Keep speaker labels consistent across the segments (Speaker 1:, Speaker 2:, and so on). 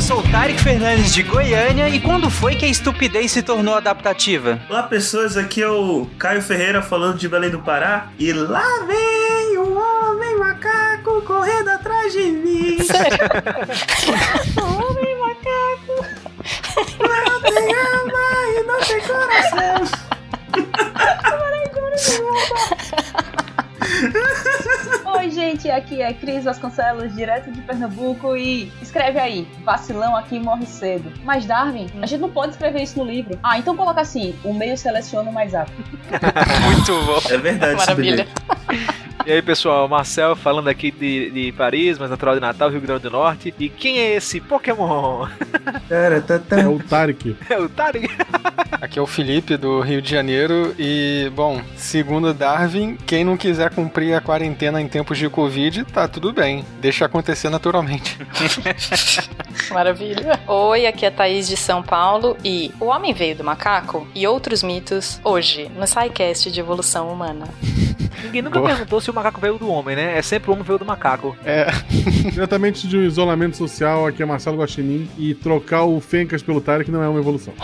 Speaker 1: eu sou o Tarek Fernandes de Goiânia e quando foi que a estupidez se tornou adaptativa?
Speaker 2: Olá pessoas, aqui é o Caio Ferreira falando de Belém do Pará e lá vem o homem macaco correndo atrás de mim. homem macaco não tem alma e não tem coração.
Speaker 3: Oi, gente, aqui é Cris Vasconcelos, direto de Pernambuco, e escreve aí: vacilão aqui morre cedo. Mas, Darwin, a gente não pode escrever isso no livro. Ah, então coloca assim: o meio seleciona o mais apto.
Speaker 1: Muito bom.
Speaker 2: É verdade,
Speaker 4: Maravilha.
Speaker 5: E aí, pessoal, Marcel falando aqui de, de Paris, mas natural de Natal, Rio Grande do Norte. E quem é esse Pokémon?
Speaker 6: É o Tarek.
Speaker 5: É o Tarek.
Speaker 7: Aqui é o Felipe do Rio de Janeiro e, bom, segundo Darwin, quem não quiser cumprir a quarentena em tempos de Covid, tá tudo bem. Deixa acontecer naturalmente.
Speaker 4: Maravilha. Oi, aqui é Thaís de São Paulo e O Homem Veio do Macaco e outros mitos hoje no SciCast de Evolução Humana.
Speaker 5: Ninguém nunca
Speaker 7: Boa.
Speaker 5: perguntou se o macaco veio do homem, né? É sempre o homem veio do macaco.
Speaker 7: É,
Speaker 6: Diretamente de um isolamento social, aqui é Marcelo Guaxinim. E trocar o Fencas pelo Tarek não é uma evolução.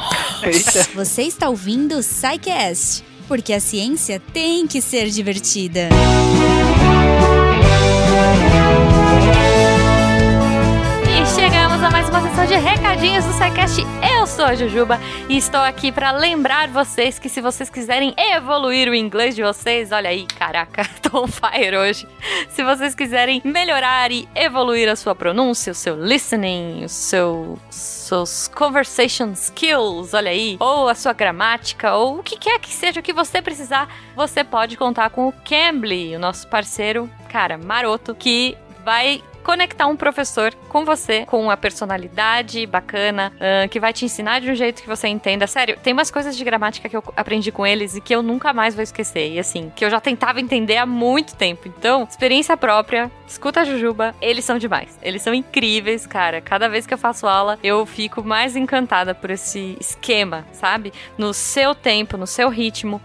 Speaker 5: Eita.
Speaker 8: Você está ouvindo o SciCast, porque a ciência tem que ser divertida.
Speaker 9: E mais uma sessão de recadinhos do SciCast. Eu sou a Jujuba e estou aqui para lembrar vocês que se vocês quiserem evoluir o inglês de vocês, olha aí, caraca, tô on fire hoje. Se vocês quiserem melhorar e evoluir a sua pronúncia, o seu listening, o seu seus conversation skills, olha aí, ou a sua gramática, ou o que quer que seja o que você precisar, você pode contar com o Cambly, o nosso parceiro, cara, maroto, que vai conectar um professor com você, com uma personalidade bacana, ahn, que vai te ensinar de um jeito que você entenda. Sério, tem umas coisas de gramática que eu aprendi com eles e que eu nunca mais vou esquecer. E assim, que eu já tentava entender há muito tempo. Então, experiência própria, escuta a Jujuba, eles são demais. Eles são incríveis, cara. Cada vez que eu faço aula, eu fico mais encantada por esse esquema, sabe? No seu tempo, no seu ritmo.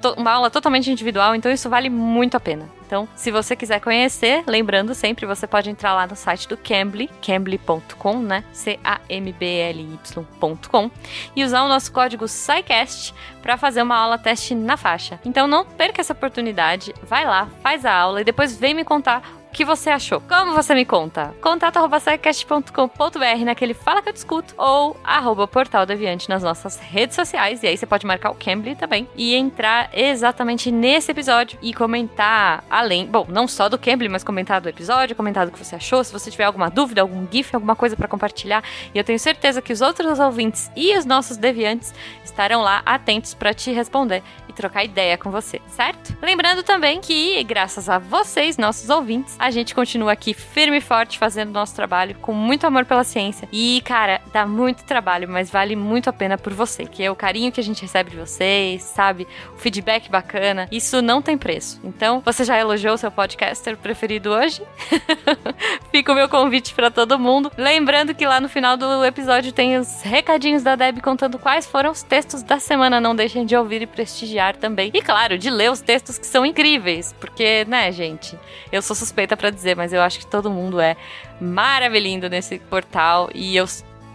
Speaker 9: To- uma aula totalmente individual, então isso vale muito a pena. Então, se você quiser conhecer, lembrando sempre, você pode entrar lá no site do Cambly, cambly.com, né? C-A-M-B-L-Y.com, e usar o nosso código SciCast para fazer uma aula teste na faixa. Então, não perca essa oportunidade, vai lá, faz a aula e depois vem me contar que você achou? Como você me conta? Contato arroba scicast.com.br naquele Fala que eu discuto ou arroba Portal Deviante nas nossas redes sociais. E aí você pode marcar o Cambly também e entrar exatamente nesse episódio e comentar além, bom, não só do Cambly, mas comentar do episódio, comentar do que você achou. Se você tiver alguma dúvida, algum GIF, alguma coisa para compartilhar. E eu tenho certeza que os outros ouvintes e os nossos deviantes estarão lá atentos para te responder e trocar ideia com você, certo? Lembrando também que, graças a vocês, nossos ouvintes, a gente continua aqui firme e forte fazendo nosso trabalho com muito amor pela ciência. E, cara, dá muito trabalho, mas vale muito a pena por você, que é o carinho que a gente recebe de vocês, sabe? O feedback bacana. Isso não tem preço. Então, você já elogiou seu podcaster preferido hoje? Fica o meu convite para todo mundo. Lembrando que lá no final do episódio tem os recadinhos da Deb contando quais foram os textos da semana. Não deixem de ouvir e prestigiar também. E claro, de ler os textos que são incríveis. Porque, né, gente? Eu sou suspeita pra dizer, mas eu acho que todo mundo é maravilhindo nesse portal. E eu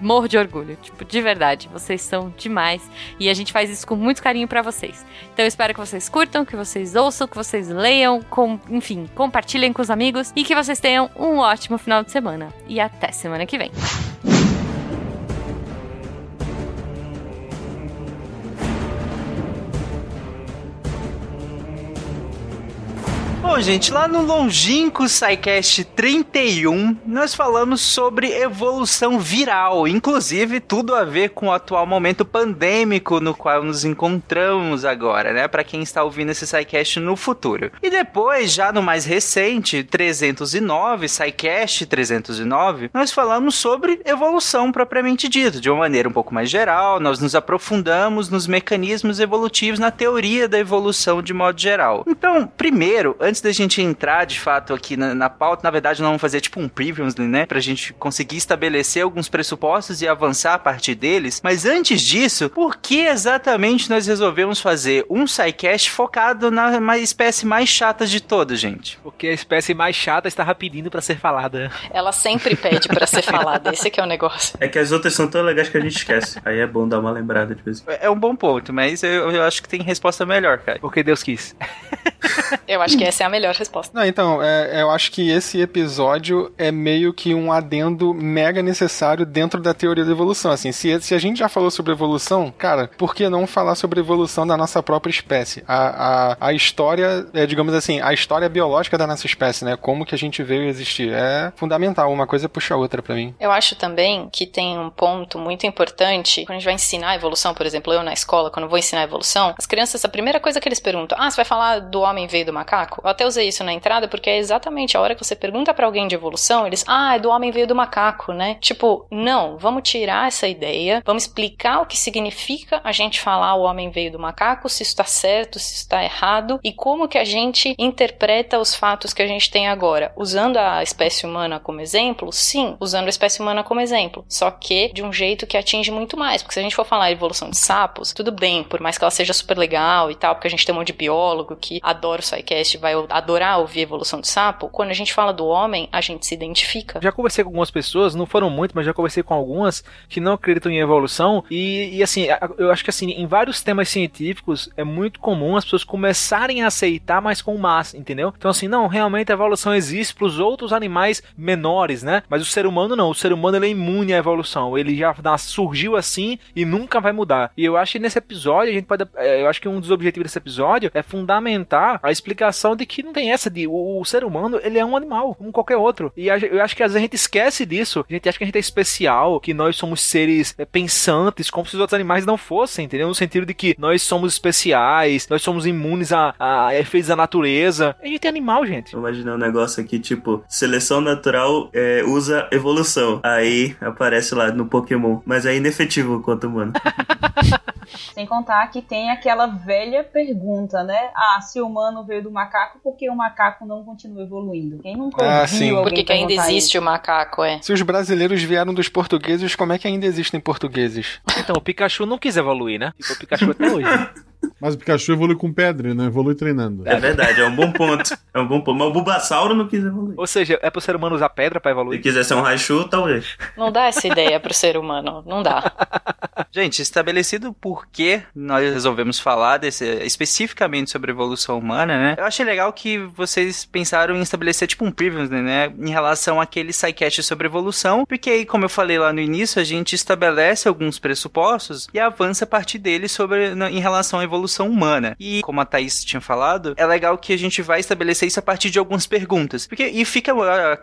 Speaker 9: morro de orgulho. Tipo, de verdade. Vocês são demais. E a gente faz isso com muito carinho pra vocês. Então eu espero que vocês curtam, que vocês ouçam, que vocês leiam, com, enfim, compartilhem com os amigos e que vocês tenham um ótimo final de semana. E até semana que vem.
Speaker 1: Bom, gente, lá no longínquo SciCast 31, nós falamos sobre evolução viral, inclusive tudo a ver com o atual momento pandêmico no qual nos encontramos agora, né? Para quem está ouvindo esse SciCast no futuro. E depois, já no mais recente, 309, SciCast 309, nós falamos sobre evolução propriamente dito, de uma maneira um pouco mais geral, nós nos aprofundamos nos mecanismos evolutivos, na teoria da evolução de modo geral. Então, primeiro, antes da gente entrar de fato aqui na, na pauta, na verdade, nós vamos fazer tipo um previews, né? Pra gente conseguir estabelecer alguns pressupostos e avançar a partir deles. Mas antes disso, por que exatamente nós resolvemos fazer um SciCast focado na espécie mais chata de todas, gente?
Speaker 5: Porque a espécie mais chata estava pedindo pra ser falada.
Speaker 4: Ela sempre pede pra ser falada, esse que é o negócio.
Speaker 2: É que as outras são tão legais que a gente esquece. Aí é bom dar uma lembrada de vez em quando.
Speaker 1: É um bom ponto, mas eu, eu acho que tem resposta melhor, cara.
Speaker 5: Porque Deus quis.
Speaker 4: Eu acho que essa é a melhor resposta.
Speaker 7: Não, então, é, eu acho que esse episódio é meio que um adendo mega necessário dentro da teoria da evolução. Assim, se, se a gente já falou sobre evolução, cara, por que não falar sobre a evolução da nossa própria espécie? A, a, a história, é, digamos assim, a história biológica da nossa espécie, né? Como que a gente veio existir. É fundamental, uma coisa puxa a outra pra mim.
Speaker 4: Eu acho também que tem um ponto muito importante quando a gente vai ensinar a evolução, por exemplo, eu na escola, quando vou ensinar a evolução, as crianças, a primeira coisa que eles perguntam, ah, você vai falar do homem veio do macaco? Eu até usei isso na entrada porque é exatamente a hora que você pergunta pra alguém de evolução, eles, ah, é do homem veio do macaco, né? Tipo, não, vamos tirar essa ideia, vamos explicar o que significa a gente falar o homem veio do macaco, se isso está certo, se isso está errado e como que a gente interpreta os fatos que a gente tem agora. Usando a espécie humana como exemplo, sim, usando a espécie humana como exemplo, só que de um jeito que atinge muito mais, porque se a gente for falar evolução de sapos, tudo bem, por mais que ela seja super legal e tal, porque a gente tem um monte de biólogo que adora o SciCast, vai adorar ouvir evolução de sapo, quando a gente fala do homem, a gente se identifica.
Speaker 5: Já conversei com algumas pessoas, não foram muito, mas já conversei com algumas que não acreditam em evolução e, e assim, eu acho que assim, em vários temas científicos é muito comum as pessoas começarem a aceitar, mas com massa, entendeu? Então assim, não, realmente a evolução existe para os outros animais menores, né? Mas o ser humano não, o ser humano ele é imune à evolução, ele já surgiu assim e nunca vai mudar. E eu acho que nesse episódio a gente pode, é, eu acho que um dos objetivos desse episódio é fundamentar a explicação de que não tem essa de o, o ser humano, ele é um animal, como qualquer outro. E a, eu acho que às vezes a gente esquece disso. A gente acha que a gente é especial, que nós somos seres é, pensantes, como se os outros animais não fossem, entendeu? No sentido de que nós somos especiais, nós somos imunes a, a efeitos da natureza. A gente é animal, gente.
Speaker 2: Imaginar um negócio aqui, tipo, seleção natural é, usa evolução. Aí aparece lá no Pokémon. Mas é inefetivo quanto humano.
Speaker 3: Sem contar que tem aquela velha pergunta, né? Ah, se o humano veio do macaco, por que o macaco não continua evoluindo? Quem nunca
Speaker 7: Ah,
Speaker 3: ouviu
Speaker 7: sim.
Speaker 4: Porque que ainda existe
Speaker 3: isso?
Speaker 4: o macaco, é.
Speaker 7: Se os brasileiros vieram dos portugueses, como é que ainda existem portugueses?
Speaker 5: Então, o Pikachu não quis evoluir, né? Ficou Pikachu até hoje.
Speaker 6: Mas o Pikachu evolui com pedra, não evolui treinando.
Speaker 2: É verdade, é um bom ponto. É um bom ponto. Mas o Bulbasauro não quis evoluir.
Speaker 5: Ou seja, é pro ser humano usar pedra pra
Speaker 2: Se
Speaker 5: evoluir?
Speaker 2: quiser ser um Raichu, talvez.
Speaker 4: Não dá essa ideia pro ser humano, não dá.
Speaker 1: Gente, estabelecido por que nós resolvemos falar desse, especificamente sobre evolução humana, né? Eu achei legal que vocês pensaram em estabelecer tipo um preview, né? Em relação àquele sidecast sobre evolução, porque aí, como eu falei lá no início, a gente estabelece alguns pressupostos e avança a partir deles sobre, em relação à evolução humana. E, como a Thaís tinha falado, é legal que a gente vai estabelecer isso a partir de algumas perguntas. Porque, e fica,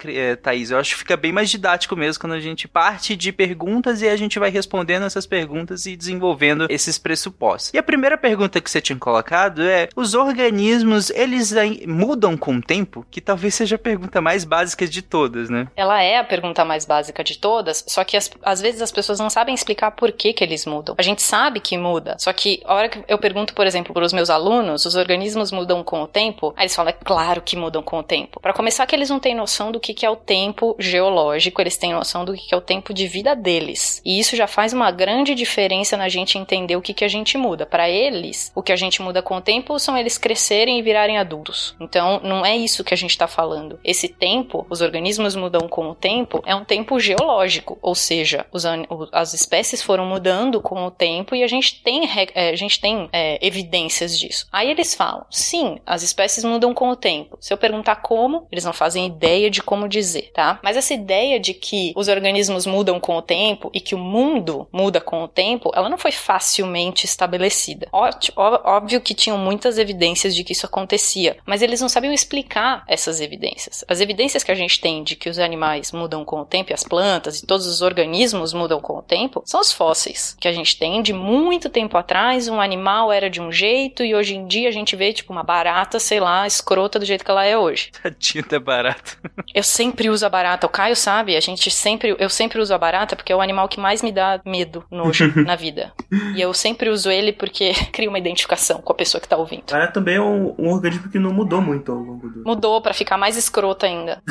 Speaker 1: eh, Thaís, eu acho que fica bem mais didático mesmo quando a gente parte de perguntas e a gente vai respondendo essas perguntas e desenvolvendo esses pressupostos. E a primeira pergunta que você tinha colocado é: os organismos, eles mudam com o tempo? Que talvez seja a pergunta mais básica de todas, né?
Speaker 4: Ela é a pergunta mais básica de todas, só que as- às vezes as pessoas não sabem explicar por que, que eles mudam. A gente sabe que muda, só que a hora que eu pergunto, por exemplo, para os meus alunos, os organismos mudam com o tempo? Aí eles falam, é claro que mudam com o tempo. Para começar, que eles não têm noção do que, que é o tempo geológico, eles têm noção do que, que é o tempo de vida deles. E isso já faz uma grande diferença na gente entender o que, que a gente muda. Para eles, o que a gente muda com o tempo são eles crescerem e virarem adultos. Então, não é isso que a gente está falando. Esse tempo, os organismos mudam com o tempo, é um tempo geológico, ou seja, os as espécies foram mudando com o tempo e a gente tem, é, a gente tem é, evidências disso. Aí eles falam, sim, as espécies mudam com o tempo. Se eu perguntar como, eles não fazem ideia de como dizer, tá? Mas essa ideia de que os organismos mudam com o tempo e que o mundo muda com o tempo, ela não foi facilmente estabelecida. Óbvio que tinham muitas evidências de que isso acontecia, mas eles não sabiam explicar essas evidências. As evidências que a gente tem de que os animais mudam com o tempo, e as plantas e todos os organismos mudam com o tempo, são os fósseis que a gente tem de muito tempo atrás. Um animal era de um jeito e hoje em dia a gente vê, tipo, uma barata, sei lá, escrota do jeito que ela é hoje.
Speaker 1: Tadinho da barata.
Speaker 4: Eu sempre uso a barata. O Caio sabe, a gente sempre, eu sempre uso a barata porque é o animal que mais me dá medo, nojo na vida. E eu sempre uso ele porque cria uma identificação com a pessoa que tá ouvindo.
Speaker 2: Ela também é um, um organismo que não mudou muito ao longo do.
Speaker 4: Mudou pra ficar mais escrota ainda.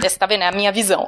Speaker 4: Você tá vendo? É a minha visão.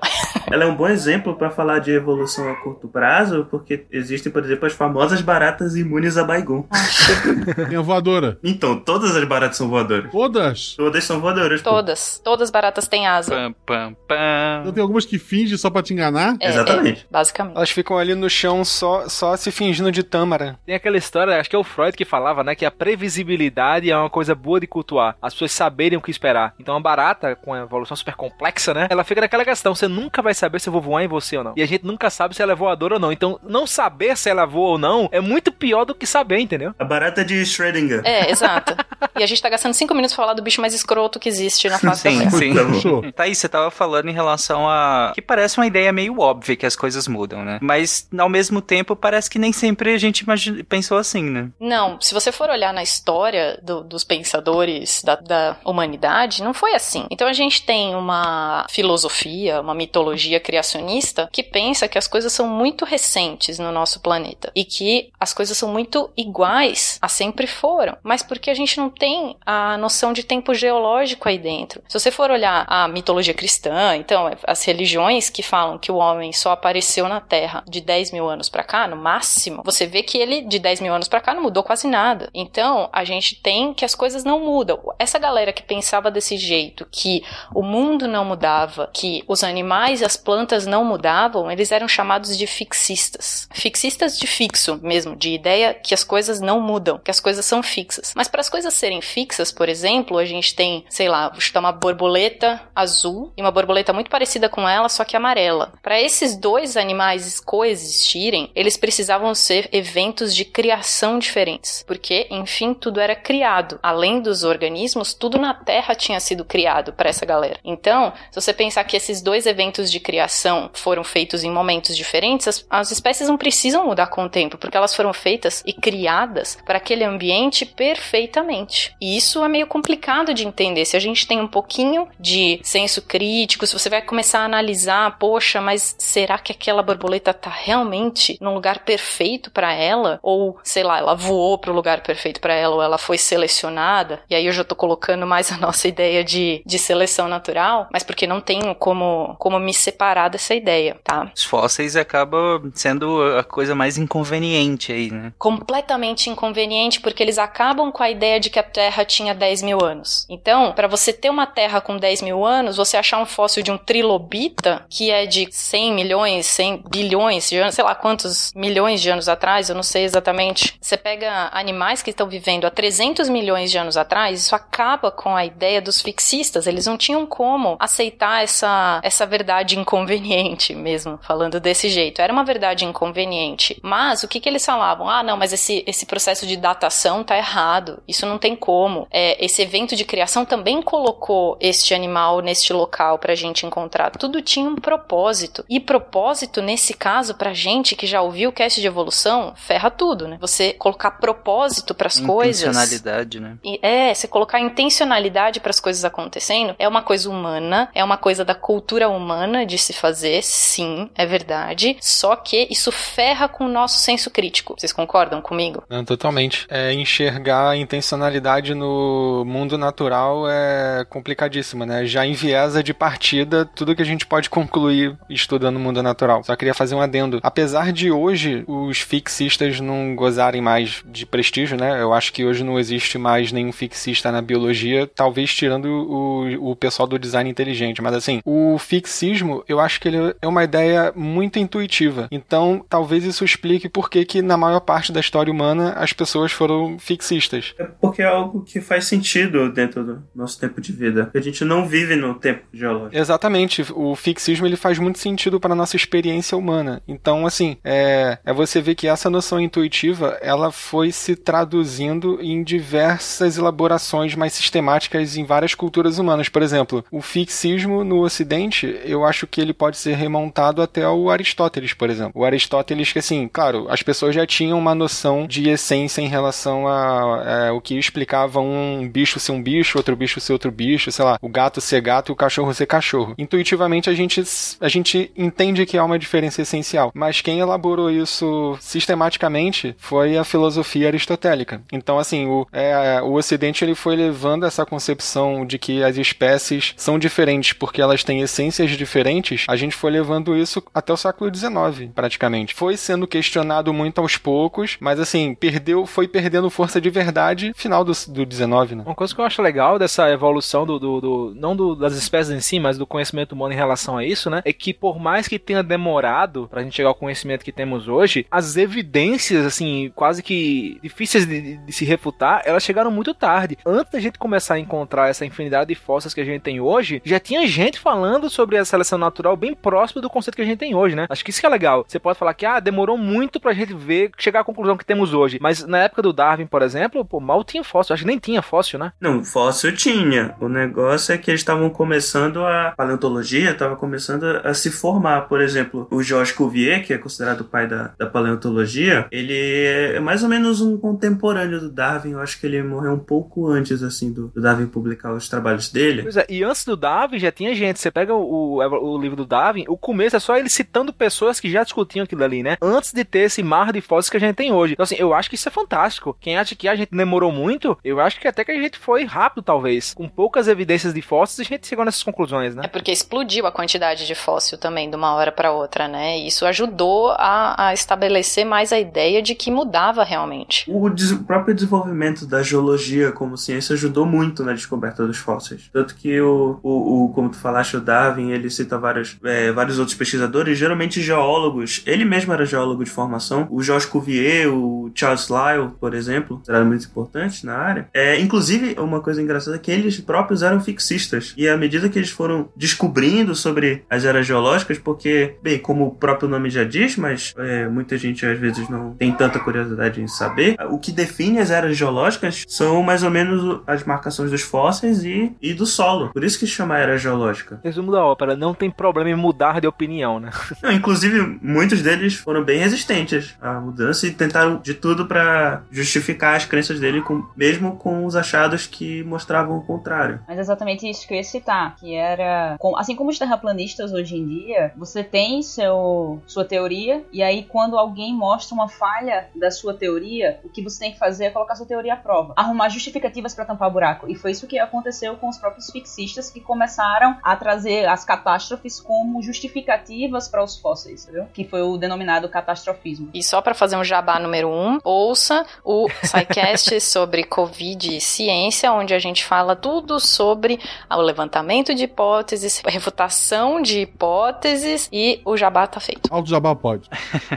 Speaker 2: Ela é um bom exemplo para falar de evolução a curto prazo, porque existem, por exemplo, as famosas baratas imunes a Baigon.
Speaker 6: Tem a voadora.
Speaker 2: Então, todas as baratas são voadoras.
Speaker 6: Todas?
Speaker 2: Todas são voadoras. pô.
Speaker 4: Todas. Todas baratas têm asa.
Speaker 1: Pam, pam, pam.
Speaker 6: Então tem algumas que fingem só pra te enganar.
Speaker 4: É,
Speaker 2: Exatamente.
Speaker 4: é, basicamente.
Speaker 7: Elas ficam ali no chão só, só se fingindo de tâmara.
Speaker 5: Tem aquela história, acho que é o Freud que falava, né, que a previsibilidade é uma coisa boa de cultuar. As pessoas saberem o que esperar. Então a barata, com a evolução super complexa, né, ela fica naquela questão, você nunca vai saber se eu vou voar em você ou não. E a gente nunca sabe se ela é voadora ou não. Então não saber se ela voa ou não é muito pior do que saber, entendeu?
Speaker 2: A barata de Schrödinger.
Speaker 4: É, exato. E a gente tá gastando cinco minutos pra falar do bicho mais escroto que existe na face da
Speaker 1: Sim,
Speaker 4: Terra.
Speaker 1: sim.
Speaker 2: Tá.
Speaker 6: Show.
Speaker 1: Tá aí, você tava falando em relação a. que parece uma ideia meio óbvia que as coisas mudam, né? Mas ao mesmo tempo parece que nem sempre a gente imagi- pensou assim, né?
Speaker 4: Não, se você for olhar na história do- dos pensadores da, da humanidade, não foi assim. Então a gente tem uma filosofia, uma mitologia criacionista que pensa que as coisas são muito recentes no nosso planeta e que as coisas são muito iguais a sempre foram, mas porque a gente não tem a noção de tempo geológico aí dentro. Se você for olhar a mitologia cristã, então as religiões que falam que o homem só apareceu na Terra de 10 mil anos pra cá, no máximo, você vê que ele de 10 mil anos pra cá não mudou quase nada. Então a gente tem que as coisas não mudam. Essa galera que pensava desse jeito, que o mundo não mudava, que os animais e as plantas não mudavam, eles eram chamados de fixistas. Fixistas de fixo mesmo, de ideia que as coisas não mudam, que as coisas são fixas. Mas para as coisas serem fixas, por exemplo, a gente tem, sei lá, vou chutar uma borboleta azul e uma borboleta muito parecida com ela, só que amarela. Para esses dois animais coexistirem, eles precisavam ser eventos de criação diferentes, porque, enfim, tudo era criado. Além dos organismos, tudo na Terra tinha sido criado para essa galera. Então, se você pensar que esses dois eventos de criação foram feitos em momentos diferentes, as, as espécies não precisam mudar com o tempo, porque elas foram feitas e criadas para aquele ambiente perfeitamente. E isso é meio complicado de entender. Se a gente tem um pouquinho de senso crítico, se você vai começar a analisar, poxa, mas será que aquela borboleta tá realmente num lugar perfeito para ela? Ou, sei lá, ela voou pro lugar perfeito para ela, ou ela foi selecionada? E aí eu já tô colocando mais a nossa ideia de, de seleção natural, mas porque não tenho como, como me separar dessa ideia, tá?
Speaker 1: Os fósseis acabam sendo a coisa mais inconveniente aí, né?
Speaker 4: completamente inconveniente porque eles acabam com a ideia de que a Terra tinha 10 mil anos. Então, para você ter uma Terra com 10 mil anos, você achar um fóssil de um trilobita, que é de 100 milhões, 100 bilhões de anos, sei lá quantos milhões de anos atrás, eu não sei exatamente. Você pega animais que estão vivendo há 300 milhões de anos atrás, isso acaba com a ideia dos fixistas. Eles não tinham como aceitar essa, essa verdade inconveniente mesmo, falando desse jeito. Era uma verdade inconveniente. Mas o que, que eles falavam? Ah, não, mas esse, esse processo de datação tá errado. Isso não tem como. É, esse evento de criação também colocou este animal neste local pra gente encontrar. Tudo tinha um propósito. E propósito, nesse caso, pra gente que já ouviu o cast de evolução, ferra tudo, né? Você colocar propósito pras coisas.
Speaker 1: Intencionalidade, né?
Speaker 4: E- É, você colocar intencionalidade para as coisas acontecendo é uma coisa humana, é uma coisa da cultura humana de se fazer, sim, é verdade. Só que isso ferra com o nosso senso crítico. Vocês concordam comigo?
Speaker 7: Não, totalmente. É, enxergar a intencionalidade no mundo natural é complicadíssimo, né? Já enviesa de partida tudo que a gente pode concluir estudando o mundo natural. Só queria fazer um adendo. Apesar de hoje os fixistas não gozarem mais de prestígio, né? Eu acho que hoje não existe mais nenhum fixista na biologia, talvez tirando o, o pessoal do design inteligente. Mas assim, o fixismo, eu acho que ele é uma ideia muito intuitiva. Então, talvez isso explique por que que na maior parte da história humana as pessoas foram fixistas.
Speaker 2: É porque é algo que faz sentido dentro do nosso tempo de vida. A gente não vive no tempo geológico.
Speaker 7: Exatamente, o fixismo ele faz muito sentido para a nossa experiência humana. Então, assim, é, é você ver que essa noção intuitiva ela foi se traduzindo em diversas elaborações mais sistemáticas em várias culturas humanas. Por exemplo, o fixismo no Ocidente, eu acho que ele pode ser remontado até o Aristóteles, por exemplo. O Aristóteles, que assim, claro, as pessoas já tinham uma noção de essência em relação a é, o que explicava um bicho ser um bicho, outro bicho ser outro bicho, sei lá, o gato ser gato e o cachorro ser cachorro. Intuitivamente a gente, a gente entende que há uma diferença essencial, mas quem elaborou isso sistematicamente foi a filosofia aristotélica. Então, assim, o, é, o Ocidente ele foi levando essa concepção de que as espécies são diferentes porque elas têm essências diferentes, a gente foi levando isso até o século XIX, praticamente. Foi sendo questionado muito aos poucos, mas assim, perdeu, foi perdendo força de verdade final do, do 19, né?
Speaker 5: Uma coisa que eu acho legal dessa evolução do, do, do não do, das espécies em si, mas do conhecimento humano em relação a isso, né? É que por mais que tenha demorado pra gente chegar ao conhecimento que temos hoje, as evidências, assim, quase que difíceis de, de se refutar, elas chegaram muito tarde. Antes da gente começar a encontrar essa infinidade de fósseis que a gente tem hoje, já tinha gente falando sobre a seleção natural bem próximo do conceito que a gente tem hoje, né? Acho que isso que é legal. Você pode falar que, ah, demorou muito pra gente ver, chegar à conclusão que temos hoje. Mas na época do Darwin, por exemplo, pô, mal tinha fóssil. Acho que nem tinha fóssil, né?
Speaker 2: Não, fóssil tinha. O negócio é que eles estavam começando a. paleontologia estava começando a se formar. Por exemplo, o Georges Cuvier, que é considerado o pai da, da paleontologia, ele é mais ou menos um contemporâneo do Darwin. Eu acho que ele morreu um pouco antes, assim, do, do Darwin publicar os trabalhos dele.
Speaker 5: Pois é, e antes do Darwin já tinha gente. Você pega o, o, o livro do Darwin, o começo é só ele citando pessoas que já discutiam aquilo ali, né? Antes de ter esse mar de fósseis que a gente tem hoje. Então, assim, eu acho que isso é fantástico. Quem acha que a gente demorou muito, eu acho que até que a gente foi rápido, talvez. Com poucas evidências de fósseis, a gente chegou nessas conclusões, né?
Speaker 4: É porque explodiu a quantidade de fóssil também de uma hora para outra, né? E isso ajudou a, a, estabelecer mais a ideia de que mudava realmente.
Speaker 2: O des próprio desenvolvimento da geologia como ciência ajudou muito na descoberta dos fósseis. Tanto que o, o, o como tu falaste, o Darwin, ele cita vários, é, vários outros pesquisadores, geralmente geólogos. Ele mesmo era geólogo de formação. O Georges Cuvier, o Charles Lyell, por exemplo, eram muito importantes na área. É, inclusive, uma coisa engraçada é que eles próprios eram fixistas. E à medida que eles foram descobrindo sobre as eras geológicas, porque, bem, como o próprio nome já diz, mas é, muita gente às vezes não tem tanta curiosidade em saber, o que define as eras geológicas são mais ou menos as marcações dos fósseis e, e do solo. Por isso que se chama era geológica.
Speaker 5: Resumo da ópera, não tem problema em mudar de opinião, né?
Speaker 2: Não, inclusive, muitos deles foram bem resistentes à mudança e tentaram de tudo para justificar as crenças dele, com, mesmo com os achados que mostravam o contrário.
Speaker 3: Mas exatamente isso que eu ia citar, que era, assim como os terraplanistas hoje em dia, você tem seu, sua teoria, e aí quando alguém mostra uma falha da sua teoria, o que você tem que fazer é colocar sua teoria à prova, arrumar justificativas para tampar buraco. E foi isso que aconteceu com os próprios fixistas que começaram a trazer as catástrofes como justificativas para os fósseis, entendeu? Que foi o denominado catastrofismo.
Speaker 4: E só para fazer um jabá número um, ouça o SciCast sobre Covid e ciência, onde a gente fala tudo sobre o levantamento de hipóteses, a refutação de hipóteses e o jabá tá feito.
Speaker 6: Alto jabá pode.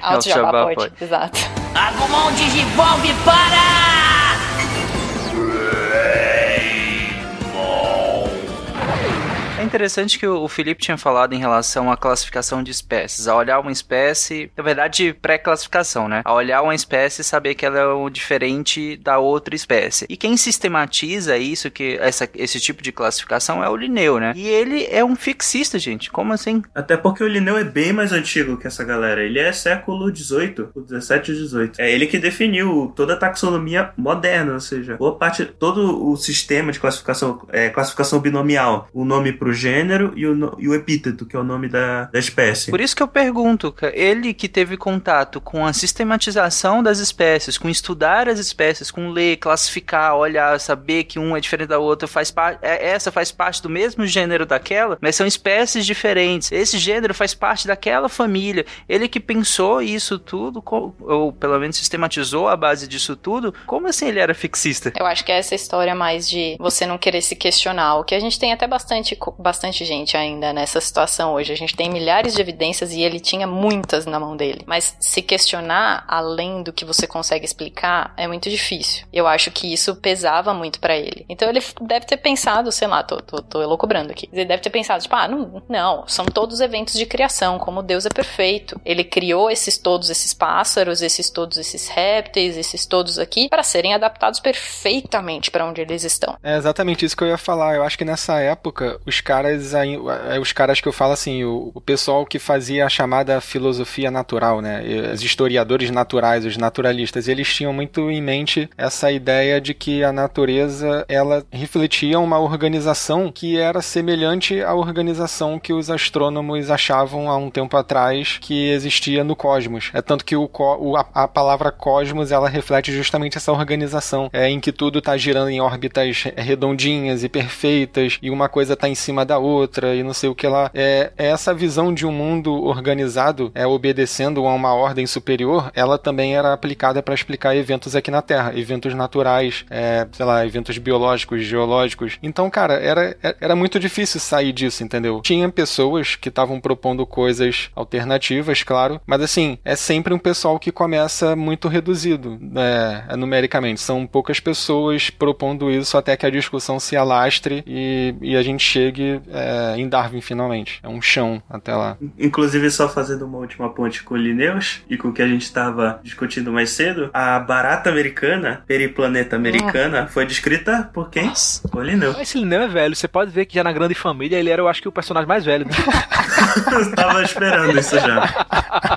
Speaker 4: Alto jabá, jabá pode. pode, exato.
Speaker 10: Agumon Digivolve para!
Speaker 1: Interessante que o Felipe tinha falado em relação à classificação de espécies. A olhar uma espécie, na verdade, pré-classificação, né? A olhar uma espécie e saber que ela é diferente da outra espécie. E quem sistematiza isso, que essa, esse tipo de classificação, é o Linneu, né? E ele é um fixista, gente. Como assim?
Speaker 2: Até porque o Linneu é bem mais antigo que essa galera. Ele é século XVIII, o 17 e 18. É ele que definiu toda a taxonomia moderna, ou seja, boa parte, todo o sistema de classificação, é, classificação binomial, o nome pro gênero e o, e o epíteto, que é o nome da, da espécie.
Speaker 1: Por isso que eu pergunto, ele que teve contato com a sistematização das espécies, com estudar as espécies, com ler, classificar, olhar, saber que um é diferente da outra, faz parte, essa faz parte do mesmo gênero daquela, mas são espécies diferentes. Esse gênero faz parte daquela família. Ele que pensou isso tudo, ou pelo menos sistematizou a base disso tudo, como assim ele era fixista?
Speaker 4: Eu acho que é essa história mais de você não querer se questionar, o que a gente tem até bastante bastante gente ainda nessa situação hoje. A gente tem milhares de evidências e ele tinha muitas na mão dele. Mas se questionar além do que você consegue explicar é muito difícil. Eu acho que isso pesava muito para ele. Então ele deve ter pensado, sei lá, tô, tô, tô elocubrando aqui. Ele deve ter pensado, tipo, ah, não, não, são todos eventos de criação, como Deus é perfeito. Ele criou esses todos esses pássaros, esses todos esses répteis, esses todos aqui, para serem adaptados perfeitamente para onde eles estão.
Speaker 7: É exatamente isso que eu ia falar. Eu acho que nessa época os caras, aí, é, os caras que eu falo assim, o, o pessoal que fazia a chamada filosofia natural, né? Os historiadores naturais, os naturalistas, eles tinham muito em mente essa ideia de que a natureza ela refletia uma organização que era semelhante à organização que os astrônomos achavam há um tempo atrás que existia no cosmos. É tanto que o, o- a, a palavra cosmos ela reflete justamente essa organização, é, em que tudo está girando em órbitas redondinhas e perfeitas e uma coisa está em cima da outra e não sei o que lá. É, é essa visão de um mundo organizado, é obedecendo a uma ordem superior, ela também era aplicada para explicar eventos aqui na Terra, eventos naturais, é, sei lá, eventos biológicos, geológicos. Então, cara, era, era muito difícil sair disso, entendeu? Tinha pessoas que estavam propondo coisas alternativas, claro, mas assim, é sempre um pessoal que começa muito reduzido, né, numericamente. São poucas pessoas propondo isso até que a discussão se alastre e, e a gente chegue é, em Darwin finalmente. É um chão até lá.
Speaker 2: Inclusive, só fazendo uma última ponte com o Linneus e com o que a gente estava discutindo mais cedo, a barata americana, periplaneta americana, foi descrita por quem? Por Linneus.
Speaker 5: Mas Esse Linneu é velho, você pode ver que já na Grande Família ele era, eu acho que, o personagem mais velho. Né?
Speaker 2: Eu tava esperando isso já.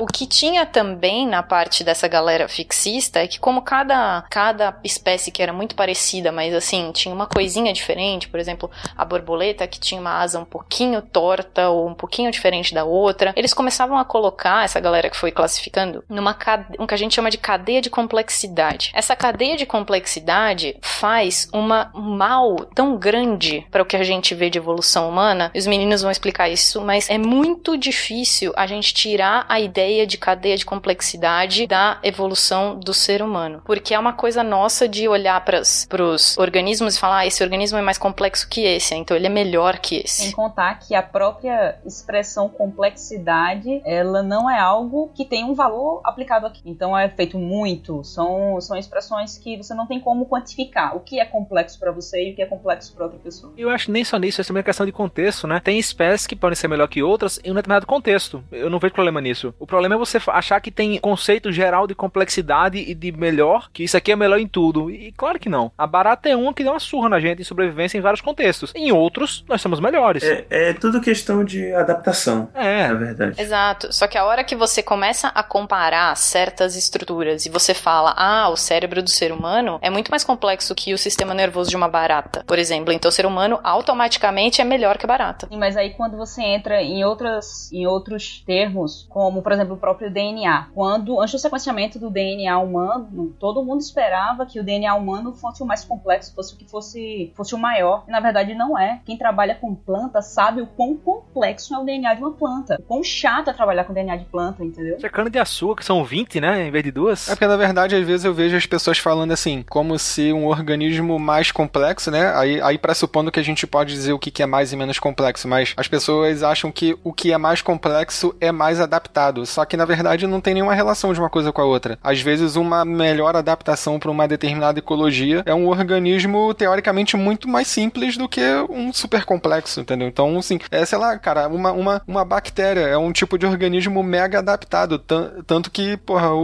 Speaker 4: O que tinha também na parte dessa galera fixista é que como cada, cada espécie que era muito parecida, mas assim, tinha uma coisinha diferente, por exemplo, a borboleta que tinha uma asa um pouquinho torta ou um pouquinho diferente da outra, eles começavam a colocar essa galera que foi classificando numa um que a gente chama de cadeia de complexidade. Essa cadeia de complexidade faz uma, um mal tão grande para o que a gente vê de evolução humana. Os meninos vão explicar isso, mas é muito difícil a gente tirar a ideia de cadeia de complexidade da evolução do ser humano, porque é uma coisa nossa de olhar para os organismos e falar, ah, esse organismo é mais complexo que esse, então ele é melhor que esse.
Speaker 3: Sem contar que a própria expressão complexidade, ela não é algo que tem um valor aplicado aqui. Então é feito muito, são, são expressões que você não tem como quantificar o que é complexo para você e o que é complexo para outra pessoa.
Speaker 5: Eu acho nem só nisso, é também uma questão de contexto, né? Tem espécies que podem ser melhor que outras em um determinado contexto. Eu não vejo problema nisso. O problema é você achar que tem conceito geral de complexidade e de melhor, que isso aqui é melhor em tudo. E claro que não. A barata é uma que deu uma surra na gente em sobrevivência em vários contextos. Em outros, nós somos melhores.
Speaker 2: É, é tudo questão de adaptação,
Speaker 5: É.
Speaker 2: na verdade.
Speaker 4: Exato. Só que a hora que você começa a comparar certas estruturas e você fala, ah, o cérebro do ser humano é muito mais complexo que o sistema nervoso de uma barata, por exemplo. Então o ser humano automaticamente é melhor que a barata.
Speaker 3: Sim, mas aí quando você entra em outras em outros termos, como por exemplo o próprio DNA, quando antes do sequenciamento do DNA humano, todo mundo esperava que o DNA humano fosse o mais complexo, fosse o que fosse fosse o maior. E na verdade não é. Quem trabalha com planta sabe o quão complexo é o DNA de uma planta. O quão chato é trabalhar com DNA de planta, entendeu?
Speaker 5: Isso é cana de açúcar, que são 20, né? Em vez de duas.
Speaker 7: É porque, na verdade, às vezes eu vejo as pessoas falando assim, como se um organismo mais complexo, né? Aí, aí pressupondo que a gente pode dizer o que é mais e menos complexo, mas as pessoas acham que o que é mais complexo é mais adaptado. Só que, na verdade, não tem nenhuma relação de uma coisa com a outra. Às vezes, uma melhor adaptação para uma determinada ecologia é um organismo, teoricamente, muito mais simples do que um super complexo, entendeu? Então, assim, é, sei lá, cara, uma, uma, uma bactéria é um tipo de organismo mega adaptado. tan- Tanto que, porra, o,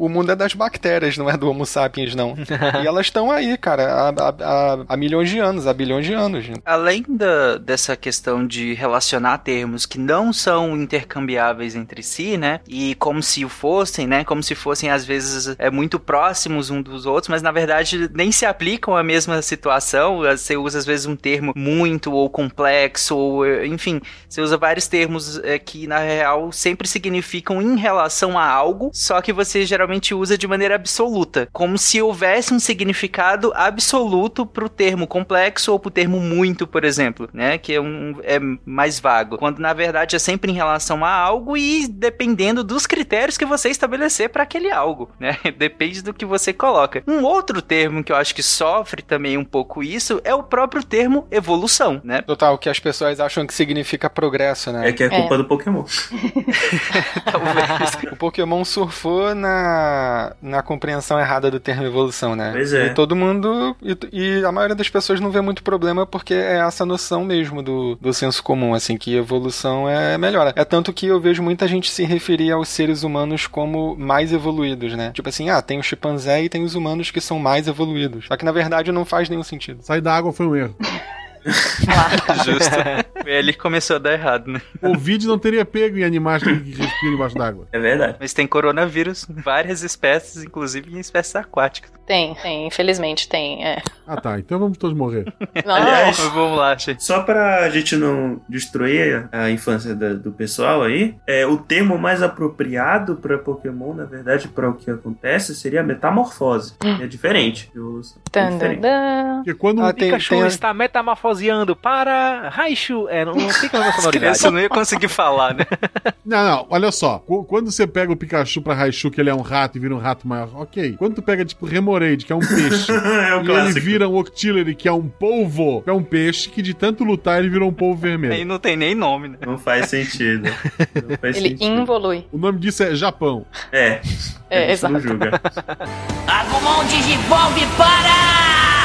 Speaker 7: o, o mundo é das bactérias, não é do Homo sapiens, não. e elas estão aí, cara, há, há, há- há milhões de anos, há bilhões de anos.
Speaker 1: Além da, dessa questão de relacionar termos que não são intercambiáveis entre si, né? E como se o fossem, né? Como se fossem, às vezes, é, muito próximos um dos outros, mas na verdade nem se aplicam à mesma situação. Você usa, às vezes, um termo muito ou complexo, ou enfim, você usa vários termos eh, que, na real, sempre significam em relação a algo, só que você geralmente usa de maneira absoluta. Como se houvesse um significado absoluto pro termo complexo ou pro termo muito, por exemplo, né? Que é, um, é mais vago. Quando na verdade é sempre em relação a algo e dependendo dos critérios que você estabelecer para aquele algo, né? Depende do que você coloca. Um outro termo que eu acho que sofre também um pouco isso é o próprio termo evolução, né?
Speaker 7: Total, que as pessoas acham que significa progresso, né?
Speaker 2: É que é culpa do Pokémon.
Speaker 1: Talvez.
Speaker 7: O Pokémon surfou na, na compreensão errada do termo evolução, né?
Speaker 2: Pois é.
Speaker 7: E todo mundo. E, e a maioria das pessoas não vê muito problema porque é essa noção mesmo do, do senso comum, assim, que evolução é melhor. É tanto que eu vejo muita gente se referir aos seres humanos como mais evoluídos, né? Tipo assim, ah, tem o chimpanzé e tem os humanos que são mais evoluídos. Só que na verdade não faz nenhum sentido.
Speaker 6: Sair da água foi um erro.
Speaker 1: Justo. Foi ali que começou a dar errado, né?
Speaker 6: O vídeo não teria pego em animais que respiram embaixo d'água.
Speaker 2: É verdade.
Speaker 1: Mas tem coronavírus em várias espécies, inclusive em espécies aquáticas.
Speaker 4: Tem, tem, infelizmente tem. É.
Speaker 6: Ah tá, então vamos todos morrer.
Speaker 4: Não,
Speaker 2: Aliás,
Speaker 1: Mas vamos lá, gente.
Speaker 2: Só pra gente não destruir a infância da- do pessoal aí, é, o termo mais apropriado pra Pokémon, na verdade, pra o que acontece, seria metamorfose. É diferente. Eu, é diferente.
Speaker 6: Porque quando
Speaker 7: Ah,
Speaker 6: um
Speaker 7: tem-
Speaker 5: Pikachu
Speaker 7: tem
Speaker 5: está para Raichu. É, não, não mesma
Speaker 1: As
Speaker 5: sonoridade.
Speaker 1: crianças não ia conseguir falar, né?
Speaker 6: Não, não, olha só. Qu- Quando você pega o Pikachu pra Raichu, que ele é um rato e vira um rato maior, ok. Quando tu pega, tipo, Remoraid, que é um peixe,
Speaker 2: é o
Speaker 6: e ele
Speaker 2: clássico.
Speaker 6: vira um Octillery, que é um polvo, que é um peixe, que de tanto lutar ele virou um polvo
Speaker 1: Aí
Speaker 6: vermelho.
Speaker 1: não tem nem nome, né?
Speaker 2: Não faz sentido. Não faz
Speaker 4: Ele
Speaker 2: sentido.
Speaker 4: involui.
Speaker 6: O nome disso é Japão.
Speaker 2: É.
Speaker 4: É,
Speaker 2: gente não
Speaker 4: exato.
Speaker 2: julga.
Speaker 10: Agumon Digivolve para!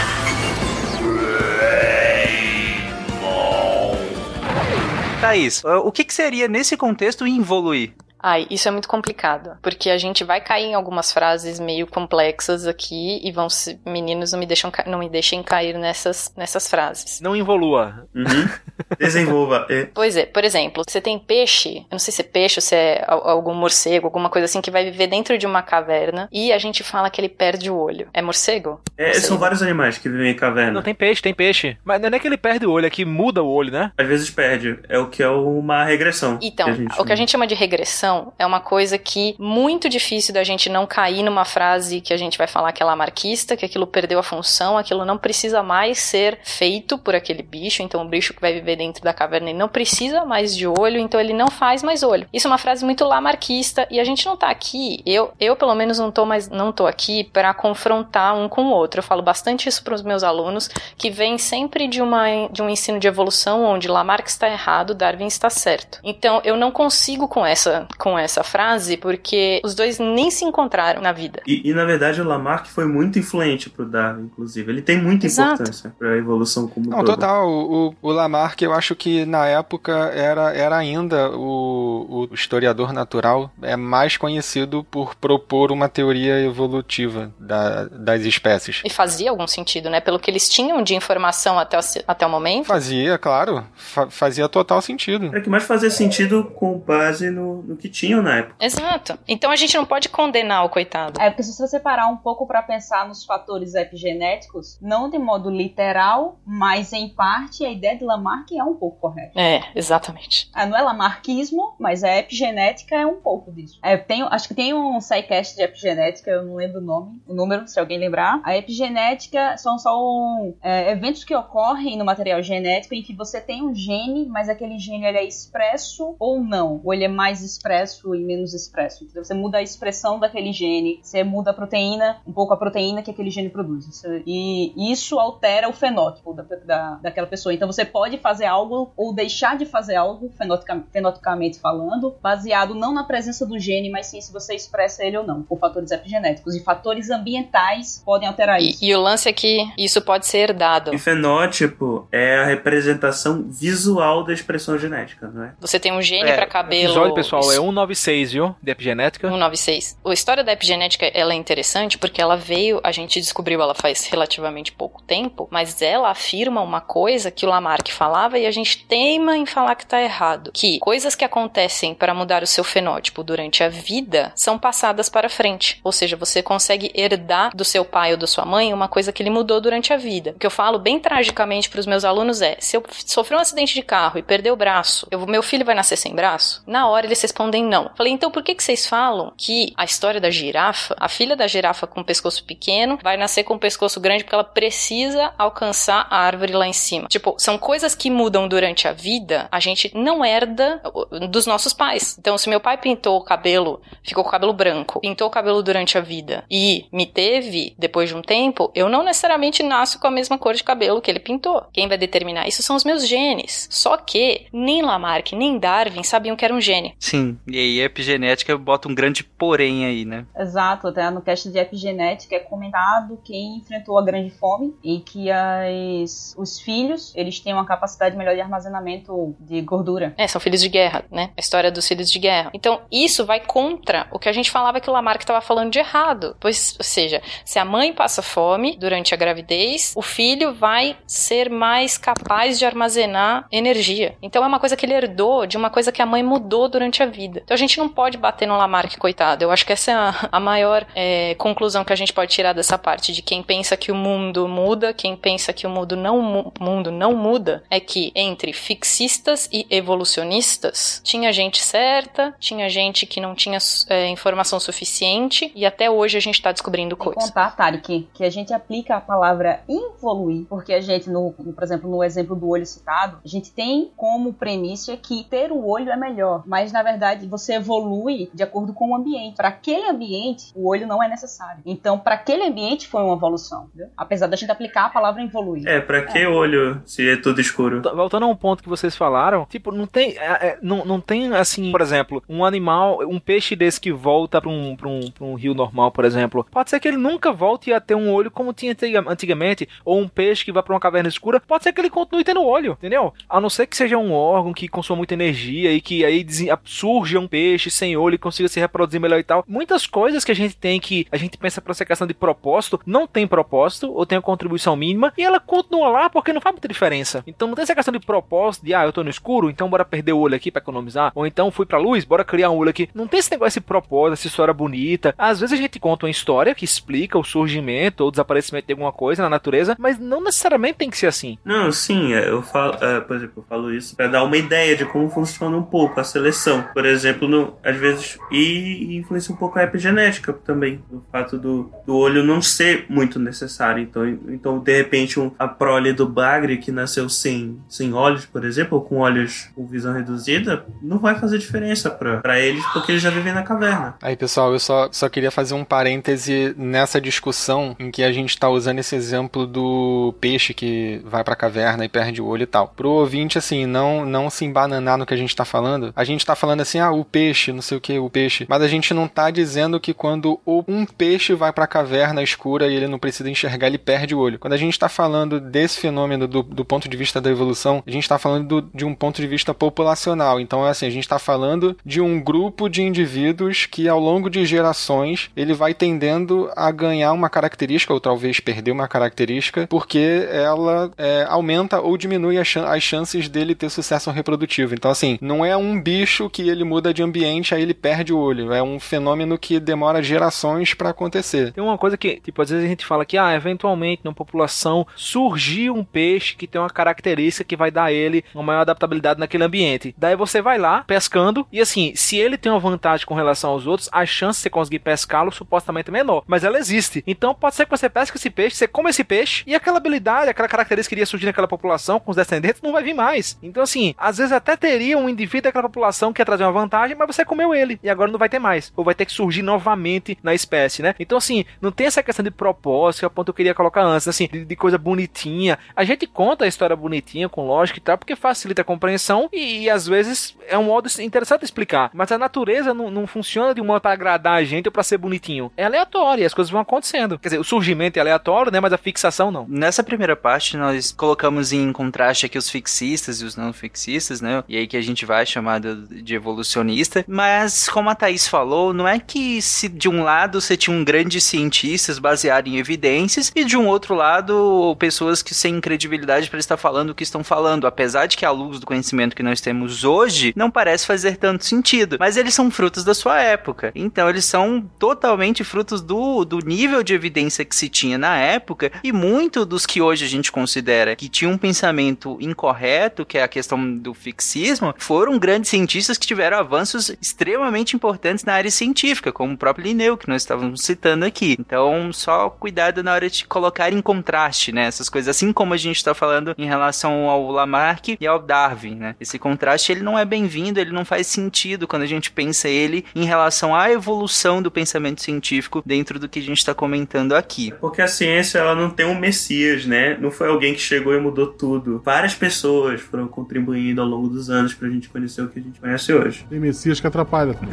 Speaker 1: Thaís, o que, que seria nesse contexto involuir?
Speaker 4: Ai, isso é muito complicado, porque a gente vai cair em algumas frases meio complexas aqui e vão se, meninos não me deixam não me deixem cair nessas nessas frases.
Speaker 5: Não involua.
Speaker 2: Uhum. Desenvolva. É.
Speaker 4: Pois é, por exemplo, você tem peixe, eu não sei se é peixe ou se é al- algum morcego, alguma coisa assim que vai viver dentro de uma caverna e a gente fala que ele perde o olho. É morcego?
Speaker 2: É,
Speaker 4: Sei.
Speaker 2: são vários animais que vivem em caverna.
Speaker 5: Não, tem peixe, tem peixe. Mas não é que ele perde o olho, é que muda o olho, né?
Speaker 2: Às vezes perde. É o que é uma regressão.
Speaker 4: Então,
Speaker 2: que
Speaker 4: o que a gente chama de regressão é uma coisa que muito difícil da gente não cair numa frase que a gente vai falar que é lamarquista, que aquilo perdeu a função, aquilo não precisa mais ser feito por aquele bicho, então o bicho que vai viver dentro da caverna ele não precisa mais de olho, então ele não faz mais olho. Isso é uma frase muito lamarquista e a gente não tá aqui, eu, eu pelo menos não tô mais não tô aqui para confrontar um com o outro. Eu falo bastante isso para os meus alunos que vêm sempre de uma de um ensino de evolução onde Lamarck está errado, Darwin está certo. Então eu não consigo com essa com essa frase porque os dois nem se encontraram na vida.
Speaker 2: E, e, na verdade o Lamarck foi muito influente pro Darwin, inclusive. Ele tem muita
Speaker 4: Exato.
Speaker 2: importância pra evolução como
Speaker 7: Não,
Speaker 2: todo.
Speaker 7: total. O, o, o Lamarck, eu acho que na época era, era ainda o, o historiador natural é mais conhecido por propor uma teoria evolutiva da- das espécies.
Speaker 4: E fazia algum sentido, né? Pelo que eles tinham de informação até o, até o momento.
Speaker 7: Fazia, claro, fa- fazia total sentido.
Speaker 2: Era que mais fazia sentido com base no, no que tinham na época.
Speaker 4: Exato. Então a gente não pode condenar o coitado.
Speaker 3: É, porque se você parar um pouco para pensar nos fatores epigenéticos, não de modo literal, mas em parte a ideia de Lamarck é um pouco correta.
Speaker 4: É, exatamente.
Speaker 3: Ah, não é lamarquismo, mas a epigenética é um pouco disso. É, tem, acho que tem um sidecast de epigenética, eu não lembro o nome, o número, se alguém lembrar. A epigenética são só um, é, eventos que ocorrem no material genético em que você tem um gene, mas aquele gene ele é expresso ou não, ou ele é mais expresso e menos expresso. Então você muda a expressão daquele gene, você muda a proteína, um pouco a proteína que aquele gene produz. E isso altera o fenótipo da, da, daquela pessoa. Então você pode fazer algo ou deixar de fazer algo, fenotica- fenotipicamente falando, baseado não na presença do gene, mas sim se você expressa ele ou não, por fatores epigenéticos. E fatores ambientais podem alterar
Speaker 4: E,
Speaker 3: isso.
Speaker 4: e o lance é que isso pode ser herdado.
Speaker 2: E fenótipo é a representação visual da expressão genética, não é?
Speaker 4: Você tem um gene
Speaker 1: É,
Speaker 4: pra
Speaker 5: O
Speaker 4: cabelo.
Speaker 5: episódio, pessoal, é 196, viu? De epigenética.
Speaker 4: 196. A história da epigenética ela é interessante porque ela veio, a gente descobriu ela faz relativamente pouco tempo, mas ela afirma uma coisa que o Lamarck falava e a gente teima em falar que tá errado, que coisas que acontecem para mudar o seu fenótipo durante a vida são passadas para frente. Ou seja, você consegue herdar do seu pai ou da sua mãe uma coisa que ele mudou durante a vida. O que eu falo bem tragicamente para os meus alunos é: se eu sofrer um acidente de carro e perder o braço, eu, meu filho vai nascer sem braço? Na hora eles respondem não. Falei, então por que, que vocês falam que a história da girafa, a filha da girafa com o pescoço pequeno, vai nascer com o pescoço grande porque ela precisa alcançar a árvore lá em cima? Tipo, são coisas que mudam durante a vida, a gente não herda dos nossos pais. Então, se meu pai pintou o cabelo, ficou com o cabelo branco, pintou o cabelo durante a vida e me teve depois de um tempo, eu não necessariamente nasço com a mesma cor de cabelo que ele pintou. Quem vai determinar isso são os meus genes. Só que nem Lamarck nem Darwin sabiam que era um gene.
Speaker 1: Sim. E aí a epigenética bota um grande porém aí, né?
Speaker 3: Exato, até no cast de epigenética é comentado quem enfrentou a grande fome e que as, os filhos, eles têm uma capacidade melhor de armazenamento de gordura.
Speaker 4: É, são filhos de guerra, né? A história dos filhos de guerra. Então, isso vai contra o que a gente falava que o Lamarck estava falando de errado. Pois, ou seja, se a mãe passa fome durante a gravidez, o filho vai ser mais capaz de armazenar energia. Então, é uma coisa que ele herdou de uma coisa que a mãe mudou durante a vida. Então, a gente não pode bater no Lamarck, coitado. Eu acho que essa é a, a maior é, conclusão que a gente pode tirar dessa parte de quem pensa que o mundo muda, quem pensa que o mundo não, mu- mundo não muda, é que entre fixistas e evolucionistas tinha gente certa, tinha gente que não tinha é, informação suficiente e até hoje a gente está descobrindo coisas.
Speaker 3: contar, Tarek, que a gente aplica a palavra evoluir, porque a gente, no- por exemplo, no exemplo do olho citado, a gente tem como premissa que ter o olho é melhor, mas na verdade você evolui de acordo com o ambiente. Para aquele ambiente, o olho não é necessário. Então, para aquele ambiente foi uma evolução, entendeu? apesar da gente aplicar a palavra evoluir.
Speaker 2: É, pra que olho se é tudo escuro?
Speaker 5: Voltando a um ponto que vocês falaram, tipo, não tem, é, é, não, não tem assim, por exemplo, um animal, um peixe desse que volta pra um, pra, um, pra um rio normal, por exemplo, pode ser que ele nunca volte a ter um olho como tinha antiga- antigamente, ou um peixe que vai pra uma caverna escura, pode ser que ele continue tendo olho, entendeu? A não ser que seja um órgão que consuma muita energia e que aí desen- surja um peixe sem olho e consiga se reproduzir melhor e tal. Muitas coisas que a gente tem que a gente pensa pra essa questão de propósito, não tem propósito, ou tem a contribuição mínima, e ela continua lá porque não faz muita diferença. Então não tem essa questão de propósito, de ah, eu tô no escuro, então bora perder o olho aqui pra economizar, ou então fui pra luz, bora criar um olho aqui. Não tem esse negócio, esse propósito, essa história bonita. Às vezes a gente conta uma história que explica o surgimento ou o desaparecimento de alguma coisa na natureza, mas não necessariamente tem que ser assim.
Speaker 2: Não, sim, é, eu falo, é, por exemplo, eu falo isso pra dar uma ideia de como funciona um pouco a seleção. Por exemplo, no, às vezes, e influencia um pouco a epigenética também, o fato do, do olho não ser muito necessário. Então, então de repente, um, a prole do bagre que nasceu sem, sem olhos, por exemplo, ou com olhos com visão reduzida, não vai fazer diferença pra eles, porque eles já vivem na caverna.
Speaker 7: Aí, pessoal, eu só, só queria fazer um parêntese nessa discussão em que a gente tá usando esse exemplo do peixe que vai pra caverna e perde o olho e tal. Pro ouvinte, assim, não, não se embananar no que a gente tá falando. A gente tá falando assim, ah, o peixe, não sei o que, o peixe. Mas a gente não tá dizendo que quando um peixe vai pra caverna escura e ele não precisa enxergar, ele perde o olho. Quando a gente tá falando desse fenômeno do, do ponto de vista da evolução, a gente tá falando do- de um ponto de vista populacional. Então, é assim, a gente tá falando de um grupo de indivíduos que ao longo de gerações ele vai tendendo a ganhar uma característica ou talvez perder uma característica porque ela é, aumenta ou diminui a as chances dele ter sucesso reprodutivo. Então assim, não é um bicho que ele muda de ambiente aí ele perde o olho, é um fenômeno que demora gerações para acontecer.
Speaker 5: Tem uma coisa que, tipo, às vezes a gente fala que, ah, eventualmente na população surgiu um peixe que tem uma característica que vai dar a ele uma maior adaptabilidade naquele ambiente. Daí você vai lá pescando e assim, se ele tem uma vantagem com relação aos outros, a chance de você conseguir pescá-lo supostamente é menor, mas ela existe. Então pode ser que você pesque esse peixe, você come esse peixe e aquela habilidade, aquela característica que iria surgir naquela população com os descendentes não vai vir mais. Então assim, às vezes até teria um indivíduo daquela população que ia trazer uma vantagem, mas você comeu ele e agora não vai ter mais, ou vai ter que surgir novamente na espécie, né? Então assim, não tem essa questão de propósito, que é o ponto que eu queria colocar antes, assim, de, de coisa bonitinha. A gente conta a história bonitinha, com lógica e tal, porque facilita a compreensão e, e às vezes é um modo interessante de explicar. Mas a natureza não, não funciona de um modo para agradar a gente ou para ser bonitinho. É aleatório as coisas vão acontecendo. Quer dizer, o surgimento é aleatório, né? Mas a fixação não.
Speaker 1: Nessa primeira parte, nós colocamos em contraste aqui os fixistas e os não fixistas, né? E aí que a gente vai chamar de de evolucionista. Mas, como a Thaís falou, não é que se de um lado você tinha um grande cientistas baseado em evidências e de um outro lado pessoas que sem credibilidade para estar falando o que estão falando. Apesar de que a luz do conhecimento que nós temos hoje não parece fazer tanto sentido. Mas eles são frutos da sua época. Então, eles são totalmente frutos do, do nível de evidência que se tinha na época e muito dos que hoje a gente considera que tinham um pensamento incorreto, que é a questão do fixismo, foram grandes cientistas que tiveram avanços extremamente importantes na área científica, como o próprio Linneu, que nós estávamos citando aqui. Então, só cuidado na hora de colocar em contraste, né, essas coisas, assim como a gente está falando em relação ao Lamarck e ao Darwin, né? Esse contraste ele não é bem-vindo, ele não faz sentido quando a gente pensa ele em relação à evolução do pensamento científico dentro do que a gente está comentando aqui.
Speaker 2: Porque a ciência ela não tem um messias, né? Não foi alguém que chegou e mudou tudo. Várias pessoas foram contribuindo ao longo dos anos pra gente conhecer o que a gente conhece hoje.
Speaker 6: Tem Messias que atrapalha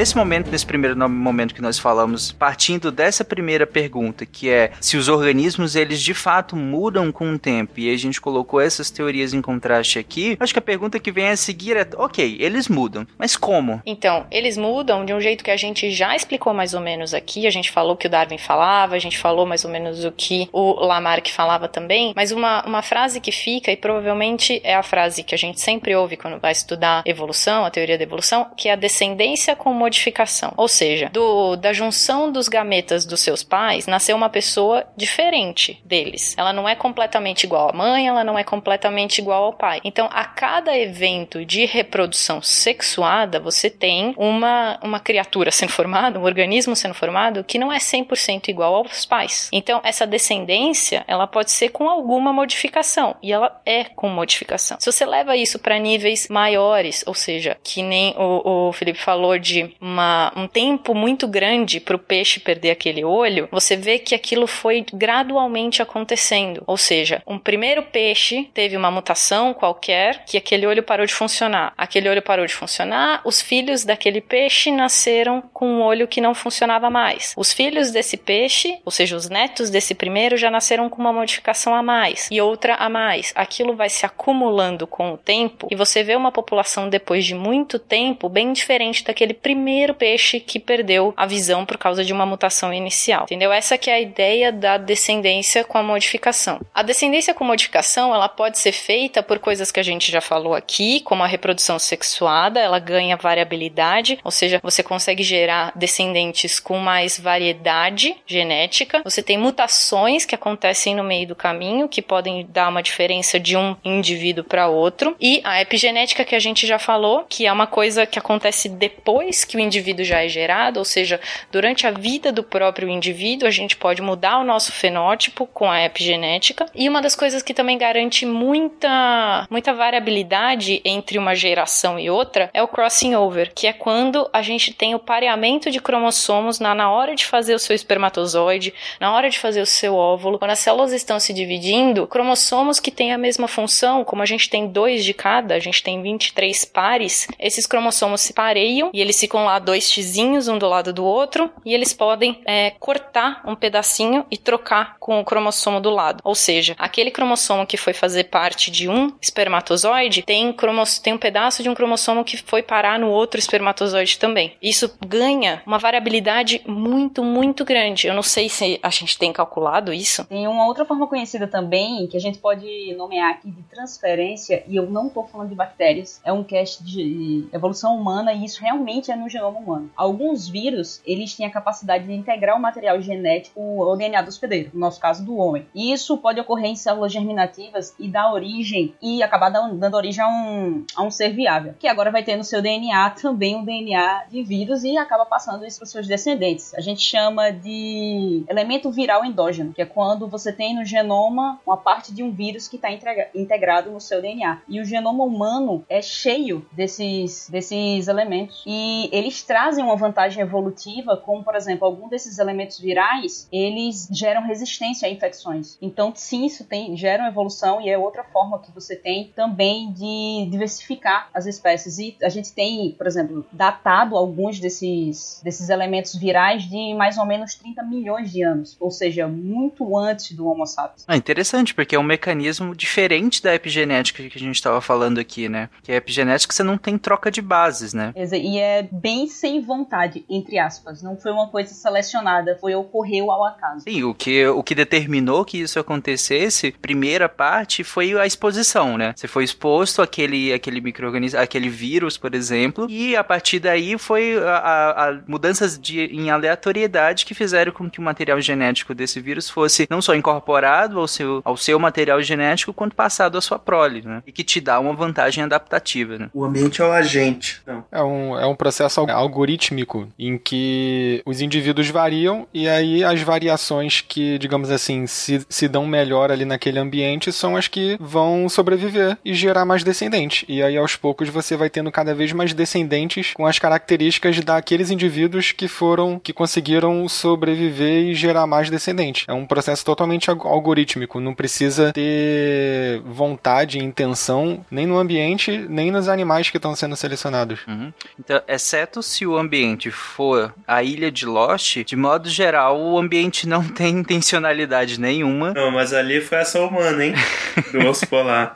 Speaker 1: Nesse momento, nesse primeiro momento que nós falamos, partindo dessa primeira pergunta, que é se os organismos eles de fato mudam com o tempo, e a gente colocou essas teorias em contraste aqui, acho que a pergunta que vem a seguir é: ok, eles mudam, mas como?
Speaker 4: Então, eles mudam de um jeito que a gente já explicou mais ou menos aqui. A gente falou que o Darwin falava, a gente falou mais ou menos o que o Lamarck falava também. Mas uma, uma frase que fica, e provavelmente é a frase que a gente sempre ouve quando vai estudar evolução, a teoria da evolução, que é a descendência com modificação. Ou seja, do, da junção dos gametas dos seus pais, nasceu uma pessoa diferente deles. Ela não é completamente igual à mãe, ela não é completamente igual ao pai. Então, a cada evento de reprodução sexuada, você tem uma, uma criatura sendo formada, um organismo sendo formado que não é 100% igual aos pais. Então, essa descendência, ela pode ser com alguma modificação, e ela é com modificação. Se você leva isso para níveis maiores, ou seja, que nem o, o Felipe falou de uma, um tempo muito grande para o peixe perder aquele olho, você vê que aquilo foi gradualmente acontecendo. Ou seja, um primeiro peixe teve uma mutação qualquer que aquele olho parou de funcionar. Aquele olho parou de funcionar, os filhos daquele peixe nasceram com um olho que não funcionava mais. Os filhos desse peixe, ou seja, os netos desse primeiro, já nasceram com uma modificação a mais e outra a mais. Aquilo vai se acumulando com o tempo e você vê uma população depois de muito tempo bem diferente daquele primeiro peixe que perdeu a visão por causa de uma mutação inicial. Entendeu? Essa que é a ideia da descendência com a modificação. A descendência com modificação, ela pode ser feita por coisas que a gente já falou aqui, como a reprodução sexuada, ela ganha variabilidade, ou seja, você consegue gerar descendentes com mais variedade genética. Você tem mutações que acontecem no meio do caminho, que podem dar uma diferença de um indivíduo para outro. E a epigenética que a gente já falou, que é uma coisa que acontece depois que o indivíduo já é gerado, ou seja, durante a vida do próprio indivíduo, a gente pode mudar o nosso fenótipo com a epigenética. E uma das coisas que também garante muita, muita variabilidade entre uma geração e outra é o crossing over, que é quando a gente tem o pareamento de cromossomos na, na hora de fazer o seu espermatozoide, na hora de fazer o seu óvulo. Quando as células estão se dividindo, cromossomos que têm a mesma função, como a gente tem dois de cada, a gente tem 23 pares, esses cromossomos se pareiam e eles ficam lá dois xizinhos um do lado do outro e eles podem é, cortar um pedacinho e trocar com o cromossomo do lado. Ou seja, aquele cromossomo que foi fazer parte de um espermatozoide tem, tem um pedaço de um cromossomo que foi parar no outro espermatozoide também. Isso ganha uma variabilidade muito, muito grande. Eu não sei se a gente tem calculado isso.
Speaker 3: Tem uma outra forma conhecida também, que a gente pode nomear aqui de transferência, e eu não estou falando de bactérias, é um cast de evolução humana, e isso realmente é no genoma humano. Alguns vírus, eles têm a capacidade de integrar o material genético ou DNA do hospedeiro, no nosso caso do homem. E isso pode ocorrer em células germinativas e dar origem, e acabar dando, dando origem a um, a um ser viável, que agora vai ter no seu DNA também um DNA de vírus e acaba passando isso para os seus descendentes. A gente chama de elemento viral endógeno, que é quando você tem no genoma uma parte de um vírus que está integrado no seu DNA. E o genoma humano é cheio desses, desses elementos. E eles trazem uma vantagem evolutiva, como por exemplo, algum desses elementos virais, eles geram resistência a infecções. Então, sim, isso tem, gera uma evolução e é outra forma que você tem também de diversificar as espécies. E a gente tem, por exemplo, datado alguns desses, desses elementos virais de mais ou menos 30 milhões de anos, ou seja, muito antes do Homo sapiens.
Speaker 1: Ah, interessante, porque é um mecanismo diferente da epigenética que a gente estava falando aqui, né? Que a epigenética você não tem troca de bases, né?
Speaker 3: E é bem sem vontade, entre aspas. Não foi uma coisa selecionada, foi ocorreu ao acaso.
Speaker 1: Sim, o que, o que determinou que isso acontecesse, primeira parte, foi a exposição, né? Você foi exposto àquele, àquele microorganismo, aquele vírus, por exemplo, e a partir daí foi a, a, a mudanças de, em aleatoriedade que fizeram com que o material genético desse vírus fosse não só incorporado ao seu, ao seu material genético, quanto passado à sua prole, né? E que te dá uma vantagem adaptativa, né?
Speaker 2: O ambiente é o agente. Não.
Speaker 7: É um, é um processo algorítmico em que os indivíduos variam e aí as variações que, digamos assim, se, se dão melhor ali naquele ambiente são as que vão sobreviver e gerar mais descendentes. E aí aos poucos você vai tendo cada vez mais descendentes com as características daqueles indivíduos que foram, que conseguiram sobreviver e gerar mais descendentes. É um processo totalmente alg- algorítmico, não precisa ter vontade e intenção nem no ambiente, nem nos animais que estão sendo selecionados.
Speaker 1: Uhum. Então, exceto se o ambiente for a ilha de Lost, de modo geral, o ambiente não tem intencionalidade nenhuma.
Speaker 2: Não, mas ali foi ação humana, hein? Do osso polar.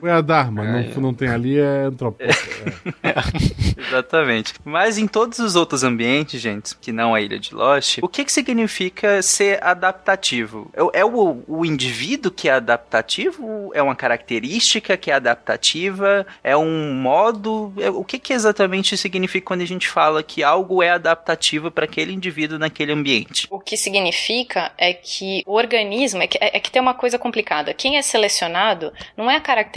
Speaker 6: Foi a Dharma,
Speaker 7: É,
Speaker 6: não, não tem ali, é antropólogo.
Speaker 1: Exatamente. Mas em todos os outros ambientes, gente, que não a ilha de Lost, o que, que significa ser adaptativo? É, é o, o indivíduo que é adaptativo? É uma característica que é adaptativa? É um modo? É- o que, que exatamente significa quando a gente fala que algo é adaptativo para aquele indivíduo naquele ambiente?
Speaker 4: O que significa é que o organismo é que, é que tem uma coisa complicada. Quem é selecionado não é a característica,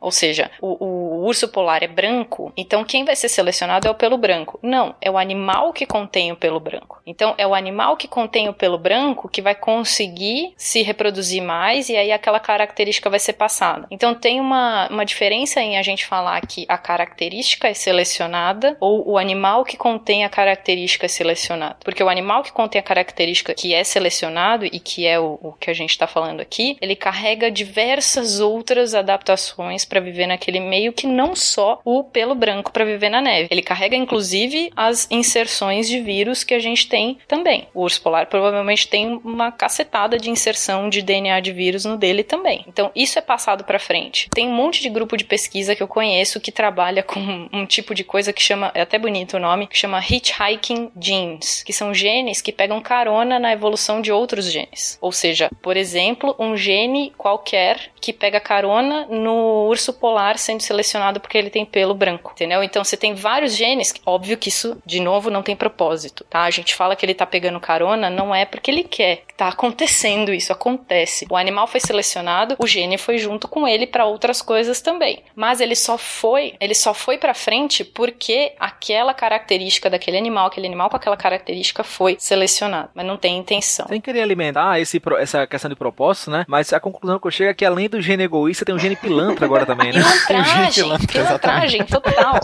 Speaker 4: ou seja, o, o urso polar é branco, então quem vai ser selecionado é o pelo branco. Não, é o animal que contém o pelo branco. Então é o animal que contém o pelo branco que vai conseguir se reproduzir mais e aí aquela característica vai ser passada. Então tem uma, uma diferença em a gente falar que a característica é selecionada ou o animal que contém a característica é selecionado. Porque o animal que contém a característica que é selecionado e que é o, o que a gente está falando aqui, ele carrega diversas outras adaptações para viver naquele meio que não só o pelo branco para viver na neve. Ele carrega inclusive as inserções de vírus que a gente tem também. O urso polar provavelmente tem uma cacetada de inserção de DNA de vírus no dele também. Então isso é passado para frente. Tem um monte de grupo de pesquisa que eu conheço que trabalha com um tipo de coisa que chama, é até bonito o nome, que chama hitchhiking genes, que são genes que pegam carona na evolução de outros genes. Ou seja, por exemplo, um gene qualquer que pega carona no urso polar sendo selecionado porque ele tem pelo branco, entendeu? Então você tem vários genes, óbvio que isso, de novo, não tem propósito, tá? A gente fala que ele tá pegando carona, não é porque ele quer, tá acontecendo isso, acontece. O animal foi selecionado, o gene foi junto com ele para outras coisas também. Mas ele só foi, ele só foi para frente porque aquela característica daquele animal, aquele animal com aquela característica foi selecionado, mas não tem intenção.
Speaker 5: Sem querer alimentar esse, essa questão de propósito, né? Mas a conclusão que eu chego é que além do gene egoísta, tem um gene pilantra agora também, né?
Speaker 4: Pilantragem,
Speaker 7: pilantra,
Speaker 4: pilantragem total.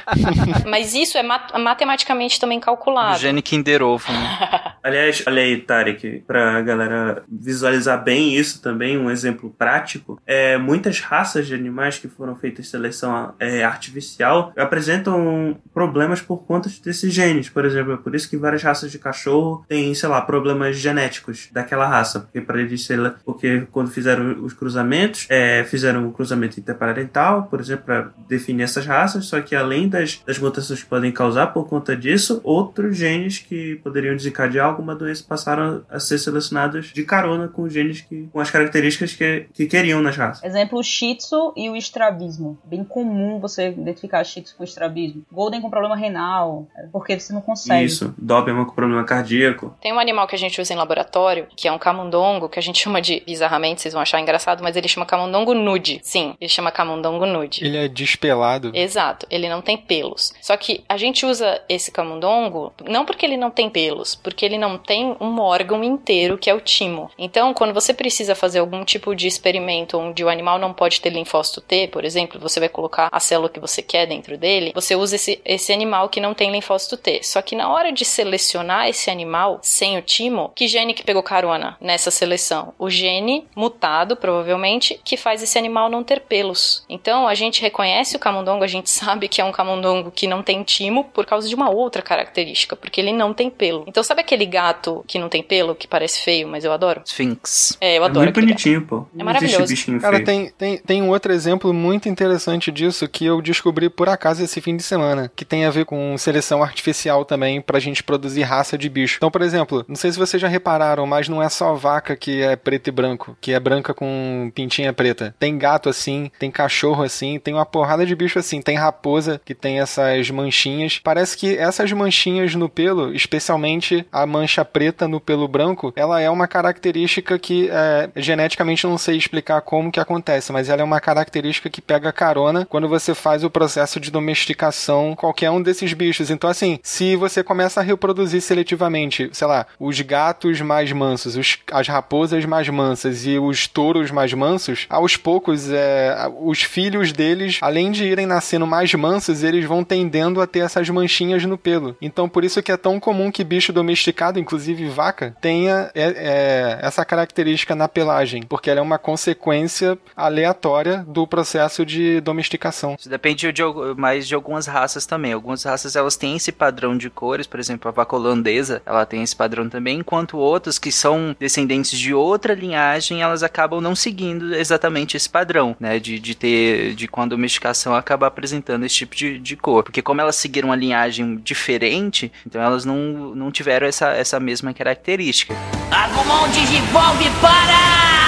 Speaker 4: Mas isso é mat- matematicamente também
Speaker 1: O
Speaker 4: calculado.
Speaker 1: gene Kinder Ovo, né?
Speaker 2: Aliás, olha aí, Tarek, pra galera visualizar bem isso também, um exemplo prático, é, muitas raças de animais que foram feitas seleção é, artificial apresentam problemas por conta desses genes. Por exemplo, é por isso que várias raças de cachorro têm, sei lá, problemas genéticos daquela raça. Porque para eles ser, porque quando fizeram os cruzamentos, é, fizeram o cruzamento interparental, por exemplo, para definir essas raças, só que além das, das mutações que podem causar por conta disso, outros genes que poderiam desencadear alguma doença passaram a ser selecionados de carona com genes que, com as características que, que queriam nas raças.
Speaker 3: Exemplo, o Shih Tzu e o estrabismo. Bem comum você identificar Shih Tzu com estrabismo. Golden com problema renal, é porque você não consegue.
Speaker 2: Isso, Doberman com problema cardíaco.
Speaker 4: Tem um animal que a gente usa em laboratório, que é um camundongo, que a gente chama de, bizarramente, vocês vão achar engraçado, mas ele chama camundongo nude. Sim, ele chama camundongo nude.
Speaker 7: Ele é despelado.
Speaker 4: Exato, ele não tem pelos. Só que a gente usa esse camundongo não porque ele não tem pelos, porque ele não tem um órgão inteiro que é o timo. Então, quando você precisa fazer algum tipo de experimento onde o animal não pode ter linfócito T, por exemplo, você vai colocar a célula que você quer dentro dele, você usa esse, esse animal que não tem linfócito T. Só que na hora de selecionar esse animal sem o timo, que gene que pegou carona nessa seleção? O gene mutado, provavelmente, que faz esse animal não ter pelos. Então, a gente reconhece o camundongo, a gente sabe que é um camundongo que não tem timo por causa de uma outra característica, porque ele não tem pelo. Então, sabe aquele gato que não tem pelo, que parece feio, mas eu adoro?
Speaker 1: Sphinx.
Speaker 4: É, eu
Speaker 2: É
Speaker 4: adoro
Speaker 2: muito
Speaker 4: aquele gato.
Speaker 2: bonitinho, pô.
Speaker 4: É maravilhoso.
Speaker 7: Cara,
Speaker 2: feio.
Speaker 7: tem, tem, tem um outro exemplo muito interessante disso que eu descobri por acaso esse fim de semana, que tem a ver com seleção artificial também pra gente produzir raça de bicho. Então, por exemplo, não sei se vocês já repararam, mas não é só vaca que é preto e branco, que é branca com pintinha preta. Tem gato assim, tem cachorro assim, tem uma porrada de bicho assim, tem raposa que tem essas manchinhas. Parece que essas manchinhas no pelo, especialmente a mancha preta no pelo branco, branco, ela é uma característica que é, geneticamente não sei explicar como que acontece, mas ela é uma característica que pega carona quando você faz o processo de domesticação qualquer um desses bichos. Então, assim, se você começa a reproduzir seletivamente, sei lá, os gatos mais mansos, os, as raposas mais mansas e os touros mais mansos, aos poucos, é, os filhos deles, além de irem nascendo mais mansos, eles vão tendendo a ter essas manchinhas no pelo. Então, por isso que é tão comum que bicho domesticado, inclusive vaca, tenha é, é, essa característica na pelagem, porque ela é uma consequência aleatória do processo de domesticação.
Speaker 1: Isso depende de, mais de algumas raças também. Algumas raças elas têm esse padrão de cores, por exemplo, a vaca holandesa, ela tem esse padrão também, enquanto outras que são descendentes de outra linhagem, elas acabam não seguindo exatamente esse padrão, né, de, de ter, de quando a domesticação acaba apresentando esse tipo de, de cor. Porque como elas seguiram uma linhagem diferente, então elas não, não tiveram essa, essa mesma característica.
Speaker 10: Agumon Digivolve para!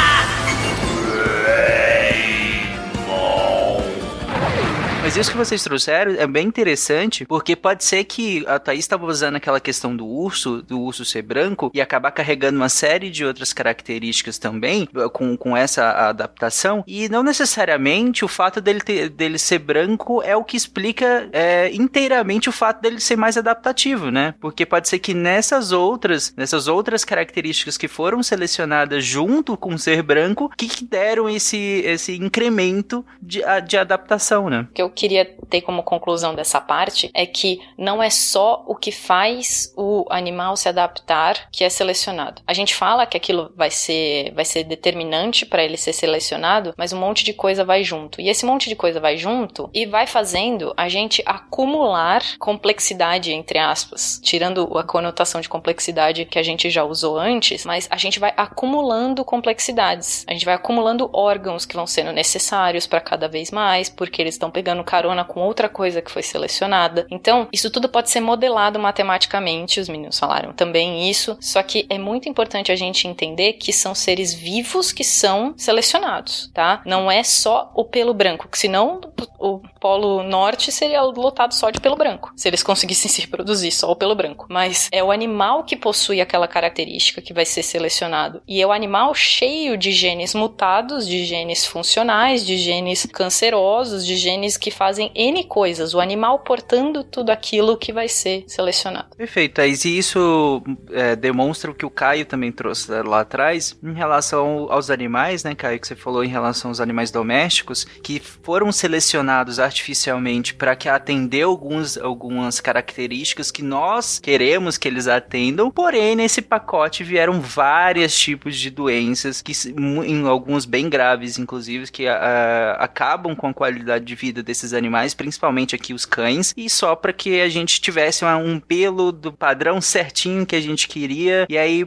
Speaker 1: Mas isso que vocês trouxeram é bem interessante, porque pode ser que a Thaís estava usando aquela questão do urso, do urso ser branco, e acabar carregando uma série de outras características também, com, com essa adaptação, e não necessariamente o fato dele, ter, dele ser branco é o que explica é, inteiramente o fato dele ser mais adaptativo, né? Porque pode ser que nessas outras, nessas outras características que foram selecionadas junto com ser branco, que, que deram esse, esse incremento de, de adaptação, né?
Speaker 4: Que eu queria ter como conclusão dessa parte é que não é só o que faz o animal se adaptar que é selecionado. A gente fala que aquilo vai ser, vai ser determinante para ele ser selecionado, mas um monte de coisa vai junto. E esse monte de coisa vai junto e vai fazendo a gente acumular complexidade, entre aspas, tirando a conotação de complexidade que a gente já usou antes, mas a gente vai acumulando complexidades. A gente vai acumulando órgãos que vão sendo necessários para cada vez mais, porque eles estão pegando carona com outra coisa que foi selecionada. Então, isso tudo pode ser modelado matematicamente, os meninos falaram também isso, só que é muito importante a gente entender que são seres vivos que são selecionados, tá? Não é só o pelo branco, que senão o polo norte seria lotado só de pelo branco, se eles conseguissem se reproduzir só o pelo branco. Mas é o animal que possui aquela característica que vai ser selecionado. E é o animal cheio de genes mutados, de genes funcionais, de genes cancerosos, de genes que fazem N coisas, o animal portando tudo aquilo que vai ser selecionado.
Speaker 1: Perfeito, e isso é, demonstra o que o Caio também trouxe lá atrás em relação aos animais, né, Caio, que você falou em relação aos animais domésticos, que foram selecionados artificialmente para que atender alguns, algumas características que nós queremos que eles atendam, porém nesse pacote vieram vários tipos de doenças, que em alguns bem graves, inclusive, que a, acabam com a qualidade de vida desses esses animais, principalmente aqui os cães, e só para que a gente tivesse um pelo do padrão certinho que a gente queria. E aí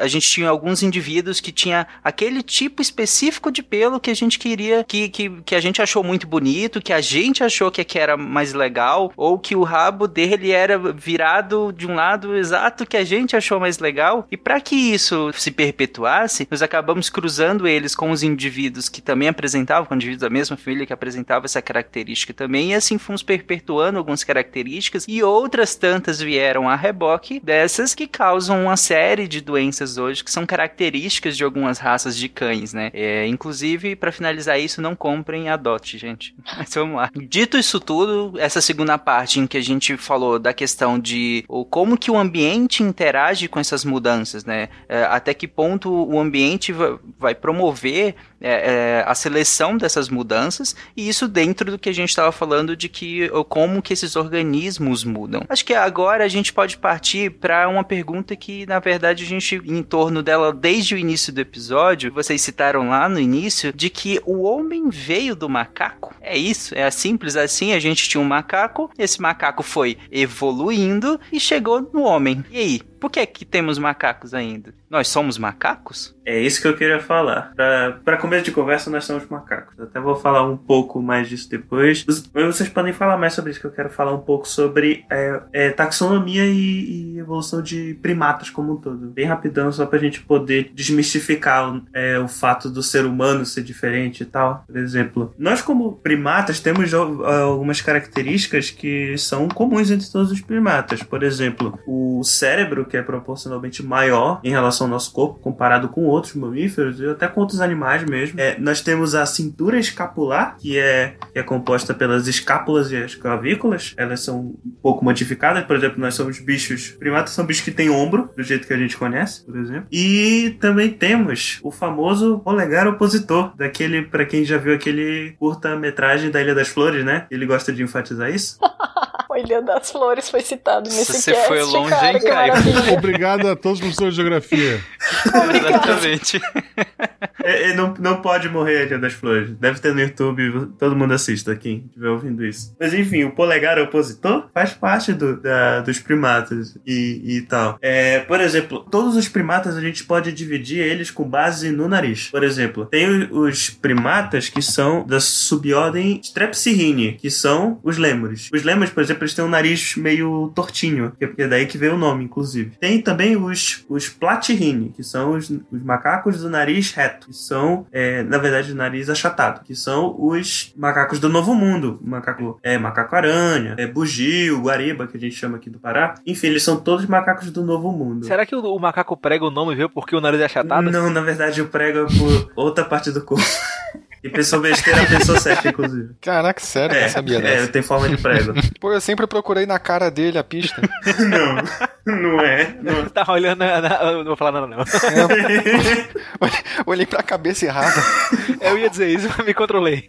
Speaker 1: a gente tinha alguns indivíduos que tinha aquele tipo específico de pelo que a gente queria, que, que, que a gente achou muito bonito, que a gente achou que, que era mais legal, ou que o rabo dele era virado de um lado exato que a gente achou mais legal. E para que isso se perpetuasse, nós acabamos cruzando eles com os indivíduos que também apresentavam, com indivíduos da mesma família que apresentavam essa característica característica também, e assim fomos perpetuando algumas características, e outras tantas vieram a reboque dessas que causam uma série de doenças hoje que são características de algumas raças de cães, né? É, inclusive, para finalizar isso, não comprem adote, gente. Mas vamos lá. Dito isso tudo, essa segunda parte em que a gente falou da questão de ou como que o ambiente interage com essas mudanças, né? É, até que ponto o ambiente vai promover é, é, a seleção dessas mudanças, e isso dentro do que a gente estava falando de que como que esses organismos mudam. Acho que agora a gente pode partir para uma pergunta que, na verdade, a gente, em torno dela desde o início do episódio, vocês citaram lá no início, de que o homem veio do macaco. É isso, é simples assim, a gente tinha um macaco, esse macaco foi evoluindo e chegou no homem. E aí, por que é que temos macacos ainda? Nós somos macacos?
Speaker 2: É isso que eu queria falar. Para começo de conversa, nós somos macacos. Até vou falar um pouco mais disso depois. Vocês podem falar mais sobre isso, que eu quero falar um pouco sobre é, é, taxonomia e, e, evolução de primatas como um todo. Bem rapidão, só pra gente poder desmistificar é, o fato do ser humano ser diferente e tal. Por exemplo, nós como primatas temos algumas características que são comuns entre todos os primatas. Por exemplo, o cérebro que é proporcionalmente maior em relação ao nosso corpo, comparado com outros mamíferos e até com outros animais mesmo. É, nós temos a cintura escapular, que é, que é composta pelas escápulas e as clavículas. Elas são um pouco modificadas. Por exemplo, nós somos bichos. Primatas são bichos que têm ombro, do jeito que a gente conhece, por exemplo. E também temos o famoso polegar opositor, daquele, para quem já viu aquele curta-metragem da Ilha das Flores, né? Ele gosta de enfatizar isso.
Speaker 4: A Ilha das Flores foi citado nesse
Speaker 1: Você
Speaker 4: cast,
Speaker 1: foi longe,
Speaker 4: cara,
Speaker 1: hein, Caio?
Speaker 6: Obrigado a todos os professores de geografia.
Speaker 1: Exatamente.
Speaker 2: É, é, não, não pode morrer a Ilha das Flores. Deve ter no YouTube, todo mundo assista quem estiver ouvindo isso. Mas enfim, o polegar opositor faz parte do, da- dos primatas e, e tal. É, por exemplo, todos os primatas a gente pode dividir eles com base no nariz. Por exemplo, tem os primatas que são da subordem Strepsirrhini, que são os lêmures. Os lêmures, por exemplo, eles têm um nariz meio tortinho, que é é daí que veio o nome, inclusive. Tem também os, os Platyrrhini, que são os, os macacos do nariz reto, que são, é, na verdade, o nariz achatado, que são os macacos do Novo Mundo. Macaco, é, macaco-aranha, é, bugio, guariba, que a gente chama aqui do Pará. Enfim, eles são todos macacos do Novo Mundo.
Speaker 5: Será que o, o macaco prega o nome, viu? Porque o nariz é achatado?
Speaker 2: Não, na verdade, o prego é por outra parte do corpo. E pensou besteira, pensou certo, inclusive.
Speaker 7: Caraca, sério, eu
Speaker 2: É,
Speaker 7: não sabia
Speaker 2: é,
Speaker 7: dessa.
Speaker 2: tem forma de prego.
Speaker 7: Pô, eu sempre procurei na cara dele a pista.
Speaker 2: não, não é. Não.
Speaker 5: Tá olhando. Na, na- eu não vou falar nada, não.
Speaker 7: Olhei pra cabeça errada.
Speaker 5: Eu ia dizer isso, mas me controlei.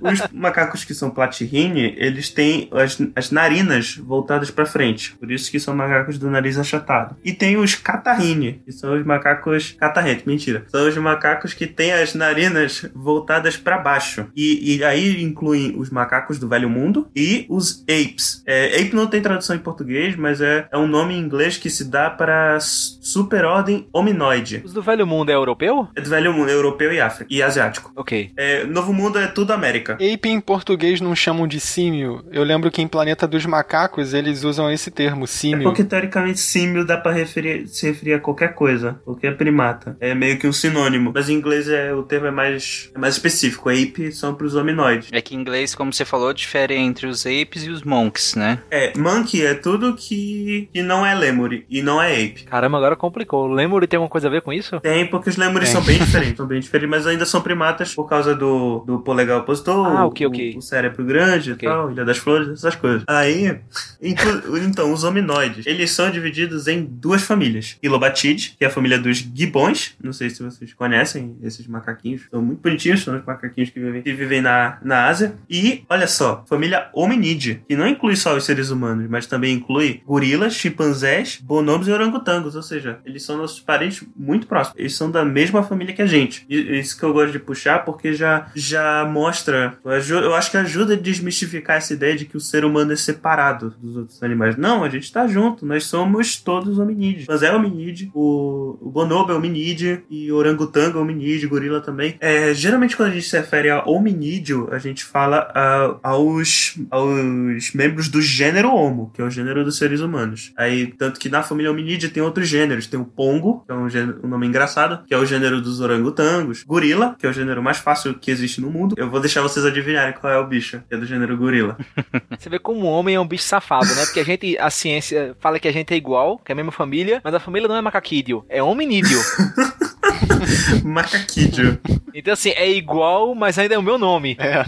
Speaker 2: Os macacos que são platyrrhini, eles têm as, as narinas voltadas pra frente. Por isso que são macacos do nariz achatado. E tem os catarrhini, que são os macacos... Catarrente, mentira. São os macacos que têm as narinas voltadas pra baixo. E, e aí incluem os macacos do Velho Mundo e os apes. É, ape não tem tradução em português, mas é, é um nome em inglês que se dá para superordem hominoide.
Speaker 5: Os do Velho Mundo é europeu?
Speaker 2: É do Velho Mundo, europeu e África. E asiático.
Speaker 5: Ok.
Speaker 2: É, Novo Mundo é tudo América.
Speaker 7: Ape em português não chamam de símio. Eu lembro que em Planeta dos Macacos eles usam esse termo,
Speaker 2: É
Speaker 7: símio.
Speaker 2: porque teoricamente símio dá pra referir, se referir a qualquer coisa, qualquer primata. É meio que um sinônimo. Mas em inglês é, o termo é mais, é mais específico. Ape são pros hominoides.
Speaker 1: É que em inglês, como você falou, difere entre os apes e os monks, né?
Speaker 2: É, monkey é tudo que, que não é lemur e não é ape.
Speaker 5: Caramba, agora complicou. O Lemur tem alguma coisa a ver com isso?
Speaker 2: Tem, porque os lemures são bem diferentes, são bem diferentes, mas ainda são primatas por causa do, do polegar opositor,
Speaker 5: Ah,
Speaker 2: o-
Speaker 5: ok, ok.
Speaker 2: o, cérebro grande
Speaker 5: Ok.
Speaker 2: e tal, Ilha das Flores, essas coisas. Aí, inclu- então, os hominoides, eles são divididos em duas famílias. Ilobatide, que é a família dos gibões, não sei se vocês conhecem esses macaquinhos, são muito bonitinhos, os macaquinhos que vivem, que vivem na, na Ásia. E, olha só, família hominide, que não inclui só os seres humanos, mas também inclui gorilas, chimpanzés, bonobos e orangotangos, ou seja, eles são nossos parentes muito próximos. Eles são da mesma família que a gente. E isso que eu gosto de puxar, porque já, já mostra, eu acho que ajuda a desmistificar essa ideia de que o ser humano é separado dos outros animais. Não, a gente tá junto, nós somos todos hominídeos. Mas é hominídeo, o, o bonobo é hominídeo, e orangotango é hominídeo, gorila também. É, geralmente quando a gente se refere a hominídeo, a gente fala ah, aos, aos membros do gênero Homo, que é o gênero dos seres humanos. Aí, tanto que na família hominídea tem outros gêneros. Tem o pongo, que é um, gênero, um nome engraçado, que é o gênero dos orangotangos. Gorila, que é o gênero mais fácil que existe no mundo. Eu vou deixar vocês adivinharem qual é o bicho, que é do gênero gorila.
Speaker 5: Você vê como o homem é um bicho safado, né? Porque a gente, a ciência fala que a gente é igual, que é a mesma família, mas a família não é macaquídeo, é hominídeo.
Speaker 2: Macaquídeo.
Speaker 5: Então, assim, é igual, mas ainda é o meu nome.
Speaker 7: É.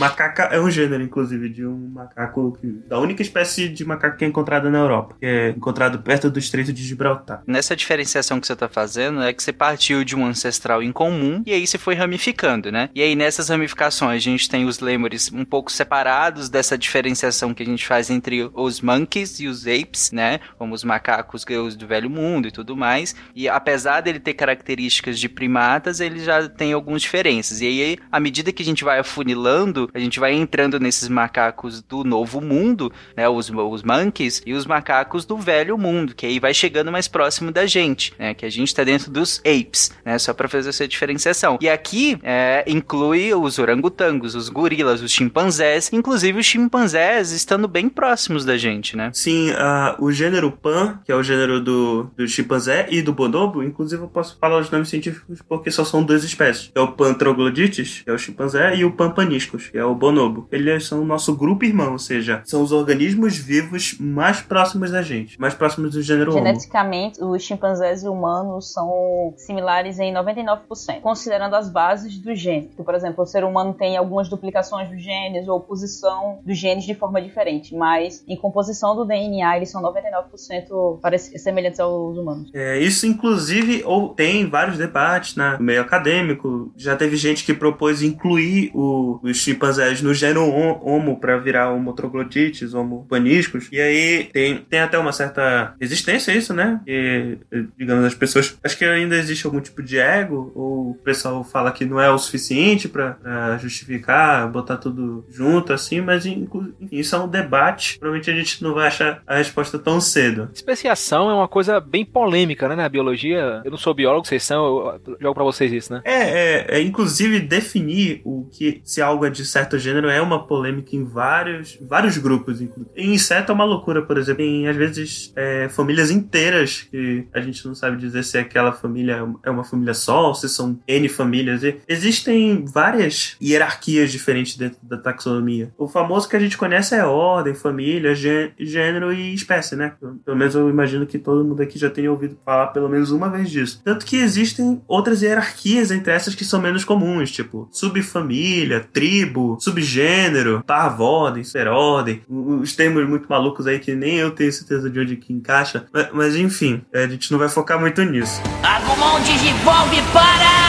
Speaker 2: Macaca é um gênero, inclusive, de um macaco que, da única espécie de macaco que é encontrada na Europa, que é encontrado perto do Estreito de Gibraltar.
Speaker 1: Nessa diferenciação que você tá fazendo, é que você partiu de um ancestral em comum e aí você foi ramificando, né? E aí nessas ramificações a gente tem os lêmures um pouco separados dessa diferenciação que a gente faz entre os monkeys e os apes, né? Como os macacos os do velho mundo e tudo mais. E apesar dele ter características de primatas, ele já tem algumas diferenças. E aí, à medida que a gente vai afunilando, a gente vai entrando nesses macacos do novo mundo, né? Os, os monkeys e os macacos do velho mundo, que aí vai chegando mais próximo da gente, né? Que a gente tá dentro dos apes, né? Só pra fazer essa diferenciação. E aqui é, inclui os orangotangos, os gorilas, os chimpanzés, inclusive os chimpanzés estando bem próximos da gente, né?
Speaker 2: Sim, ah, o gênero Pan, que é o gênero do, do chimpanzé e do bonobo, inclusive eu posso falar os nomes científicos porque só são duas espécies. É o Pan troglodites, que é o chimpanzé, e o Pan paniscus, que é o bonobo. Eles são o nosso grupo irmão, ou seja, são os organismos vivos mais próximos da gente, mais próximos do gênero Homo.
Speaker 3: Geneticamente, os chimpanzés e humanos são similares em 99%, considerando as bases do gene. Então, por exemplo, o ser humano tem algumas duplicações dos genes ou posição dos genes de forma diferente, mas em composição do DNA eles são 99% semelhantes aos humanos.
Speaker 2: É, isso, inclusive, ou tem vários debates né, no meio acadêmico. Já teve gente que propôs incluir o, os chimpanzés no gênero Homo para virar homo troglodytes, homo paniscos. E aí tem, tem até uma certa resistência a isso, né? Que, digamos, as pessoas. Acho que ainda existe algum tipo de ego, ou o pessoal fala que não é o suficiente para justificar, botar tudo junto assim, mas enfim, isso é um debate. Provavelmente a gente não vai achar a resposta tão cedo.
Speaker 5: Especiação é uma coisa bem polêmica, né, na biologia. Eu não sou biólogo, vocês são, eu jogo para vocês isso, né?
Speaker 2: É, é, é, inclusive definir o que se algo é de certo gênero é uma polêmica em vários, vários grupos. Em inseto é uma loucura, por exemplo. Tem às vezes é, famílias inteiras que a gente não sabe dizer se aquela família é uma família só, ou se são N famílias. E existem várias hierarquias diferentes dentro da taxonomia. O famoso que a gente conhece é ordem, família, gênero e espécie, né? Pelo menos eu imagino que todo mundo aqui já tenha ouvido falar pelo menos uma vez disso. Tanto que existem outras hierarquias entre essas que são menos comuns, tipo subfamília, tribo, subgênero, parvordem, superordem, os termos muito malucos aí que nem eu tenho certeza de onde que encaixa. Mas, mas enfim, a gente não vai focar muito nisso.
Speaker 10: Agumon Digivolve para!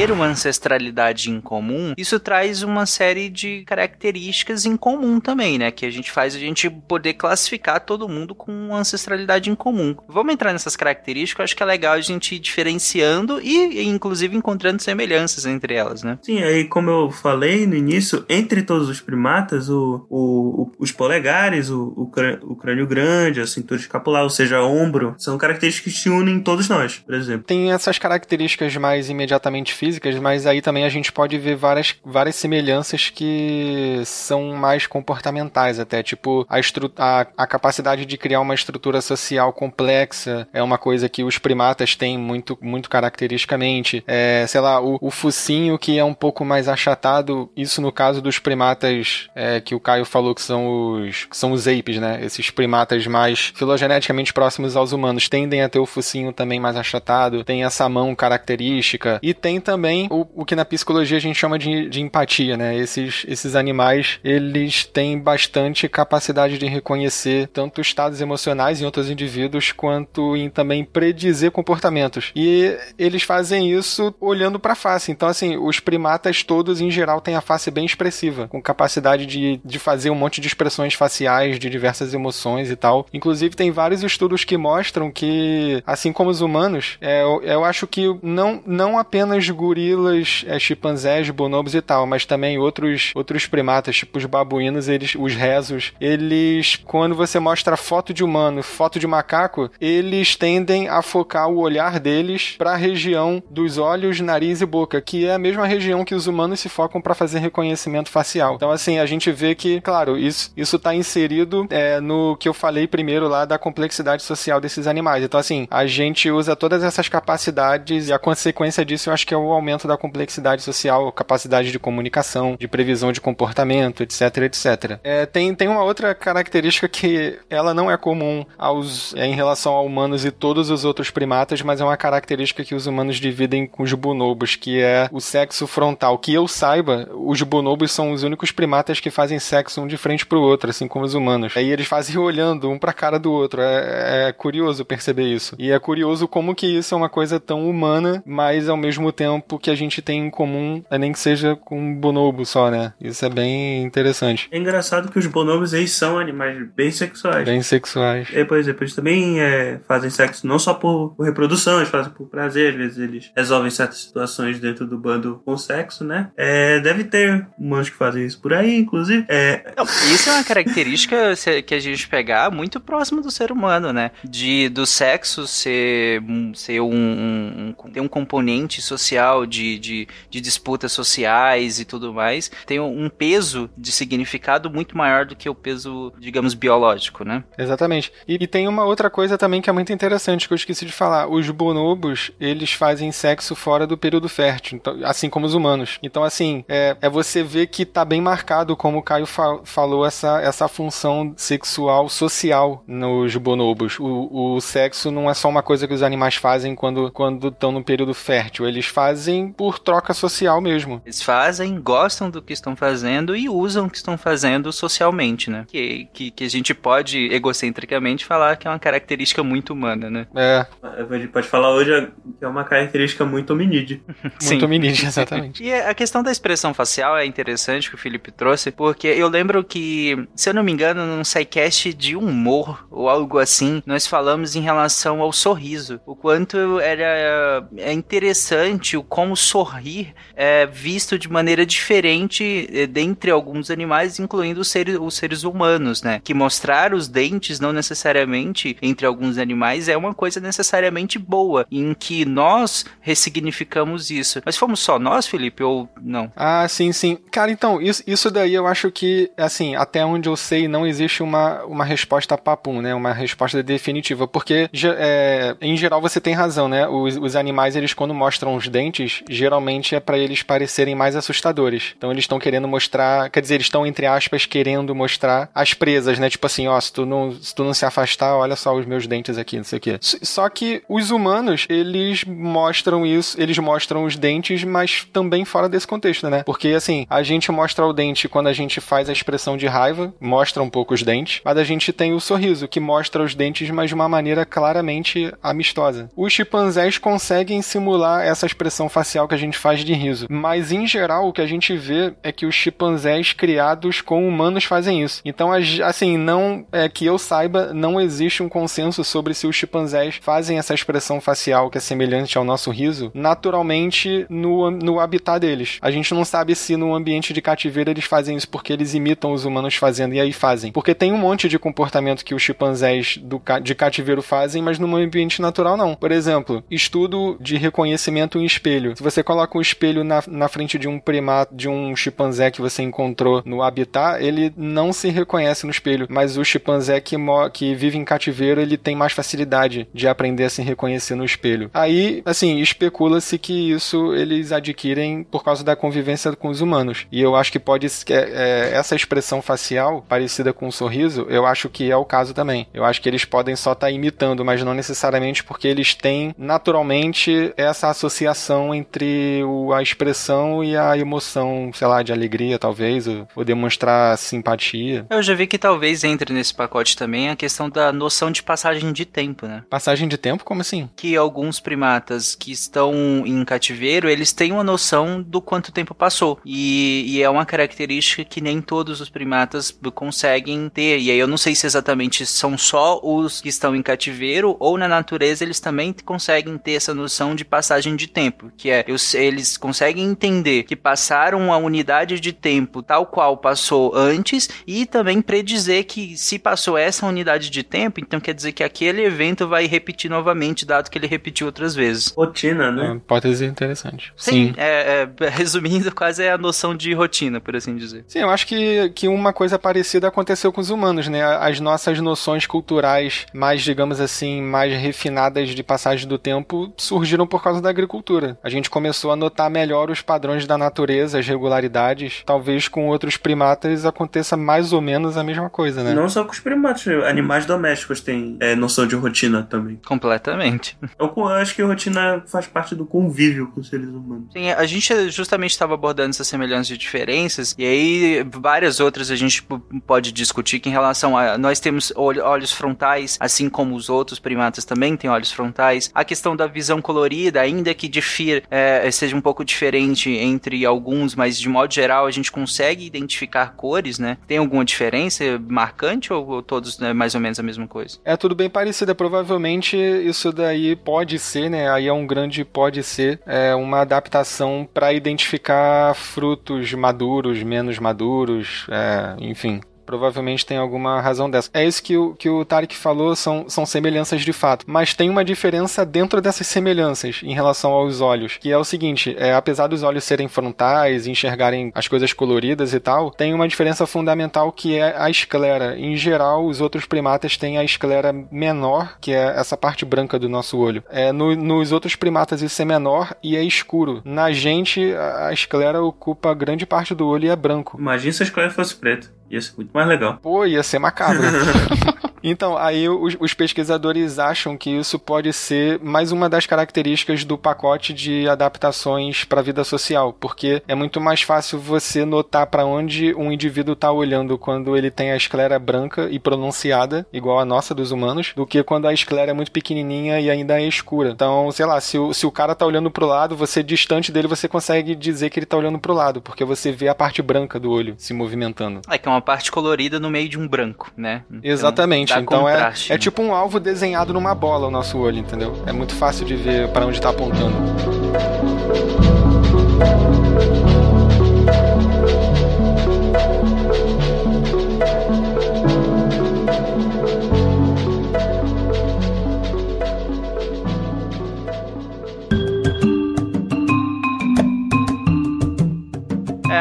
Speaker 1: Ter uma ancestralidade em comum, isso traz uma série de características em comum também, né? Que a gente faz a gente poder classificar todo mundo com uma ancestralidade em comum. Vamos entrar nessas características, eu acho que é legal a gente ir diferenciando e, inclusive, encontrando semelhanças entre elas, né?
Speaker 2: Sim, aí, como eu falei no início, entre todos os primatas, o, o, os polegares, o, o, o crânio grande, a cintura escapular, ou seja, ombro, são características que se unem em todos nós, por exemplo.
Speaker 7: Tem essas características mais imediatamente físicas, mas aí também a gente pode ver várias, várias semelhanças que são mais comportamentais até, tipo a, a, a capacidade de criar uma estrutura social complexa é uma coisa que os primatas têm muito, muito caracteristicamente. É, sei lá, o, o focinho que é um pouco mais achatado, isso no caso dos primatas é, que o Caio falou que são os, que são os apes, né? Esses primatas mais filogeneticamente próximos aos humanos tendem a ter o focinho também mais achatado, tem essa mão característica e tem também o, o que na psicologia a gente chama de, de empatia, né? Esses, esses animais, eles têm bastante capacidade de reconhecer tanto estados emocionais em outros indivíduos, quanto em também predizer comportamentos. E eles fazem isso olhando para a face. Então, assim, os primatas todos, em geral, têm a face bem expressiva, com capacidade de, de fazer um monte de expressões faciais de diversas emoções e tal. Inclusive, tem vários estudos que mostram que, assim como os humanos, é, eu, eu acho que não, não apenas gorilas, é, chimpanzés, bonobos e tal, mas também outros, outros primatas, tipo os babuínos, eles, os rezos, eles, quando você mostra foto de humano, foto de macaco, eles tendem a focar o olhar deles para a região dos olhos, nariz e boca, que é a mesma região que os humanos se focam para fazer reconhecimento facial. Então, assim, a gente vê que, claro, isso isso está inserido é, no que eu falei primeiro lá da complexidade social desses animais. Então, assim, a gente usa todas essas capacidades e a consequência disso eu acho que é o aumento da complexidade social, capacidade de comunicação, de previsão de comportamento, etc, etc. É, tem, tem uma outra característica que ela não é comum aos, é, em relação a humanos e todos os outros primatas, mas é uma característica que os humanos dividem com os bonobos, que é o sexo frontal. Que eu saiba, os bonobos são os únicos primatas que fazem sexo um de frente pro outro, assim como os humanos. Aí eles fazem olhando um pra cara do outro. É, é curioso perceber isso. E é curioso como que isso é uma coisa tão humana, mas ao mesmo tempo tempo que a gente tem em comum, é nem que seja com um bonobo só, né? Isso é bem interessante.
Speaker 2: É engraçado que os bonobos eles são animais bem sexuais.
Speaker 7: Bem sexuais.
Speaker 2: É, por exemplo, eles também é, fazem sexo não só por, por, reprodução, eles fazem por prazer, às vezes eles resolvem certas situações dentro do bando com sexo, né? É, deve ter humanos que fazem isso por aí, inclusive. É...
Speaker 1: Não, isso é uma característica que a gente pegar muito próximo do ser humano, né? De, do sexo ser, ser um, um, um ter um componente social social, de, de, de disputas sociais e tudo mais, tem um peso de significado muito maior do que o peso, digamos, biológico, né?
Speaker 7: Exatamente. E, e tem uma outra coisa também que é muito interessante que eu esqueci de falar. Os bonobos, eles fazem sexo fora do período fértil, então, assim como os humanos. Então, assim, é, é você ver que tá bem marcado, como o Caio fa falou, essa, essa função sexual social nos bonobos. O, o sexo não é só uma coisa que os animais fazem quando estão no período fértil. Eles fazem por troca social mesmo.
Speaker 1: Eles fazem, gostam do que estão fazendo e usam o que estão fazendo socialmente, né? Que, que, que a gente pode, egocentricamente, falar que é uma característica muito humana, né?
Speaker 7: É.
Speaker 2: A gente pode falar hoje que é uma característica muito hominídea.
Speaker 7: Muito hominídea, exatamente.
Speaker 1: E a questão da expressão facial é interessante que o Felipe trouxe, porque eu lembro que, se eu não me engano, num sidecast de humor ou algo assim, nós falamos em relação ao sorriso. O quanto era é interessante o como sorrir é visto de maneira diferente é, dentre alguns animais, incluindo os seres, os seres humanos, né? Que mostrar os dentes não necessariamente entre alguns animais é uma coisa necessariamente boa, em que nós ressignificamos isso. Mas fomos só nós, Felipe, ou não?
Speaker 7: Ah, sim, sim. Cara, então, isso, isso daí eu acho que, assim, até onde eu sei, não existe uma, uma resposta papum, né? Uma resposta definitiva. Porque, é, em geral, você tem razão, né? Os, os animais, eles quando mostram os dentes, geralmente é para eles parecerem mais assustadores. Então, eles estão querendo mostrar, quer dizer, eles estão, entre aspas, querendo mostrar as presas, né? Tipo assim, ó, se tu não se, tu não se afastar, olha só os meus dentes aqui, não sei o quê. Só que os humanos, eles mostram isso, eles mostram os dentes, mas também fora desse contexto, né? Porque, assim, a gente mostra o dente quando a gente faz a expressão de raiva, mostra um pouco os dentes, mas a gente tem o sorriso, que mostra os dentes, mas de uma maneira claramente amistosa. Os chimpanzés conseguem simular essa expressão facial que a gente faz de riso, mas em geral o que a gente vê é que os chimpanzés criados com humanos fazem isso. Então, assim, não é que eu saiba, não existe um consenso sobre se os chimpanzés fazem essa expressão facial que é semelhante ao nosso riso naturalmente no, no habitat deles. A gente não sabe se no ambiente de cativeiro eles fazem isso porque eles imitam os humanos fazendo e aí fazem. Porque tem um monte de comportamento que os chimpanzés do, de cativeiro fazem, mas no ambiente natural não. Por exemplo, estudo de reconhecimento em espelho. Se você coloca um espelho na, na frente de um primato, de um chimpanzé que você encontrou no habitat, ele não se reconhece no espelho, mas o chimpanzé que, que vive em cativeiro, ele tem mais facilidade de aprender a se reconhecer no espelho. Aí, assim, especula-se que isso eles adquirem por causa da convivência com os humanos. E eu acho que pode é, é, essa expressão facial parecida com um sorriso, eu acho que é o caso também. Eu acho que eles podem só estar tá imitando, mas não necessariamente porque eles têm naturalmente essa associação entre o, a expressão e a emoção, sei lá, de alegria, talvez, ou, ou demonstrar simpatia.
Speaker 1: Eu já vi que talvez entre nesse pacote também a questão da noção de passagem de tempo, né?
Speaker 7: Passagem de tempo? Como assim?
Speaker 1: Que alguns primatas que estão em cativeiro, eles têm uma noção do quanto tempo passou. E, e, é uma característica que nem todos os primatas conseguem ter. E aí eu não sei se exatamente são só os que estão em cativeiro ou na natureza eles também conseguem ter essa noção de passagem de tempo. Que é, eles conseguem entender que passaram a unidade de tempo tal qual passou antes e também predizer que se passou essa unidade de tempo, então quer dizer que aquele evento vai repetir novamente, dado que ele repetiu outras vezes.
Speaker 2: Rotina, né?
Speaker 7: É, pode ser interessante.
Speaker 1: Sim. Sim. É, é, resumindo, quase é a noção de rotina, por assim dizer.
Speaker 7: Sim, eu acho que, que uma coisa parecida aconteceu com os humanos, né? As nossas noções culturais mais, digamos assim, mais refinadas de passagem do tempo surgiram por causa da agricultura. A gente começou a notar melhor os padrões da natureza, as regularidades. Talvez com outros primatas aconteça mais ou menos a mesma coisa, né?
Speaker 2: Não só com os primatas, animais domésticos têm é, noção de rotina também.
Speaker 1: Completamente.
Speaker 2: Eu acho que a rotina faz parte do convívio com os seres humanos.
Speaker 1: Sim, a gente justamente estava abordando essas semelhanças e diferenças, e aí várias outras a gente pode discutir que em relação a. Nós temos olhos frontais, assim como os outros primatas também têm olhos frontais. A questão da visão colorida, ainda que difira, é, seja um pouco diferente entre alguns, mas de modo geral a gente consegue identificar cores, né? Tem alguma diferença marcante ou, todos né, mais ou menos a mesma coisa?
Speaker 7: É tudo bem parecido. É, provavelmente isso daí pode ser, né? Aí é um grande pode ser é, uma adaptação para identificar frutos maduros, menos maduros, é, enfim Provavelmente tem alguma razão dessa. É isso que o, que o Tarek falou, são, são semelhanças de fato. Mas tem uma diferença dentro dessas semelhanças em relação aos olhos, que é o seguinte, é, apesar dos olhos serem frontais, enxergarem as coisas coloridas e tal, tem uma diferença fundamental que é a esclera. Em geral, os outros primatas têm a esclera menor, que é essa parte branca do nosso olho. É, no, nos outros primatas isso é menor e é escuro. Na gente, a esclera ocupa grande parte do olho e é branco.
Speaker 2: Imagina se a esclera fosse preta. Ia ser muito mais legal.
Speaker 7: Pô, ia ser macabro. Então, aí os, os, pesquisadores acham que isso pode ser mais uma das características do pacote de adaptações para a vida social, porque é muito mais fácil você notar para onde um indivíduo está olhando quando ele tem a esclera branca e pronunciada, igual a nossa dos humanos, do que quando a esclera é muito pequenininha e ainda é escura. Então, sei lá, se o, se o cara tá olhando pro lado, você distante dele, você consegue dizer que ele tá olhando pro lado, porque você vê a parte branca do olho se movimentando.
Speaker 1: É que é uma parte colorida no meio de um branco, né?
Speaker 7: Então, Exatamente. Então é, é tipo um alvo desenhado numa bola o nosso olho, entendeu? É muito fácil de ver para onde tá apontando.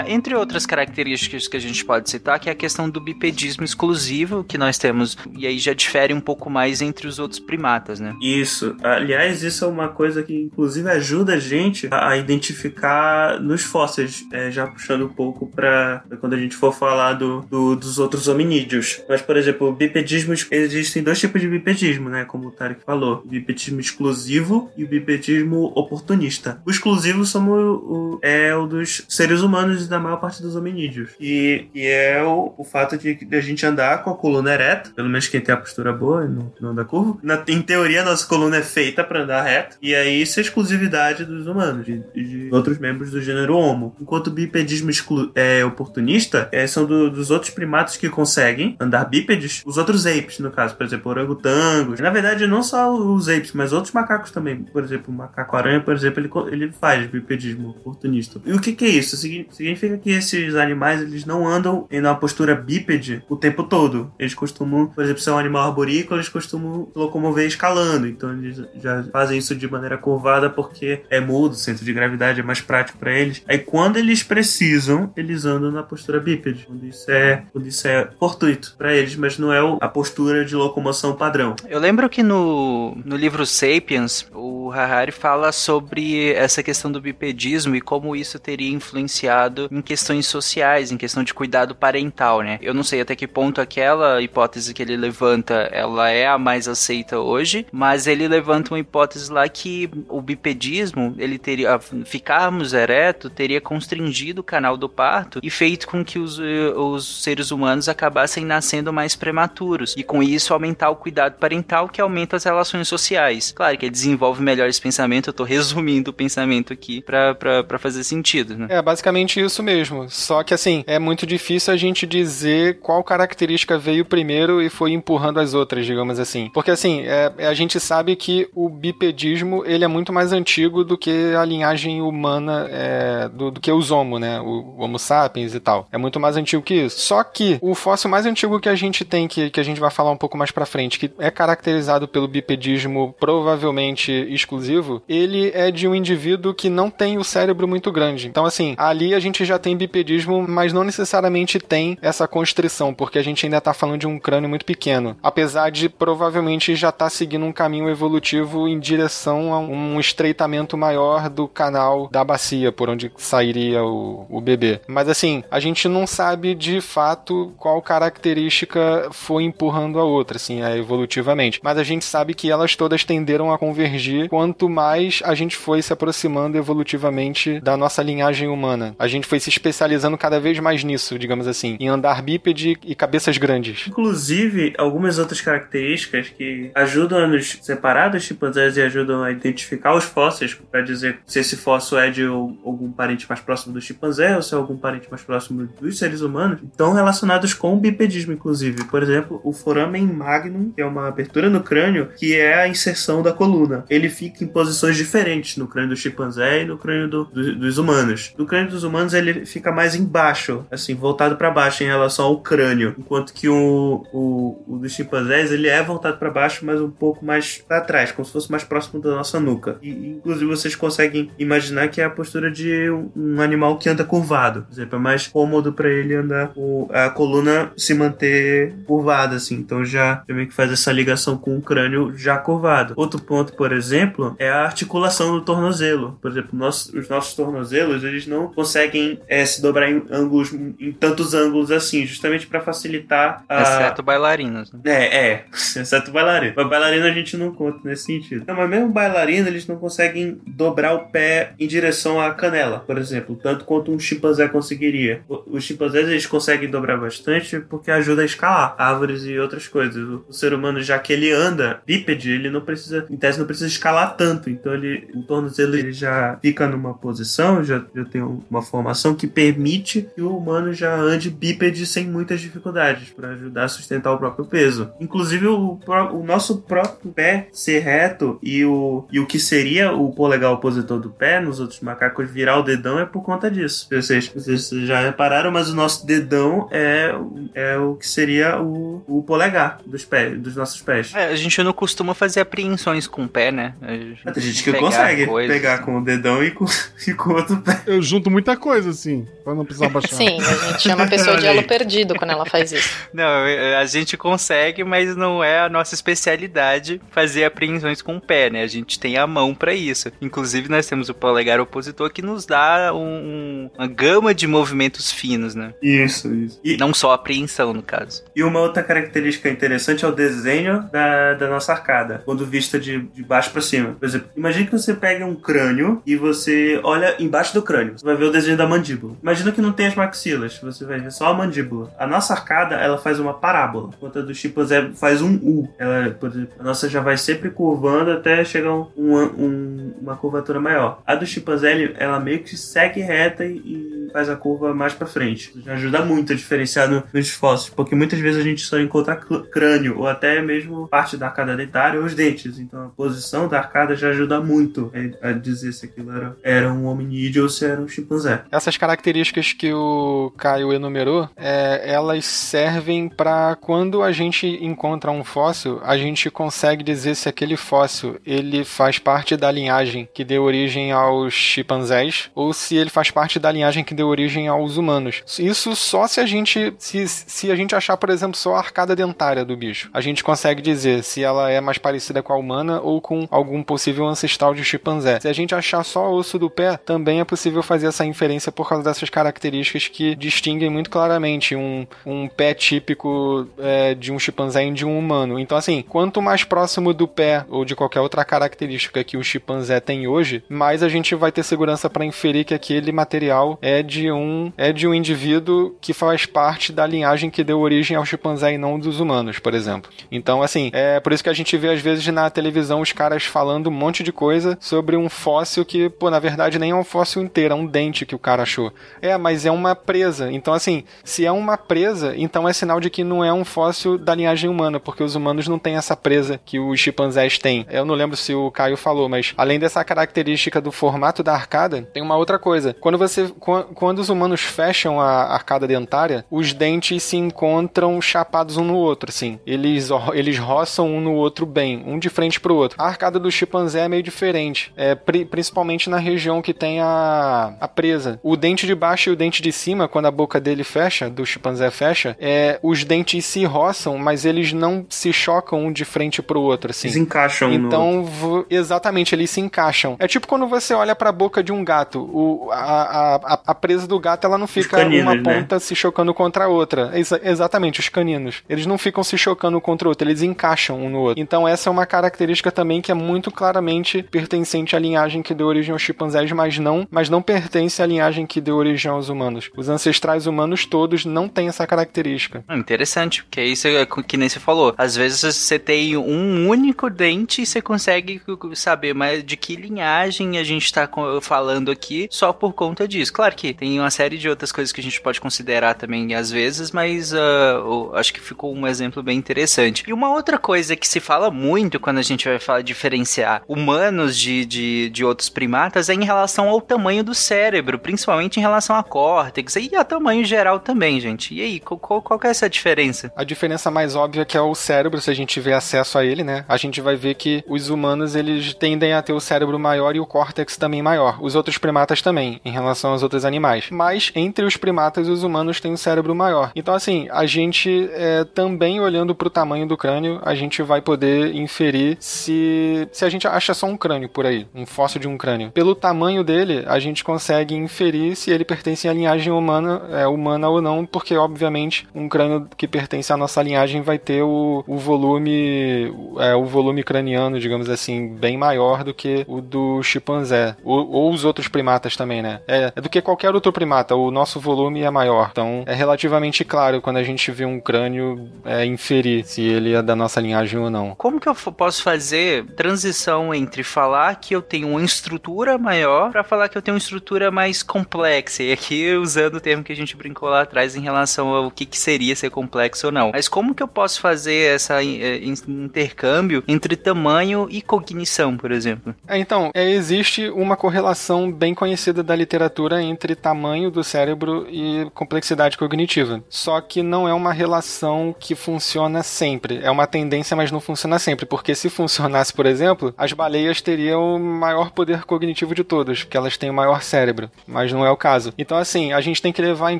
Speaker 1: Entre outras características que a gente pode citar, que é a questão do bipedismo exclusivo que nós temos, e aí já difere um pouco mais entre os outros primatas, né?
Speaker 2: Isso. Aliás, isso é uma coisa que inclusive ajuda a gente a identificar nos fósseis, é, já puxando um pouco para quando a gente for falar do, do, dos outros hominídeos. Mas, por exemplo, o bipedismo, existem dois tipos de bipedismo, né? Como o Tarek falou: o bipedismo exclusivo e o bipedismo oportunista. O exclusivo somos o, é o dos seres humanos e da maior parte dos hominídeos. E, e é o, o fato de, de, a gente andar com a coluna ereta, pelo menos quem tem a postura boa e não, não anda curva. Na, em teoria, nossa coluna é feita para andar reto. E aí isso é exclusividade dos humanos, de, de outros membros do gênero Homo. Enquanto o bipedismo exclu, é, oportunista é, são do, dos outros primatos que conseguem andar bípedes, os outros apes, no caso, por exemplo, orangotangos. Na verdade, não só os apes, mas outros macacos também. Por exemplo, o macaco-aranha, por exemplo, ele, ele faz bipedismo oportunista. E o que, que é isso? Significa significa que esses animais eles não andam em uma postura bípede o tempo todo. Eles costumam, por exemplo, ser um animal arborícola, eles costumam locomover escalando. Então eles já fazem isso de maneira curvada porque é mudo, o centro de gravidade é mais prático para eles. Aí quando eles precisam, eles andam na postura bípede. Quando isso é, quando isso é fortuito para eles, mas não é a postura de locomoção padrão.
Speaker 1: Eu lembro que no, no livro Sapiens, o Harari fala sobre essa questão do bipedismo e como isso teria influenciado em questões sociais, em questão de cuidado parental, né? Eu não sei até que ponto aquela hipótese que ele levanta, ela é a mais aceita hoje, mas ele levanta uma hipótese lá que o bipedismo, ele teria ficarmos ereto, teria constringido o canal do parto e feito com que os, os seres humanos acabassem nascendo mais prematuros e com isso aumentar o cuidado parental que aumenta as relações sociais. Claro que ele desenvolve melhor esse pensamento, eu tô resumindo o pensamento aqui para fazer sentido, né?
Speaker 7: É, basicamente isso mesmo. Só que assim, é muito difícil a gente dizer qual característica veio primeiro e foi empurrando as outras, digamos assim. Porque assim, é, a gente sabe que o bipedismo ele é muito mais antigo do que a linhagem humana é, do, do, que os Homo, né? O, o Homo sapiens e tal. É muito mais antigo que isso. Só que o fóssil mais antigo que a gente tem, que, que a gente vai falar um pouco mais pra frente, que é caracterizado pelo bipedismo provavelmente exclusivo, ele é de um indivíduo que não tem o cérebro muito grande. Então, assim, ali a gente já tem bipedismo, mas não necessariamente tem essa constrição, porque a gente ainda está falando de um crânio muito pequeno. Apesar de provavelmente já estar tá seguindo um caminho evolutivo em direção a um estreitamento maior do canal da bacia, por onde sairia o, o bebê. Mas assim, a gente não sabe de fato qual característica foi empurrando a outra, assim, é, evolutivamente. Mas a gente sabe que elas todas tenderam a convergir quanto mais a gente foi se aproximando evolutivamente da nossa linhagem humana. A gente foi se se especializando cada vez mais nisso, digamos assim, em andar bípede e cabeças grandes.
Speaker 2: Inclusive, algumas outras características que ajudam a nos separar dos chimpanzés e ajudam a identificar os fósseis, para dizer se esse fóssil é de algum parente mais próximo do chimpanzé ou se é algum parente mais próximo dos seres humanos, estão relacionados com o bipedismo, inclusive. Por exemplo, o foramen magnum, que é uma abertura no crânio, que é a inserção da coluna. Ele fica fica em posições diferentes no crânio do chimpanzé e no crânio do- do- dos humanos. No crânio dos humanos ele fica mais embaixo, assim, voltado para baixo em relação ao crânio, enquanto que o, o, o dos chimpanzés ele é voltado para baixo, mas um pouco mais para trás, como se fosse mais próximo da nossa nuca. E, inclusive vocês conseguem imaginar que é a postura de um, animal que anda curvado. Por exemplo, é mais cômodo para ele andar, o, a coluna se manter curvada, assim. Então já, já meio que faz essa ligação com o crânio já curvado. Outro ponto, por exemplo, é a articulação do tornozelo. Por exemplo, nós- os nossos tornozelos eles não conseguem eh, se dobrar em ângulos em tantos ângulos assim, justamente para facilitar a,
Speaker 1: Exceto bailarinos. né?
Speaker 2: é, é, exceto bailarino. Mas bailarino a gente não conta nesse sentido. Não, mas mesmo bailarino, eles não conseguem dobrar o pé em direção à canela, por exemplo, tanto quanto um chimpanzé conseguiria. Os chimpanzés eles conseguem dobrar bastante porque ajuda a escalar árvores e outras coisas. O, o ser humano, já que ele anda bípede, ele não precisa, em tese, não precisa escalar tanto. Então ele, o tornozelo ele já fica numa posição, já, já tem uma formação que permite que o humano já ande bípede sem muitas dificuldades para ajudar a sustentar o próprio peso. Inclusive o, o nosso próprio pé ser reto e o, e o que seria o polegar opositor do pé nos outros macacos virar o dedão é por conta disso. Vocês, vocês já repararam, mas o nosso dedão é, é o que seria o, o polegar dos pés, dos nossos pés.
Speaker 1: É, a gente não costuma fazer apreensões com o pé, né? A gente
Speaker 2: Mas Tem gente que consegue
Speaker 1: coisas.
Speaker 2: pegar com o dedão e com, e com o outro pé.
Speaker 6: Eu junto muita coisa, assim, pra não precisar baixar.
Speaker 4: Sim, a gente chama a pessoa de elo perdido quando ela faz isso.
Speaker 1: Não, é, a gente consegue, mas não é a nossa especialidade fazer apreensões com o pé, né? A gente tem a mão pra isso. Inclusive, nós temos o polegar opositor que nos dá um- um- uma gama de movimentos finos, né?
Speaker 2: Isso, isso. E,
Speaker 1: Não só apreensão, no caso.
Speaker 2: E uma outra característica interessante é o desenho da, da nossa arcada, quando vista de, de baixo para cima. Por exemplo, imagine que você pega um crânio e você olha embaixo do crânio. Você vai ver o desenho da mandíbula. Imagina que não tem as maxilas, você vai ver só a mandíbula. A nossa arcada, ela faz uma parábola, a do chimpanzé faz um U. Ela, por exemplo, a nossa já vai sempre curvando até chegar um, um- um- uma curvatura maior. A do chimpanzé, ela meio que segue reta e, e faz a curva mais para frente. Isso já ajuda muito a diferenciar no- nos fósseis, porque muitas vezes a gente só encontra crânio ou até mesmo parte da arcada dentária ou os dentes. Então a posição da arcada já ajuda muito a, a dizer se aquilo era, era um hominídeo ou se era um chimpanzé.
Speaker 7: Essas características que o Caio enumerou, é, elas servem para quando a gente encontra um fóssil, a gente consegue dizer se aquele fóssil ele faz parte da linhagem que deu origem aos chimpanzés ou se ele faz parte da linhagem que deu origem aos humanos. Isso só se a gente se, se a gente achar, por exemplo, só a arcada dentária do bicho. A gente consegue dizer se ela é mais parecida com a humana ou com algum possível ancestral de chimpanzé. Se a gente achar só o osso do pé, também é possível fazer essa inferência por causa dessas características que distinguem muito claramente um, um pé típico é, de um chimpanzé e de um humano. Então, assim, quanto mais próximo do pé ou de qualquer outra característica que o chimpanzé tem hoje, mais a gente vai ter segurança para inferir que aquele material é de um é de um indivíduo que faz parte da linhagem que deu origem ao chimpanzé e não dos humanos, por exemplo. Então, assim, é por isso que a gente vê às vezes na televisão os caras falando um monte de coisa sobre um fóssil que, pô, na verdade nem é um fóssil inteiro, é um dente que o cara achou. É, mas é uma presa. Então, assim, se é uma presa, então é sinal de que não é um fóssil da linhagem humana, porque os humanos não têm essa presa que os chimpanzés têm. Eu não lembro se o Caio falou, mas além dessa característica do formato da arcada, tem uma outra coisa. Quando você quan- quando os humanos fecham a arcada dentária, os dentes se encontram chapados um no outro, assim. Eles eles roçam um no outro bem, um de frente pro outro. A arcada do chimpanzé é meio diferente, é pri- principalmente na região que tem a, a presa. O dente de baixo e o dente de cima, quando a boca dele fecha, do chimpanzé fecha, é, os dentes se roçam, mas eles não se chocam um de frente pro outro, assim.
Speaker 2: Eles encaixam no
Speaker 7: Então, vo- exatamente, eles se encaixam. É tipo quando você olha pra boca de um gato. O, a, a, a- presa do gato, ela não fica
Speaker 2: caninos,
Speaker 7: uma
Speaker 2: né?
Speaker 7: ponta se chocando contra a outra. Exa- exatamente, os caninos. Eles não ficam se chocando contra o outro, eles encaixam um no outro. Então, essa é uma característica também que é muito claramente pertencente à linhagem que deu origem aos chimpanzés, mas não, mas não pertence à linhagem que deu origem aos humanos. Os ancestrais humanos todos não têm essa característica.
Speaker 1: Ah, Interessante, porque isso é que nem você falou. Às vezes você tem um único dente e você consegue saber mais de que linhagem a gente tá co- falando aqui só por conta disso. Claro que Tem uma série de outras coisas que a gente pode considerar também às vezes, mas uh, acho que ficou um exemplo bem interessante. E uma outra coisa que se fala muito quando a gente vai falar diferenciar humanos de, de, de outros primatas é em relação ao tamanho do cérebro, principalmente em relação a córtex e a tamanho geral também, gente. E aí, qual, qual que é essa diferença?
Speaker 7: A diferença mais óbvia que é o cérebro, se a gente tiver acesso a ele, né? A gente vai ver que os humanos eles tendem a ter o cérebro maior e o córtex também maior. Os outros primatas também, em relação aos outros animais. Mas entre os primatas, os humanos têm um cérebro maior. Então, assim, a gente é, também olhando para o tamanho do crânio, a gente vai poder inferir se, se a gente acha só um crânio por aí, um fóssil de um crânio. Pelo tamanho dele, a gente consegue inferir se ele pertence à linhagem humana, é, humana ou não, porque obviamente um crânio que pertence à nossa linhagem vai ter o, o volume, é, o volume craniano, digamos assim, bem maior do que o do chimpanzé ou, ou os outros primatas também, né? É, é do que qualquer outro primata. O nosso volume é maior, então é relativamente claro quando a gente vê um crânio é, inferir se ele é da nossa linhagem ou não.
Speaker 1: Como que eu posso fazer transição entre falar que eu tenho uma estrutura maior para falar que eu tenho uma estrutura mais complexa? E aqui usando o termo que a gente brincou lá atrás em relação ao que, que seria ser complexo ou não. Mas como que eu posso fazer essa é, intercâmbio entre tamanho e cognição, por exemplo?
Speaker 7: É, então, é, existe uma correlação bem conhecida da literatura entre tamanho do cérebro e complexidade cognitiva. Só que não é uma relação que funciona sempre. É uma tendência, mas não funciona sempre. Porque se funcionasse, por exemplo, as baleias teriam o maior poder cognitivo de todos, porque elas têm o maior cérebro. Mas não é o caso. Então, assim, a gente tem que levar em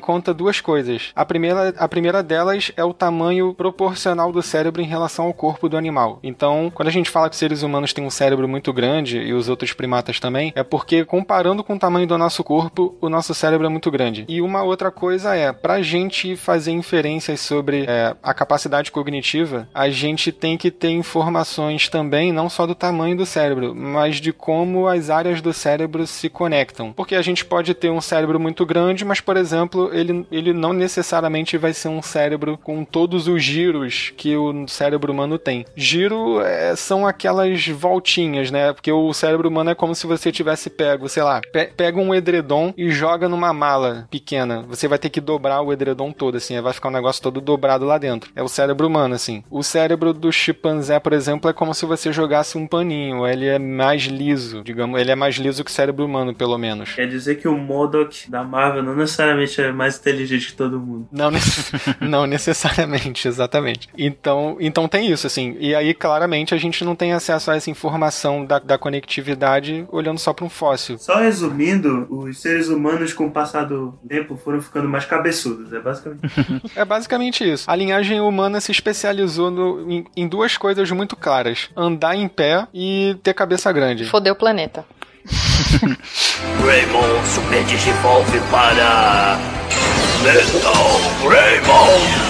Speaker 7: conta duas coisas. A primeira, a primeira delas é o tamanho proporcional do cérebro em relação ao corpo do animal. Então, quando a gente fala que seres humanos têm um cérebro muito grande e os outros primatas também, é porque comparando com o tamanho do nosso corpo, o nosso cérebro é muito grande. E uma outra coisa é, pra gente fazer inferências sobre é, a capacidade cognitiva, a gente tem que ter informações também, não só do tamanho do cérebro, mas de como as áreas do cérebro se conectam. Porque a gente pode ter um cérebro muito grande, mas, por exemplo, ele, ele não necessariamente vai ser um cérebro com todos os giros que o cérebro humano tem. Giro é, são aquelas voltinhas, né? Porque o cérebro humano é como se você tivesse pego, sei lá, pe pega um edredom e joga numa mala pequena. Você vai ter que dobrar o edredom todo, assim, vai ficar um negócio todo dobrado lá dentro. É o cérebro humano, assim. O cérebro do chimpanzé, por exemplo, é como se você jogasse um paninho. Ele é mais liso, digamos. Ele é mais liso que o cérebro humano, pelo menos.
Speaker 2: Quer dizer que o Modok da Marvel não necessariamente é mais inteligente que todo mundo.
Speaker 7: Não, não necessariamente, exatamente. Então, então tem isso, assim. E aí, claramente, a gente não tem acesso a essa informação da, da conectividade olhando só para um fóssil.
Speaker 2: Só resumindo, os seres humanos, com o passar do tempo, foram ficando mais cabeçudos. É basicamente
Speaker 7: É basicamente isso. A linhagem humana se especializou no, em, em duas coisas muito claras: andar em pé e ter cabeça grande.
Speaker 4: Fodeu o planeta.
Speaker 10: Raymond Super Digivolve para Metal Raymond.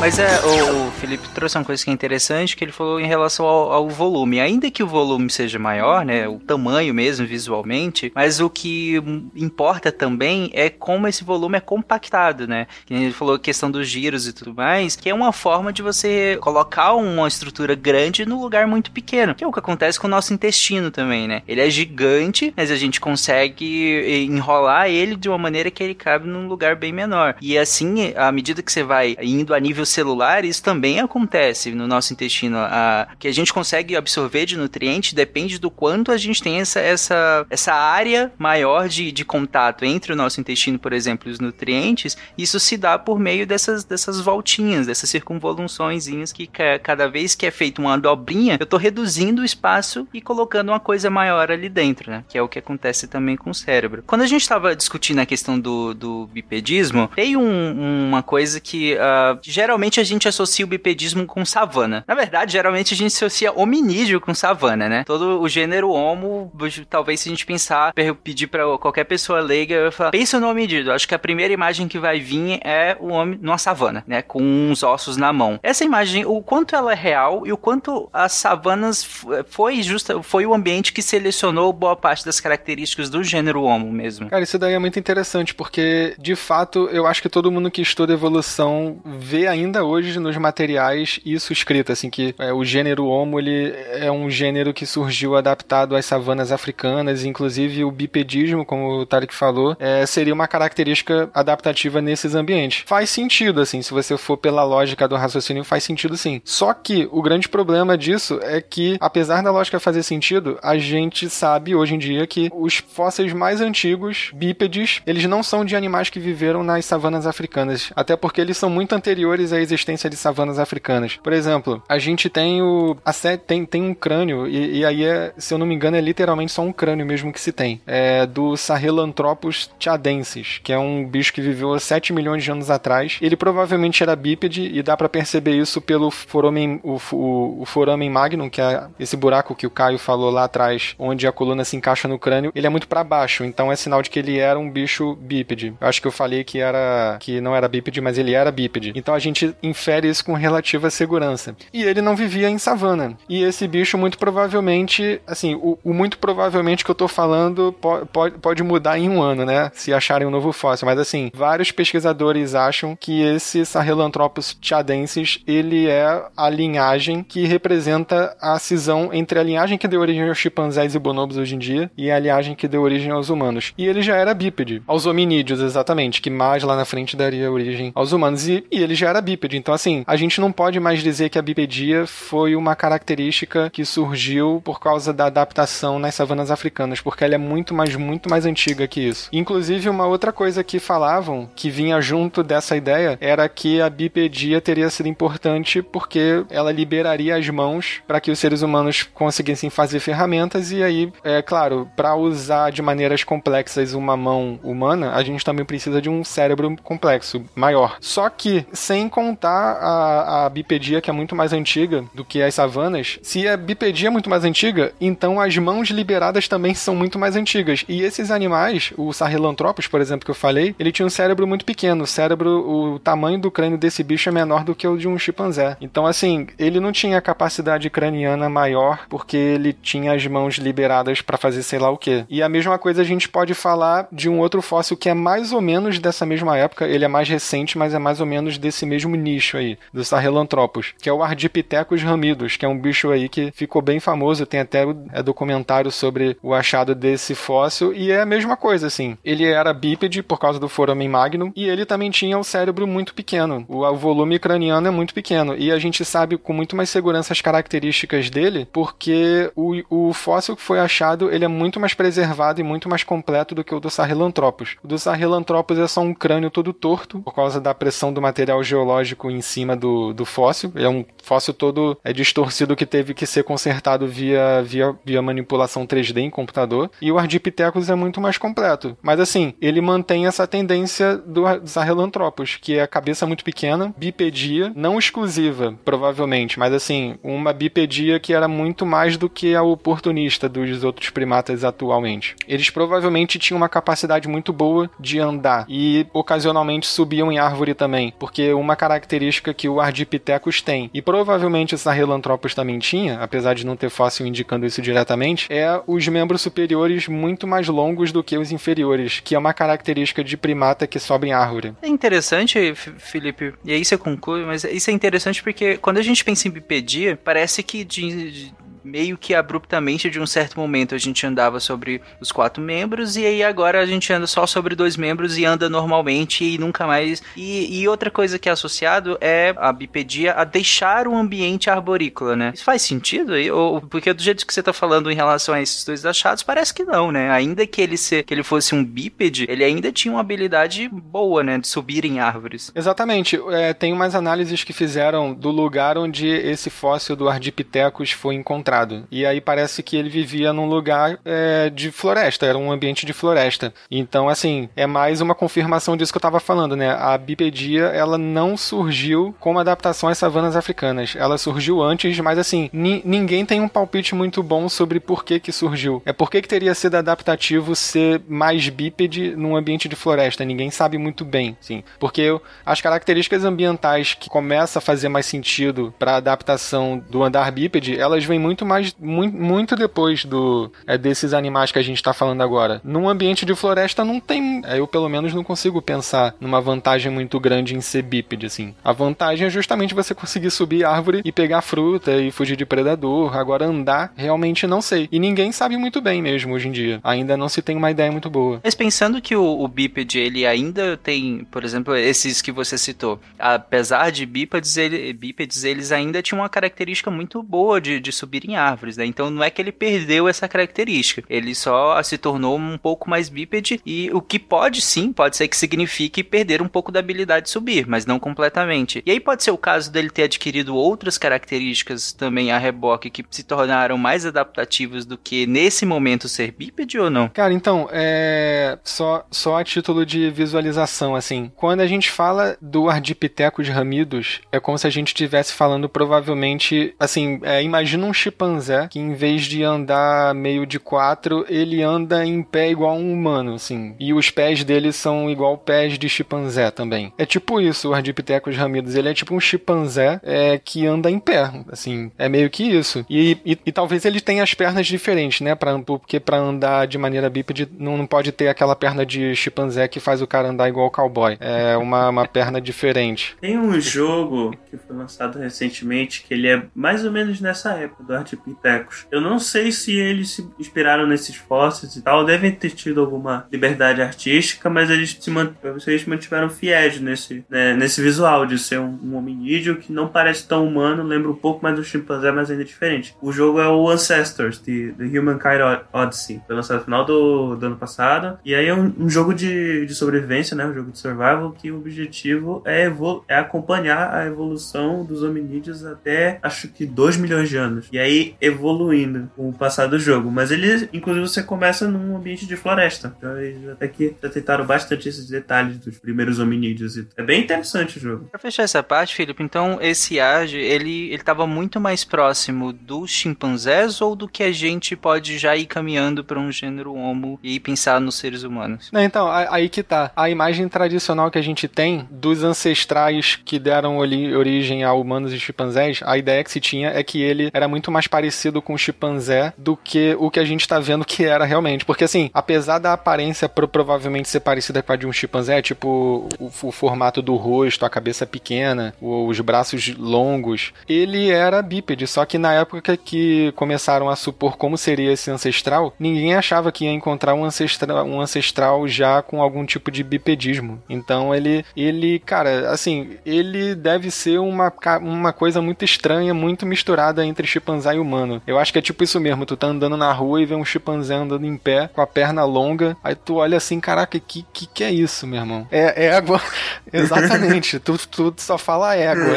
Speaker 1: Mas é, o, Felipe trouxe uma coisa que é interessante, que ele falou em relação ao, ao, volume. Ainda que o volume seja maior, né, o tamanho mesmo visualmente, mas o que importa também é como esse volume é compactado, né? Ele falou a questão dos giros e tudo mais, que é uma forma de você colocar uma estrutura grande no lugar muito pequeno, que é o que acontece com o nosso intestino também, né? Ele é gigante, mas a gente consegue enrolar ele de uma maneira que ele cabe num lugar bem menor. E assim, à medida que você vai indo a nível celular, isso também acontece no nosso intestino. A, que a gente consegue absorver de nutriente depende do quanto a gente tem essa, essa, essa área maior de, de contato entre o nosso intestino, por exemplo, e os nutrientes. Isso se dá por meio dessas, dessas voltinhas, dessas circunvoluçõezinhas que cada vez que é feita uma dobrinha, eu estou reduzindo o espaço e colocando uma coisa maior ali dentro, né? Que é o que acontece também com o cérebro. Quando a gente estava discutindo a questão do, do bipedismo, tem um, uma coisa que uh, geralmente geralmente a gente associa o bipedismo com savana. Na verdade, geralmente a gente associa hominídeo com savana, né? Todo o gênero homo, talvez se a gente pensar, pedir para qualquer pessoa leiga, eu falar, pensa no hominídeo. Acho que a primeira imagem que vai vir é o homem numa savana, né? Com uns ossos na mão. Essa imagem, o quanto ela é real e o quanto as savanas foi justa, foi o ambiente que selecionou boa parte das características do gênero homo mesmo.
Speaker 7: Cara, isso daí é muito interessante, porque de fato eu acho que todo mundo que estuda evolução vê ainda hoje nos materiais isso escrito, assim, que é, o gênero Homo, ele é um gênero que surgiu adaptado às savanas africanas, inclusive o bipedismo, como o Tarek falou, é, seria uma característica adaptativa nesses ambientes. Faz sentido, assim, se você for pela lógica do raciocínio, faz sentido sim. Só que o grande problema disso é que, apesar da lógica fazer sentido, a gente sabe hoje em dia que os fósseis mais antigos, bípedes, eles não são de animais que viveram nas savanas africanas, até porque eles são muito anteriores à existência de savanas africanas. Por exemplo, a gente tem o a tem, tem um crânio e, e aí é, se eu não me engano, é literalmente só um crânio mesmo que se tem, é do Sahelanthropus tchadensis, que é um bicho que viveu há 7 milhões de anos atrás. Ele provavelmente era bípede e dá pra perceber isso pelo foramen, o, o, o foramen magnum, que é esse buraco que o Caio falou lá atrás, onde a coluna se encaixa no crânio, ele é muito pra baixo, então é sinal de que ele era um bicho bípede. Eu acho que eu falei que era que não era bípede, mas ele era bípede. Então a gente infere isso com relativa segurança. E ele não vivia em savana. E esse bicho muito provavelmente, assim, o, o muito provavelmente que eu tô falando po- pode, pode mudar em um ano, né? Se acharem um novo fóssil. Mas assim, vários pesquisadores acham que esse Sahelanthropus tchadensis, ele é a linhagem que representa a cisão entre a linhagem que deu origem aos chimpanzés e bonobos hoje em dia e a linhagem que deu origem aos humanos. E ele já era bípede, aos hominídeos exatamente, que mais lá na frente daria origem aos humanos. E, e ele já era bípede. Então assim, a gente não pode mais dizer que a bipedia foi uma característica que surgiu por causa da adaptação nas savanas africanas, porque ela é muito mais, muito mais antiga que isso. Inclusive, uma outra coisa que falavam, que vinha junto dessa ideia, era que a bipedia teria sido importante porque ela liberaria as mãos para que os seres humanos conseguissem fazer ferramentas e aí, é claro, para usar de maneiras complexas uma mão humana, a gente também precisa de um cérebro complexo, maior. Só que, sem contar a, a bipedia, que é muito mais antiga do que as savanas, se a bipedia é muito mais antiga, então as mãos liberadas também são muito mais antigas. E esses animais, o Sahelanthropus, por exemplo, que eu falei, ele tinha um cérebro muito pequeno. O cérebro, o tamanho do crânio desse bicho é menor do que o de um chimpanzé. Então, assim, ele não tinha capacidade craniana maior porque ele tinha as mãos liberadas para fazer sei lá o que. E a mesma coisa a gente pode falar de um outro fóssil que é mais ou menos dessa mesma época. Ele é mais recente, mas é mais ou menos desse mesmo nicho aí, do Sahelanthropus, que é o Ardipithecus ramidos, que é um bicho aí que ficou bem famoso. Tem até é, documentário sobre o achado desse fóssil. E é a mesma coisa, assim. Ele era bípede por causa do foramen magnum e ele também tinha um cérebro muito pequeno. O, o volume craniano é muito pequeno. E a gente sabe com muito mais segurança as características dele, porque o, o fóssil que foi achado ele é muito mais preservado e muito mais completo do que o do Sahelanthropus. O do Sahelanthropus é só um crânio todo torto por causa da pressão do material geológico em cima do, do fóssil. É um fóssil todo é, distorcido que teve que ser consertado via, via, via manipulação 3D em computador. E o Ardipithecus é muito mais completo. Mas assim, ele mantém essa tendência do Sahelanthropus, que é a cabeça muito pequena, bipedia, não exclusiva, provavelmente, mas assim, uma bipedia que era muito mais do que a oportunista dos outros primatas atualmente. Eles provavelmente tinham uma capacidade muito boa de andar e ocasionalmente subiam em árvore também, porque uma característica que o Ardipithecus tem, e provavelmente o Sahelanthropus também tinha, apesar de não ter fóssil indicando isso diretamente, é os membros superiores muito mais longos do que os inferiores, que é uma característica de primata que sobe em árvore.
Speaker 1: É interessante, Felipe, e aí você conclui, mas isso é interessante porque quando a gente pensa em bipedia, parece que de, de- meio que abruptamente de um certo momento a gente andava sobre os quatro membros e aí agora a gente anda só sobre dois membros e anda normalmente e nunca mais. E, e outra coisa que é associado é a bipedia a deixar o ambiente arborícola, né? Isso faz sentido aí? Ou, porque do jeito que você tá falando em relação a esses dois achados, parece que não, né? Ainda que ele, se, que ele fosse um bípede, ele ainda tinha uma habilidade boa, né? De subir em árvores.
Speaker 7: Exatamente. É, tem umas análises que fizeram do lugar onde esse fóssil do Ardipithecus foi encontrado. E aí parece que ele vivia num lugar é, de floresta, era um ambiente de floresta. Então, assim, é mais uma confirmação disso que eu tava falando, né? A bipedia, ela não surgiu como adaptação às savanas africanas. Ela surgiu antes, mas assim, ni ninguém tem um palpite muito bom sobre por que que surgiu. É por que que teria sido adaptativo ser mais bípede num ambiente de floresta. Ninguém sabe muito bem, sim. Porque as características ambientais que começam a fazer mais sentido para adaptação do andar bípede, elas vêm muito muito mais, muito, muito depois do é, desses animais que a gente tá falando agora. Num ambiente de floresta não tem, é, eu pelo menos não consigo pensar numa vantagem muito grande em ser bípede, assim. A vantagem é justamente você conseguir subir árvore e pegar fruta e fugir de predador. Agora andar, realmente não sei. E ninguém sabe muito bem mesmo hoje em dia. Ainda não se tem uma ideia muito boa.
Speaker 1: Mas pensando que o, o bípede, ele ainda tem, por exemplo, esses que você citou, apesar de bípedes, ele, bípedes eles ainda tinham uma característica muito boa de, de subir em árvores, né? Então não é que ele perdeu essa característica, ele só se tornou um pouco mais bípede e o que pode sim, pode ser que signifique perder um pouco da habilidade de subir, mas não completamente. E aí pode ser o caso dele ter adquirido outras características também a reboque que se tornaram mais adaptativas do que nesse momento ser bípede ou não?
Speaker 7: Cara, então, é só, só a título de visualização, assim, quando a gente fala do Ardipithecus ramidos, é como se a gente estivesse falando provavelmente, assim, é, imagina um chimpanzé que em vez de andar meio de quatro, ele anda em pé igual um humano, assim, e os pés dele são igual pés de chimpanzé também. É tipo isso, o Ardipithecus ramidos, ele é tipo um chimpanzé é, que anda em pé, assim, é meio que isso. E, e, e talvez ele tenha as pernas diferentes, né, pra, porque para andar de maneira bípede não, não pode ter aquela perna de chimpanzé que faz o cara andar igual cowboy. É uma, uma perna diferente.
Speaker 2: Tem um jogo que foi lançado recentemente que ele é mais ou menos nessa época do Artipithecus. Eu não sei se eles se inspiraram nesses fósseis e tal, devem ter tido alguma liberdade artística, mas eles se mant eles mantiveram fiéis nesse, né, nesse visual de ser um, um, hominídeo que não parece tão humano, lembra um pouco mais do chimpanzé, mas ainda é diferente. O jogo é o Ancestors, de The Humankind Odyssey, foi lançado no final do, do ano passado, e aí é um, um jogo de, de sobrevivência, né, um jogo de survival, que o objetivo é, é acompanhar a evolução dos hominídeos até, acho que 2 milhões de anos. E aí evoluindo com o passar do jogo. Mas ele, inclusive, você começa num ambiente de floresta. Então eles até que já tentaram bastante esses detalhes dos primeiros hominídeos. É bem interessante o jogo.
Speaker 1: Pra fechar essa parte, Felipe, então esse Age, ele, ele tava muito mais próximo dos chimpanzés ou do que a gente pode já ir caminhando para um gênero homo e pensar nos seres humanos?
Speaker 7: Não, então, aí que tá. A imagem tradicional que a gente tem dos ancestrais que deram origem a humanos e chimpanzés, a ideia que se tinha é que ele era muito mais parecido com o chimpanzé do que o que a gente tá vendo que era realmente. Porque, assim, apesar da aparência pro, provavelmente ser parecida com a de um chimpanzé, tipo o, o formato do rosto, a cabeça pequena, os braços longos, ele era bípede. Só que na época que começaram a supor como seria esse ancestral, ninguém achava que ia encontrar um ancestral, um ancestral já com algum tipo de bipedismo. Então ele, ele, cara, assim, ele deve ser uma, uma coisa muito estranha, muito misturada entre chimpanzé e humano. Eu acho que é tipo isso mesmo, tu tá andando na rua e vê um chimpanzé andando em pé, com a perna longa, aí tu olha assim, caraca, que que, que é isso, meu irmão? É, é égua. Exatamente, tu, tu só fala égua.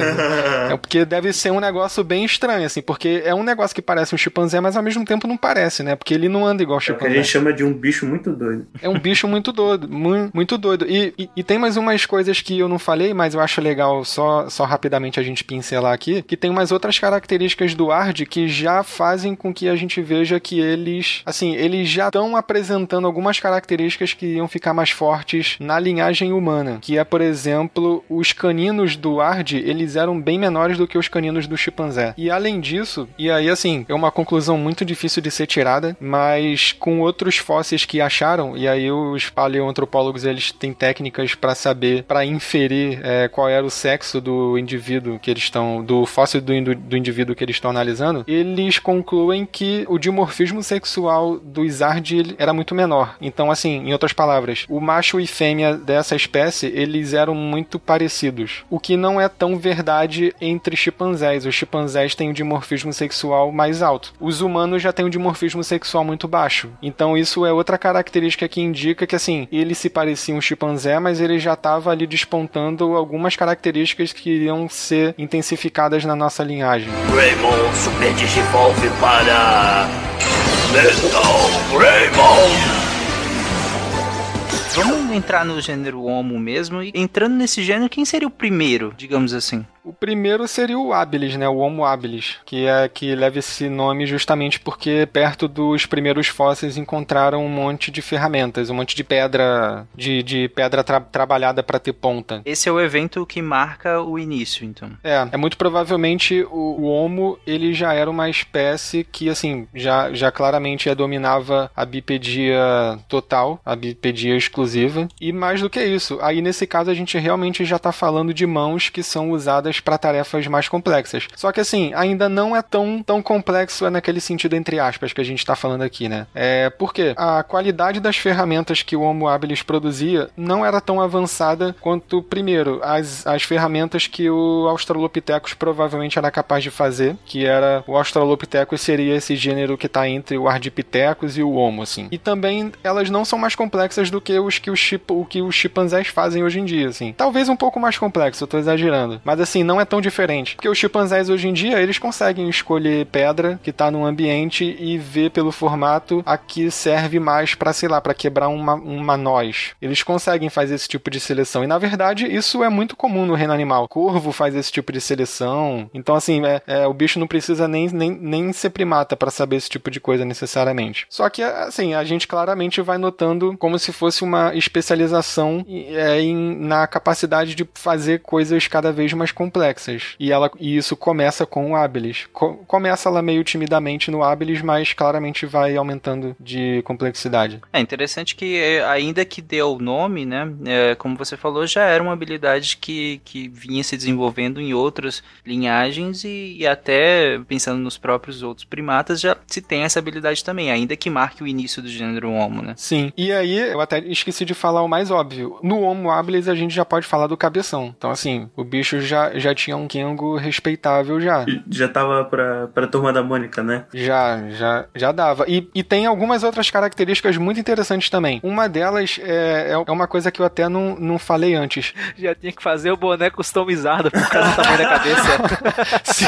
Speaker 7: É porque deve ser um negócio bem estranho, assim, porque é um negócio que parece um chimpanzé, mas ao mesmo tempo não parece, né? Porque ele não anda igual chimpanzé. É o
Speaker 2: que a gente chama de um bicho muito doido.
Speaker 7: É um bicho muito doido, muito, muito doido. E, e, e, tem mais umas coisas que eu não falei, mas eu acho legal só, só rapidamente a gente pincelar aqui, que tem umas outras características do Ard que já fazem com que a gente veja que eles, assim, eles já estão apresentando algumas características que iam ficar mais fortes na linhagem humana, que é, por exemplo, os caninos do Ard, eles eram bem menores do que os caninos do chimpanzé. E além disso, e aí assim, é uma conclusão muito difícil de ser tirada, mas com outros fósseis que acharam, e aí os paleoantropólogos eles têm técnicas para saber, para inferir é, qual era o sexo do indivíduo que eles estão, do fóssil do, do indivíduo que eles estão analisando, eles concluem que o dimorfismo sexual dos Ard era muito menor. Então, assim, em outras palavras, o macho e fêmea dessa espécie, eles eram muito parecidos. O que não é tão verdade entre chimpanzés. Os chimpanzés têm um dimorfismo sexual mais alto. Os humanos já têm um dimorfismo sexual muito baixo. Então, isso é outra característica que indica que, assim, ele se parecia um chimpanzé, mas ele já estava ali despontando algumas características que iriam ser intensificadas na nossa linhagem.
Speaker 10: Raymond Digivolve para Metal Raymond!
Speaker 1: Vamos entrar no gênero homo mesmo e entrando nesse gênero, quem seria o primeiro, digamos assim?
Speaker 7: O primeiro seria o habilis, né? O Homo habilis, que é que leva esse nome justamente porque perto dos primeiros fósseis encontraram um monte de ferramentas, um monte de pedra de, de pedra tra trabalhada para ter ponta.
Speaker 1: Esse é o evento que marca o início, então.
Speaker 7: É, é muito provavelmente o, o Homo ele já era uma espécie que assim já, já claramente dominava a bipedia total, a bipedia exclusiva e mais do que isso. Aí nesse caso a gente realmente já está falando de mãos que são usadas para tarefas mais complexas. Só que assim ainda não é tão tão complexo é naquele sentido entre aspas que a gente está falando aqui, né? É porque a qualidade das ferramentas que o Homo habilis produzia não era tão avançada quanto primeiro as, as ferramentas que o Australopithecus provavelmente era capaz de fazer, que era o Australopithecus seria esse gênero que está entre o Ardipithecus e o Homo, assim. E também elas não são mais complexas do que os que os, chip, o que os chimpanzés fazem hoje em dia, assim. Talvez um pouco mais complexo, eu tô exagerando, mas assim, não é tão diferente. Porque os chimpanzés hoje em dia, eles conseguem escolher pedra que está no ambiente e ver pelo formato a que serve mais para sei lá, para quebrar uma, uma noz. Eles conseguem fazer esse tipo de seleção. E na verdade, isso é muito comum no reino animal. Corvo faz esse tipo de seleção. Então, assim, é, é o bicho não precisa nem, nem, nem ser primata para saber esse tipo de coisa necessariamente. Só que, assim, a gente claramente vai notando como se fosse uma especialização é, em, na capacidade de fazer coisas cada vez mais complexas. E, ela, e isso começa com o Habilis. Co começa lá meio timidamente no Habilis, mas claramente vai aumentando de complexidade.
Speaker 1: É interessante que, é, ainda que deu o nome, né, é, como você falou, já era uma habilidade que, que vinha se desenvolvendo em outras linhagens e, e até pensando nos próprios outros primatas, já se tem essa habilidade também, ainda que marque o início do gênero Homo, né?
Speaker 7: Sim. E aí, eu até esqueci de falar o mais óbvio. No Homo habilis a gente já pode falar do cabeção. Então, assim, o bicho já, já tinha um Kengo respeitável já.
Speaker 2: Já tava pra, pra turma da Mônica, né?
Speaker 7: Já, já, já dava. E, e tem algumas outras características muito interessantes também. Uma delas é, é uma coisa que eu até não, não falei antes.
Speaker 5: Já tinha que fazer o boné customizado por causa do tamanho da cabeça.
Speaker 7: Sim.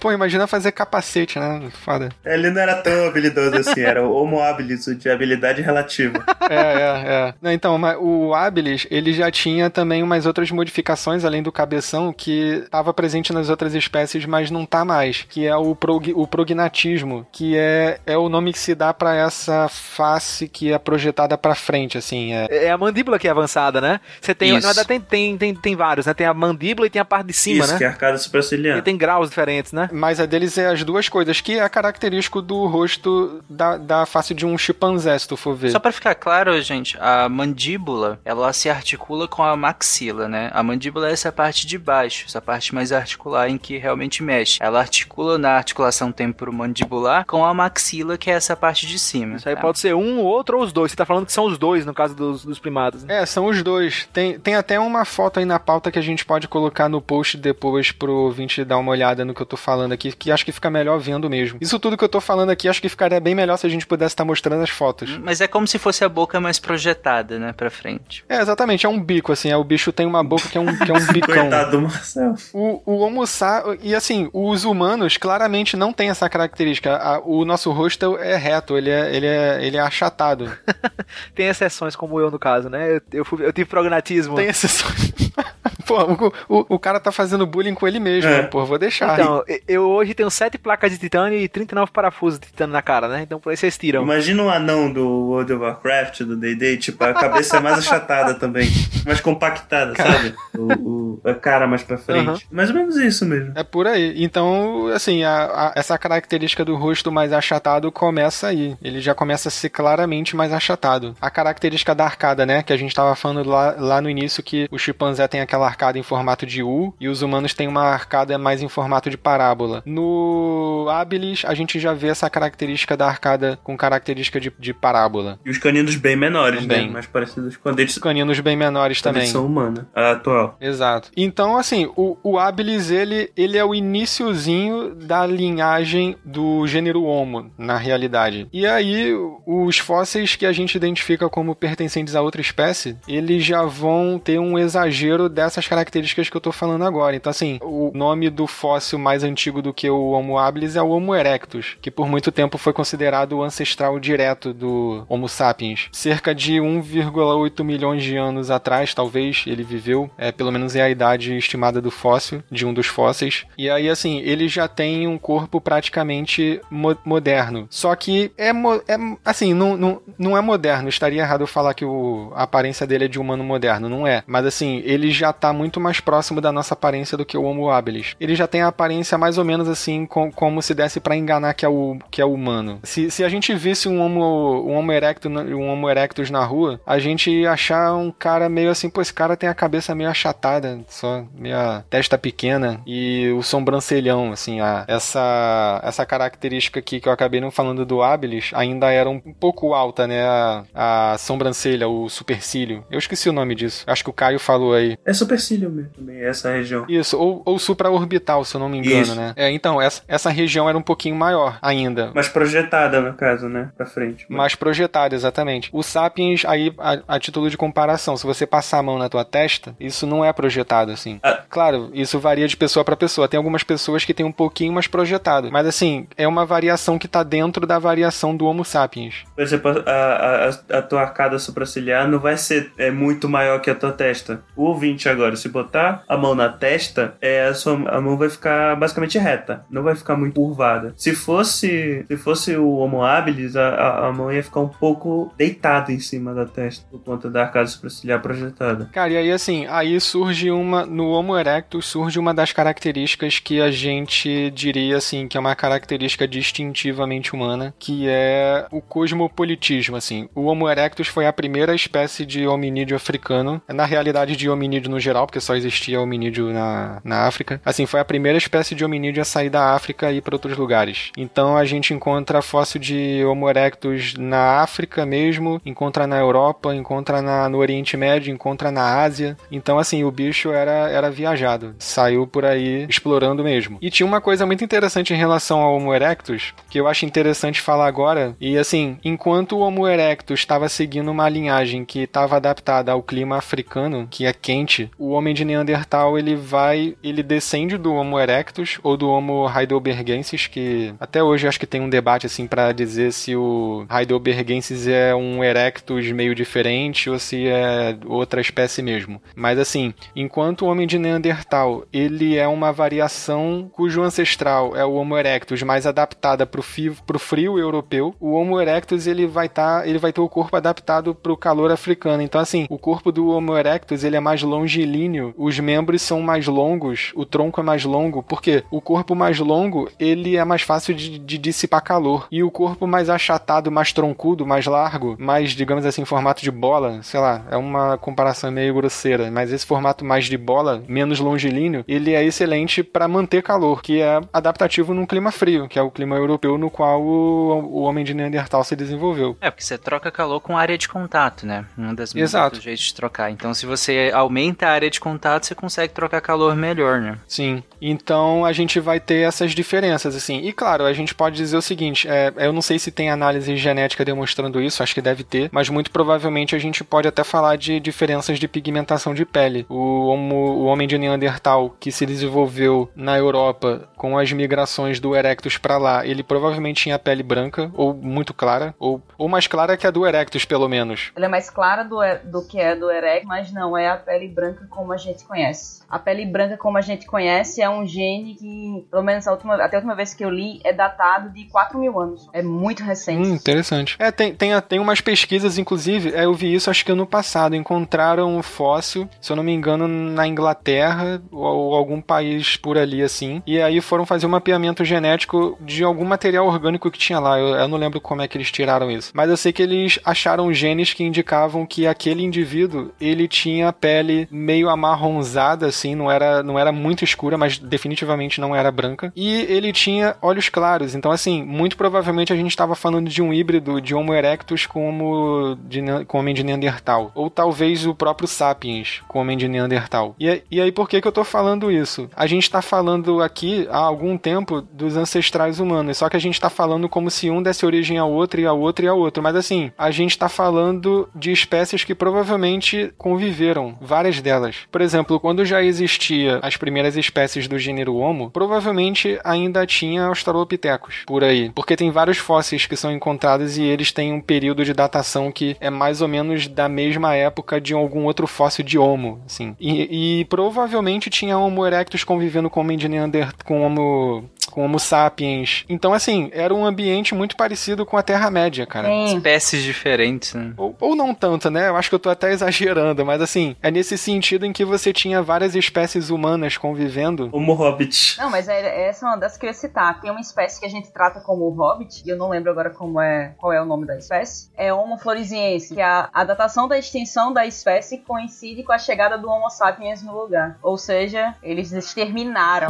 Speaker 7: Pô, imagina fazer capacete, né? Foda.
Speaker 2: Ele não era tão habilidoso assim, era o Homo habilis, o de habilidade relativa.
Speaker 7: É, é, é. Então, mas o habilis, ele já tinha também umas outras modificações, além do cabeção, que estava presente nas outras espécies, mas não tá mais, que é o, prog o prognatismo, que é, é o nome que se dá para essa face que é projetada para frente, assim. É...
Speaker 5: é a mandíbula que é avançada, né? Você tem, na verdade, tem, tem, tem, tem vários, né? Tem a mandíbula e tem a parte de cima,
Speaker 2: Isso,
Speaker 5: né?
Speaker 2: que é arcada superciliar.
Speaker 5: E tem graus diferentes, né?
Speaker 7: Mas a deles é as duas coisas, que é característico do rosto da, da face de um chimpanzé, se tu for ver.
Speaker 1: Só para ficar claro, gente, a mandíbula, ela se articula com a maxila, né? A mandíbula é essa parte de baixo, essa parte mais articular em que realmente mexe. Ela articula na articulação temporomandibular com a maxila, que é essa parte de cima.
Speaker 5: Isso aí
Speaker 1: tá?
Speaker 5: pode ser um, outro ou os dois. Você tá falando que são os dois, no caso dos, dos primatas. Né?
Speaker 7: É, são os dois. Tem, tem até uma foto aí na pauta que a gente pode colocar no post depois pro ouvinte dar uma olhada no que eu tô falando aqui, que acho que fica melhor vendo mesmo. Isso tudo que eu tô falando aqui, acho que ficaria bem melhor se a gente pudesse estar mostrando as fotos.
Speaker 1: Mas é como se fosse a boca mais projetada, né, pra frente.
Speaker 7: É, exatamente, é um bico, assim, é, o bicho tem uma boca que é um, que é um bicão.
Speaker 2: Coitado do Marcel.
Speaker 7: O, o Homo sa e assim, os humanos claramente não têm essa característica. A, o nosso rosto é reto, ele é, ele é, ele é achatado.
Speaker 5: tem exceções, como eu no caso, né? Eu, eu, fui, eu tive prognatismo.
Speaker 7: Tem exceções. Pô, o, o, o, cara tá fazendo bullying com ele mesmo, é. pô, vou deixar.
Speaker 5: Então, eu hoje tenho sete placas de titânio e 39 parafusos de titânio na cara, né? Então por aí vocês tiram.
Speaker 2: Imagina um anão do World of Warcraft, do D&D, tipo, a cabeça é mais achatada também, mais compactada, cara. sabe? O, o, a cara mais pra frente. Uhum. Mais ou menos isso mesmo.
Speaker 7: É por aí. Então, assim, a, a, essa característica do rosto mais achatado começa aí. Ele já começa a ser claramente mais achatado. A característica da arcada, né? Que a gente tava falando lá, lá no início que o chimpanzé tem aquela arcada em formato de U e os humanos têm uma arcada mais em formato de parábola. No Habilis, a gente já vê essa característica da arcada com característica de, de parábola.
Speaker 2: E os caninos bem menores, também. né? Mais parecidos com eles.
Speaker 7: Os caninos bem menores também.
Speaker 2: humana, a atual.
Speaker 7: Exato. Então, assim, o, o Habilis, ele, ele é o iniciozinho da linhagem do gênero Homo, na realidade. E aí, os fósseis que a gente identifica como pertencentes a outra espécie, eles já vão ter um exagero dessas essas características que eu tô falando agora. Então, assim, o nome do fóssil mais antigo do que o Homo habilis é o Homo erectus, que por muito tempo foi considerado o ancestral direto do Homo sapiens. Cerca de 1,8 milhões de anos atrás, talvez, ele viveu, é, pelo menos é a idade estimada do fóssil, de um dos fósseis. E aí, assim, ele já tem um corpo praticamente mo moderno. Só que é, é assim, não, não, não é moderno. Estaria errado falar que o, a aparência dele é de humano moderno, não é. Mas assim, ele já tá muito mais próximo da nossa aparência do que o Homo habilis. Ele já tem a aparência mais ou menos assim, com, como se desse para enganar que é o, que é humano. Se, se a gente visse um Homo, um homo, erectus, um homo erectus na rua, a gente ia achar um cara meio assim, pô, esse cara tem a cabeça meio achatada, só meia testa pequena e o sobrancelhão, assim, a, essa, essa característica aqui que eu acabei não falando do habilis ainda era um pouco alta, né? A, a sobrancelha, o supercílio. Eu esqueci o nome disso. Acho que o Caio falou aí.
Speaker 2: É supercílio mesmo, também, essa região.
Speaker 7: Isso, ou, ou supraorbital, se eu não me engano, Isso. né? É, então, essa, essa região era um pouquinho maior ainda.
Speaker 2: Mais projetada, no caso, né? Pra frente.
Speaker 7: Mas... Mais projetada, exatamente. O Sapiens, aí, a, a, título de comparação, se você passar a mão na tua testa, isso não é projetado, assim. Ah. Claro, isso varia de pessoa para pessoa. Tem algumas pessoas que tem um pouquinho mais projetado. Mas, assim, é uma variação que tá dentro da variação do Homo sapiens.
Speaker 2: Por exemplo, a, a, a tua arcada supraciliar não vai ser é, muito maior que a tua testa. O ouvinte agora, se botar a mão na testa, é, a, sua, a mão vai ficar basicamente reta. Não vai ficar muito curvada. Se fosse, se fosse o Homo habilis, a, a, a mão ia ficar um pouco deitada em cima da testa, por conta da arcada supraciliar projetada.
Speaker 7: Cara, e aí assim, aí surge uma. No Homo erectus surge uma das características que a gente diria assim, que é uma característica distintivamente humana, que é o cosmopolitismo, assim. O Homo erectus foi a primeira espécie de hominídeo africano, na realidade de hominídeo no geral, porque só existia hominídeo na, na África. Assim, foi a primeira espécie de hominídeo a sair da África e ir para outros lugares. Então a gente encontra fóssil de Homo erectus na África mesmo, encontra na Europa, encontra na, no Oriente Médio, encontra na Ásia. Então, assim, o bicho era, era viajado. Saiu por aí explorando mesmo. E tinha uma coisa muito interessante em relação ao Homo erectus, que eu acho interessante falar agora. E assim, enquanto o Homo erectus estava seguindo uma linhagem que estava adaptada ao clima africano, que é quente, o homem de Neandertal ele vai, ele descende do Homo erectus ou do Homo heidelbergensis, que até hoje acho que tem um debate assim para dizer se o heidelbergensis é um erectus meio diferente ou se é outra espécie mesmo. Mas assim, enquanto o homem de Neandertal ele é uma variação cujo ancestral é o Homo erectus mais adaptada para o frio europeu, o Homo erectus ele vai estar, tá, ele vai ter o corpo adaptado para o calor africano. Então assim, o corpo do Homo erectus ele é mais longilíneo, os membros são mais longos, o tronco é mais longo, porque o corpo mais longo ele é mais fácil de, de dissipar calor e o corpo mais achatado, mais troncudo, mais largo, mais digamos assim formato de bola, sei lá, é uma comparação meio grosseira, mas esse formato mais de bola, menos longilíneo, ele é excelente para manter calor, que é adaptativo num clima frio, que é o clima europeu no qual o, o homem de Neandertal se desenvolveu.
Speaker 1: É, porque você troca calor com área de contato, né? Um das Exato. jeitos de trocar. Então, se você aumenta a área de contato, você consegue trocar calor melhor, né?
Speaker 7: Sim. Então, a gente vai ter essas diferenças, assim. E, claro, a gente pode dizer o seguinte, é, eu não sei se tem análise genética demonstrando isso, acho que deve ter, mas muito provavelmente a gente pode até falar de diferenças de pigmentação de pele. O, homo, o homem de Neandertal, que se desenvolveu na Europa com as migrações do Erectus para lá, ele provavelmente tinha pele branca, ou muito clara, ou, ou mais clara que a do Erectus, pelo menos.
Speaker 3: Ela é mais clara do, do que é do Erectus, mas não é a pele branca como a gente conhece. A pele branca como a gente conhece é um gene que, pelo menos a última, até a última vez que eu li, é datado de 4 mil anos. É muito recente.
Speaker 7: Hum, interessante. É, tem, tem, tem umas pesquisas, inclusive, é, eu vi isso acho que ano passado, encontraram um fóssil, se eu não me engano, na Inglaterra ou, ou algum país por ali, assim, e aí foram fazer um mapeamento genético de algum material orgânico que tinha lá. Eu, eu não lembro como é que eles tiraram isso. Mas eu sei que eles acharam genes que indicavam que aquele indivíduo, ele tinha pele meio amarronzada, assim, não era, não era muito escura, mas definitivamente não era branca. E ele tinha olhos claros. Então, assim, muito provavelmente a gente estava falando de um híbrido de Homo erectus com, homo de, com homem de Neandertal. Ou talvez o próprio Sapiens com homem de Neandertal. E, e aí, por que, que eu tô falando isso? A gente está falando aqui há algum tempo dos ancestrais humanos, só que a gente está falando como se um desse origem ao outro e ao outro e ao outro. Mas assim, a gente está falando de espécies que provavelmente conviveram, várias delas. Por exemplo, quando já existia as primeiras espécies do gênero Homo, provavelmente ainda tinha Australopithecus por aí, porque tem vários fósseis que são encontrados e eles têm um período de datação que é mais ou menos da mesma época de algum outro fóssil de Homo, assim. E, e provavelmente tinha Homo erectus convivendo com Homem de Neanderthal, com Homo com Homo sapiens. Então, assim, era um ambiente muito parecido com a Terra-média, cara.
Speaker 3: Sim.
Speaker 1: Espécies diferentes, né?
Speaker 7: Ou, ou não tanto, né? Eu acho que eu tô até exagerando, mas assim, é nesse sentido em que você tinha várias espécies humanas convivendo.
Speaker 2: Homo Hobbit.
Speaker 3: Não, mas é, essa é uma das que eu ia citar. Tem uma espécie que a gente trata como o hobbit, e eu não lembro agora como é, qual é o nome da espécie. É Homo floresiense, que a, a datação da extinção da espécie coincide com a chegada do Homo sapiens no lugar. Ou seja, eles exterminaram.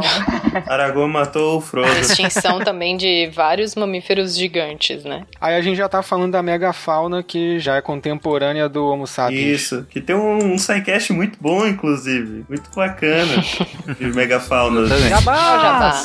Speaker 2: Aragorn matou o
Speaker 4: A
Speaker 2: Frodo.
Speaker 4: extinção também de vários mamíferos gigantes, né?
Speaker 7: Aí a gente já tá falando da megafauna que já é contemporânea do Homo sapiens.
Speaker 2: Isso, que tem um, um sidecast muito bom, inclusive. Muito bacana. de megafauna.
Speaker 1: Exatamente.
Speaker 4: Ah,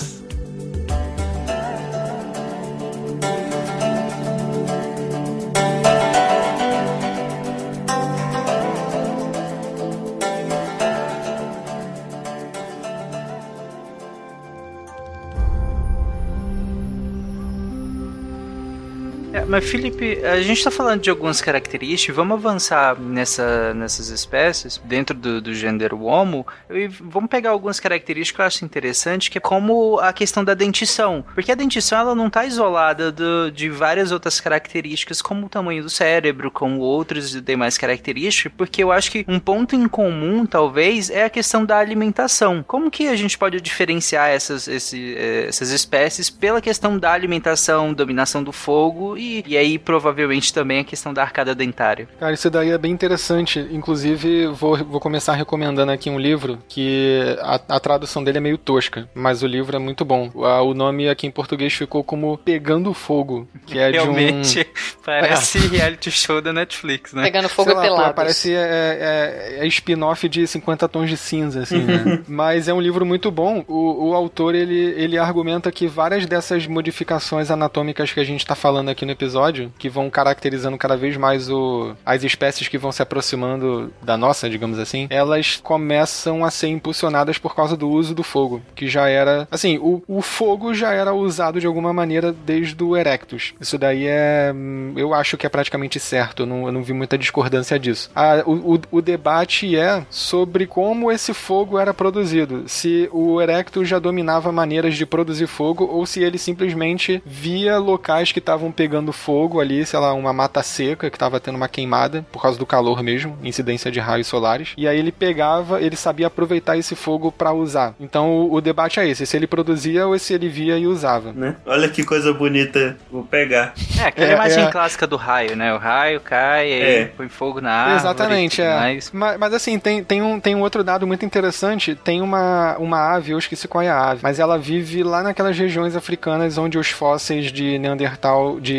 Speaker 1: É, mas Felipe, a gente tá falando de algumas características, vamos avançar nessa, nessas espécies, dentro do, do gênero Homo, e vamos pegar algumas características que eu acho interessante, que é como a questão da dentição. Porque a dentição, ela não tá isolada do- de várias outras características, como o tamanho do cérebro, como outras demais características, porque eu acho que um ponto em comum, talvez, é a questão da alimentação. Como que a gente pode diferenciar essas, esse, eh, essas espécies pela questão da alimentação, dominação do fogo e, e aí provavelmente também a questão da arcada dentária.
Speaker 7: Cara, isso daí é bem interessante. Inclusive, vou, vou começar recomendando aqui um livro que a, a tradução dele é meio tosca, mas o livro é muito bom. A- O nome aqui em português ficou como Pegando Fogo, que é
Speaker 1: Realmente
Speaker 7: de um...
Speaker 1: parece reality show da Netflix, né?
Speaker 4: Pegando fogo
Speaker 7: Sei lá,
Speaker 4: pelados.
Speaker 7: Parece é, é, é spin-off de 50 tons de cinza, assim, né? Mas é um livro muito bom. O, o autor, ele, ele argumenta que várias dessas modificações anatômicas que a gente tá falando aqui no episódio, que vão caracterizando cada vez mais o, as espécies que vão se aproximando da nossa, digamos assim, elas começam a ser impulsionadas por causa do uso do fogo, que já era... Assim, o, o fogo já era usado de alguma maneira desde o Erectus. Isso daí é... hum, Eu acho que é praticamente certo, eu não, eu não vi muita discordância disso. Ah, o, o, o debate é sobre como esse fogo era produzido. Se o Erectus já dominava maneiras de produzir fogo ou se ele simplesmente via locais que estavam pegando fogo ali, sei lá, uma mata seca que estava tendo uma queimada por causa do calor mesmo, incidência de raios solares. E aí ele pegava, ele sabia aproveitar esse fogo para usar. Então o, o debate é esse, se ele produzia ou se ele via e usava.
Speaker 2: Né? Olha que coisa bonita. Vou pegar.
Speaker 1: É, aquela
Speaker 7: É,
Speaker 1: imagem
Speaker 7: é.
Speaker 1: clássica do raio, né? O raio cai,
Speaker 2: É.
Speaker 1: põe fogo na árvore.
Speaker 7: Exatamente,
Speaker 1: e tudo
Speaker 7: é.
Speaker 1: mais.
Speaker 7: Mas, mas assim, tem, tem, um, tem um outro dado muito interessante. Tem uma, uma ave, eu esqueci qual é a ave, mas ela vive lá naquelas regiões africanas onde os fósseis de Neandertal, de,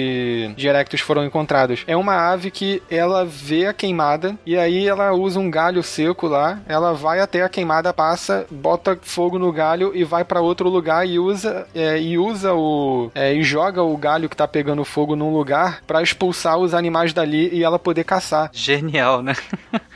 Speaker 7: de Erectus foram encontrados. É uma ave que ela vê a queimada e aí ela usa um galho seco lá, ela vai até a queimada, passa, bota fogo no galho e vai pra outro lugar e usa é, e usa o é, e joga o galho que tá pegando fogo num lugar pra expulsar os animais dali e ela poder caçar.
Speaker 1: Genial, né?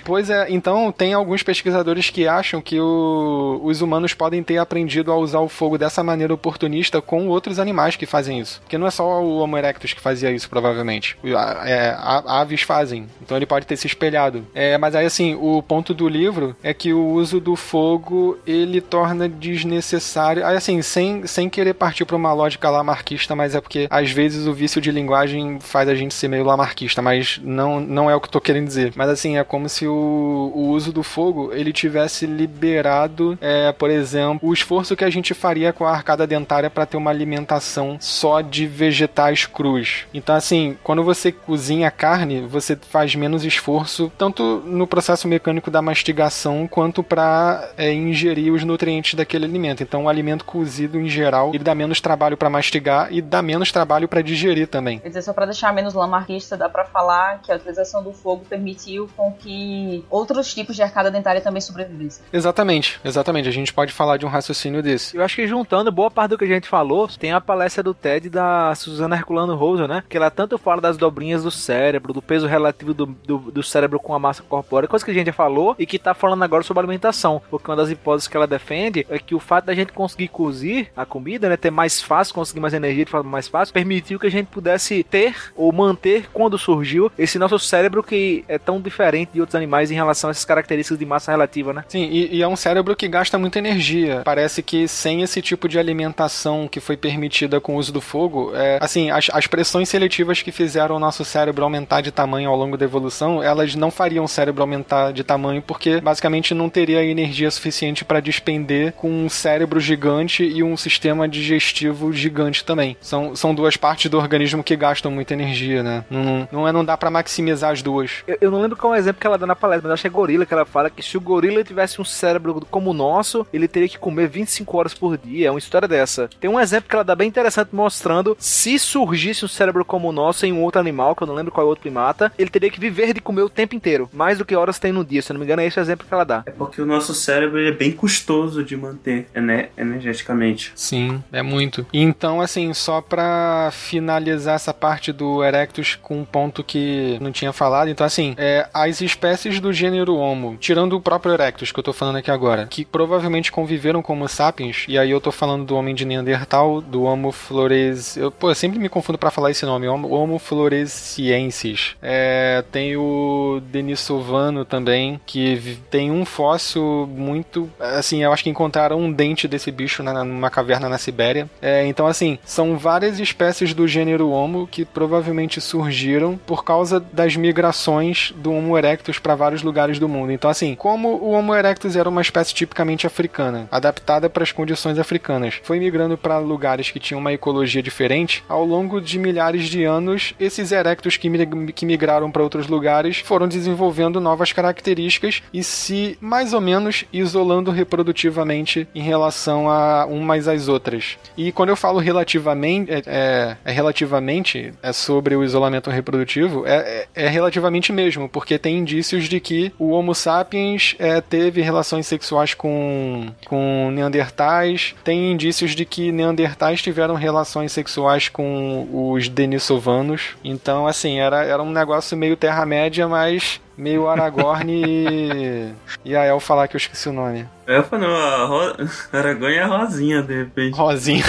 Speaker 7: Pois é, então tem alguns pesquisadores que acham que o- os humanos podem ter aprendido a usar o fogo dessa maneira oportunista com outros animais que fazem isso. Porque não é só o Homo erectus que fazia isso, provavelmente. É, aves fazem. Então ele pode ter se espelhado. É, mas aí, assim, o ponto do livro é que o uso do fogo ele torna desnecessário. Aí, assim, sem, sem querer partir para uma lógica lamarquista, mas é porque às vezes o vício de linguagem faz a gente ser meio lamarquista, mas não, não é o que eu tô querendo dizer. Mas assim, é como se o, o uso do fogo ele tivesse liberado, é, por exemplo, o esforço que a gente faria com a arcada dentária para ter uma alimentação só de vegetais crus. Então, assim, quando você cozinha carne, você faz menos esforço, tanto no processo mecânico da mastigação, quanto para ingerir os nutrientes daquele alimento. Então, o alimento cozido, em geral, ele dá menos trabalho para mastigar e dá menos trabalho para digerir também.
Speaker 3: Quer dizer, só pra deixar menos lamarquista, dá pra falar que a utilização do fogo permitiu com que outros tipos de arcada dentária também sobrevivessem.
Speaker 7: Exatamente, exatamente. A gente pode falar de um raciocínio desse.
Speaker 5: Eu acho que juntando boa parte do que a gente falou, tem a palestra do TED da Susana Herculano Rosa, curioso, né? Que ela tanto fala das dobrinhas do cérebro, do peso relativo do, do, do cérebro com a massa corpórea, coisa que a gente já falou e que tá falando agora sobre alimentação. Porque uma das hipóteses que ela defende é que o fato da gente conseguir cozir a comida, né? Ter mais fácil, conseguir mais energia de forma mais fácil, permitiu que a gente pudesse ter ou manter quando surgiu esse nosso cérebro que é tão diferente de outros animais em relação a essas características de massa relativa, né?
Speaker 7: Sim, e, e é um cérebro que gasta muita energia. Parece que sem esse tipo de alimentação que foi permitida com o uso do fogo, é, assim, as, as pressões seletivas que fizeram o nosso cérebro aumentar de tamanho ao longo da evolução, elas não fariam o cérebro aumentar de tamanho porque basicamente não teria energia suficiente para despender com um cérebro gigante e um sistema digestivo gigante também. São, são duas partes do organismo que gastam muita energia, né? Não, não, é, não dá para maximizar as duas.
Speaker 5: Eu, eu, não lembro qual é o exemplo que ela dá na palestra, mas acho que é gorila que ela fala que se o gorila tivesse um cérebro como o nosso, ele teria que comer 25 horas por dia. É uma história dessa. Tem um exemplo que ela dá bem interessante mostrando se surgisse um cérebro como o nosso em um outro animal, que eu não lembro qual é o outro primata, ele teria que viver de comer o tempo inteiro, mais do que horas tem no dia. Se eu não me engano, é esse o exemplo que ela dá.
Speaker 2: É porque o nosso cérebro é bem custoso de manter né, energeticamente.
Speaker 7: Sim, é muito. Então, assim, só pra finalizar essa parte do Erectus com um ponto que não tinha falado, então, assim, é, as espécies do gênero Homo, tirando o próprio Erectus que eu tô falando aqui agora, que provavelmente conviveram com Homo sapiens, e aí eu tô falando do homem de Neandertal, do Homo flores. Eu, pô, eu sempre me confundo para falar esse nome, Homo, Homo floresiensis. É, tem o Denisovano também, que tem um fóssil muito. Assim, eu acho que encontraram um dente desse bicho na, numa caverna na Sibéria. É, então, assim, são várias espécies do gênero Homo que provavelmente surgiram por causa das migrações do Homo erectus para vários lugares do mundo. Então, assim, como o Homo erectus era uma espécie tipicamente africana, adaptada para as condições africanas, foi migrando para lugares que tinham uma ecologia diferente, ao longo de milhares de anos, esses erectus que, que migraram para outros lugares foram desenvolvendo novas características e se mais ou menos isolando reprodutivamente em relação a umas às outras. E quando eu falo relativamente, é, é, é relativamente é sobre o isolamento reprodutivo, é, é, é, relativamente mesmo, porque tem indícios de que o Homo sapiens é, teve relações sexuais com, com neandertais, tem indícios de que neandertais tiveram relações sexuais com os denisovanos. Então, assim, era, era um negócio meio Terra-média, mas meio Aragorn e. e a El falar que eu esqueci o nome.
Speaker 2: Elfa não, a Ro... Aragorn é a Rosinha, de repente.
Speaker 7: Rosinha.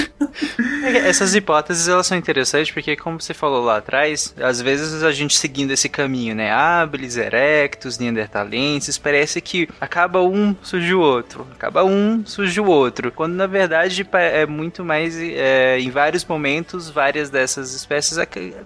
Speaker 1: Essas hipóteses elas são interessantes porque, como você falou lá atrás, às vezes a gente seguindo esse caminho, né? Habilis, Erectus, Neandertalenses, parece que acaba um, surge o outro. Acaba um, surge o outro. Quando na verdade é muito mais. É, em vários momentos, várias dessas espécies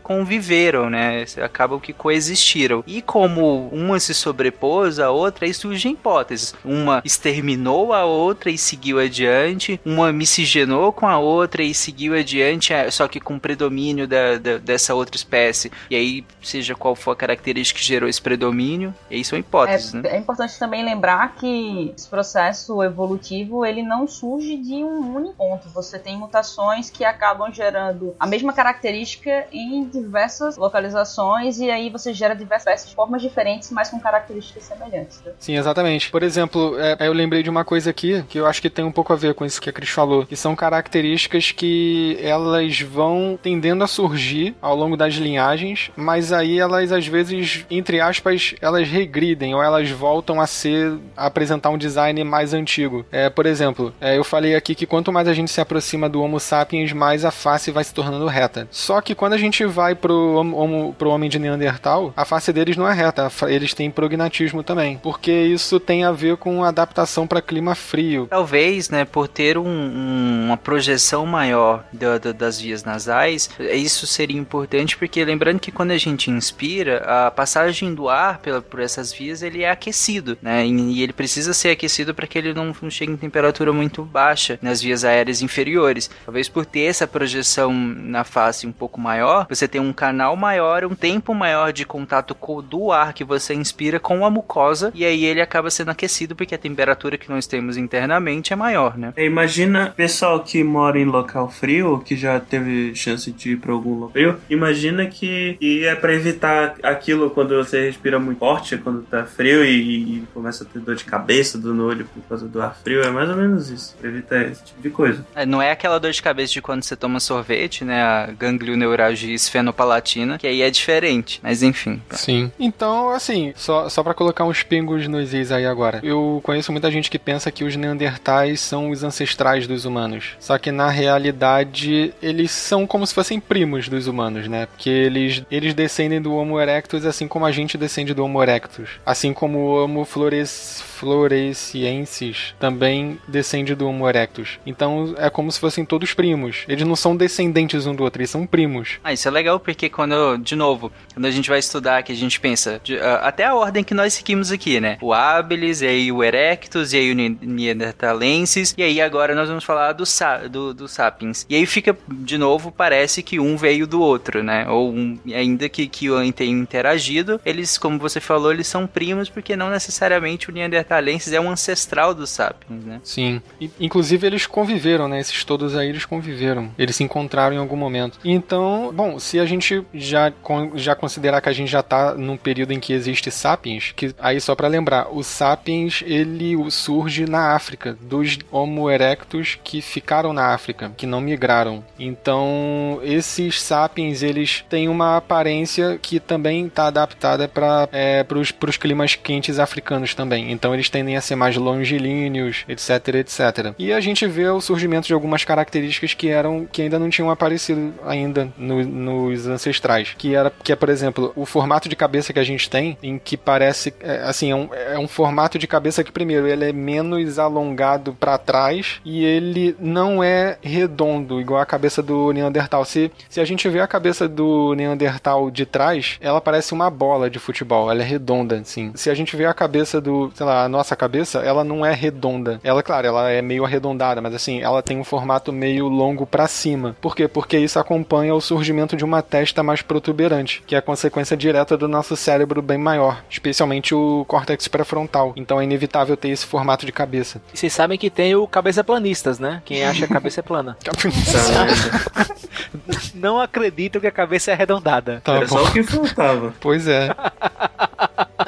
Speaker 1: conviveram, né? Acabam que coexistiram. E como uma se sobrepôs à outra, aí surgem hipóteses. Uma exterminou a outra e seguiu adiante, uma miscigenou com a outra e seguiu adiante, é, só que com predomínio da, da, dessa outra espécie. E aí, seja qual for a característica que gerou esse predomínio, e aí são hipóteses,
Speaker 3: é,
Speaker 1: né?
Speaker 3: É importante também lembrar que esse processo evolutivo, ele não surge de um único ponto. Você tem mutações que acabam gerando a mesma característica em diversas localizações, e aí você gera diversas formas diferentes diferentes, mas com características semelhantes. Né?
Speaker 7: Sim, exatamente. Por exemplo, é, eu lembrei de uma coisa aqui que eu acho que tem um pouco a ver com isso que a Cris falou, que são características que elas vão tendendo a surgir ao longo das linhagens, mas aí elas às vezes, entre aspas, elas regridem ou elas voltam a ser a apresentar um design mais antigo. É, por exemplo, é, eu falei aqui que quanto mais a gente se aproxima do Homo sapiens, mais a face vai se tornando reta. Só que quando a gente vai pro, homo, pro homem de Neandertal, a face deles não é reta, eles têm prognatismo também, porque isso tem a ver com adaptação para clima frio.
Speaker 1: Talvez, né, por ter um, um, uma projeção maior do, do, das vias nasais, isso seria importante porque lembrando que quando a gente inspira, a passagem do ar pela, por essas vias ele é aquecido, né, e, ele precisa ser aquecido para que ele não, chegue em temperatura muito baixa nas vias aéreas inferiores. Talvez por ter essa projeção na face um pouco maior, você tem um canal maior, um tempo maior de contato do ar que você você inspira com a mucosa e aí ele acaba sendo aquecido porque a temperatura que nós temos internamente é maior, né?
Speaker 2: É, Imagina pessoal que mora em local frio, que já teve chance de ir pra algum local frio, imagina que, que é pra evitar aquilo quando você respira muito forte, quando tá frio e, e começa a ter dor de cabeça, dor no olho por causa do ar frio, é mais ou menos isso, pra evitar esse tipo de coisa.
Speaker 1: É, Não é aquela dor de cabeça de quando você toma sorvete, né? A ganglioneuralgia esfenopalatina, que aí é diferente. Mas enfim.
Speaker 7: Sim. Então, assim, só, só para colocar uns pingos nos is aí agora. Eu conheço muita gente que pensa que os neandertais são os ancestrais dos humanos. Só que na realidade, eles são como se fossem primos dos humanos, né? Porque eles, eles descendem do Homo erectus assim como a gente descende do Homo erectus. Assim como o Homo flores, floresiensis também descende do Homo erectus. Então é como se fossem todos primos. Eles não são descendentes um do outro, eles são primos.
Speaker 1: Ah, isso é legal porque quando, de novo, quando a gente vai estudar, que a gente pensa, de- ah, até a ordem que nós seguimos aqui, né? O habilis, e aí o erectus, e aí o ne- neanderthalensis, e aí agora nós vamos falar do, do, do sapiens. E aí fica, de novo, parece que um veio do outro, né? Ou um, ainda que, que tenham interagido, eles, como você falou, eles são primos porque não necessariamente o neanderthalensis é um ancestral dos sapiens, né?
Speaker 7: Sim. E, inclusive eles conviveram, né? Esses todos aí eles conviveram. Eles se encontraram em algum momento. Então, bom, se a gente já, já considerar que a gente já tá num período em que existe sapiens, que aí só pra lembrar, o sapiens ele surge na África, dos Homo erectus que ficaram na África, que não migraram. Então, esses sapiens eles têm uma aparência que também tá adaptada para é, pros climas quentes africanos também. Então, eles tendem a ser mais longilíneos, etc, etc. E a gente vê o surgimento de algumas características que eram que ainda não tinham aparecido ainda no- nos ancestrais, que era que é, por exemplo, o formato de cabeça que a gente tem, em que parece é, assim, é um, é um formato de cabeça que primeiro ele é menos alongado para trás e ele não é redondo igual a cabeça do Neandertal. Se, se a gente vê a cabeça do Neandertal de trás, ela parece uma bola de futebol, ela é redonda, assim. Se a gente vê a cabeça do, sei lá, nossa cabeça, ela não é redonda. Ela, claro, ela é meio arredondada, mas assim, ela tem um formato meio longo para cima. Por quê? Porque isso acompanha o surgimento de uma testa mais protuberante, que é a consequência direta do nosso cérebro bem maior, especialmente o córtex pré-frontal. Então é inevitável ter esse formato de cabeça.
Speaker 5: E vocês sabem que tem o cabeça planistas, né? Quem acha que a cabeça é plana. Não acreditam que a cabeça é arredondada.
Speaker 7: Tá
Speaker 2: Era
Speaker 7: bom.
Speaker 2: só o que faltava.
Speaker 7: Pois é.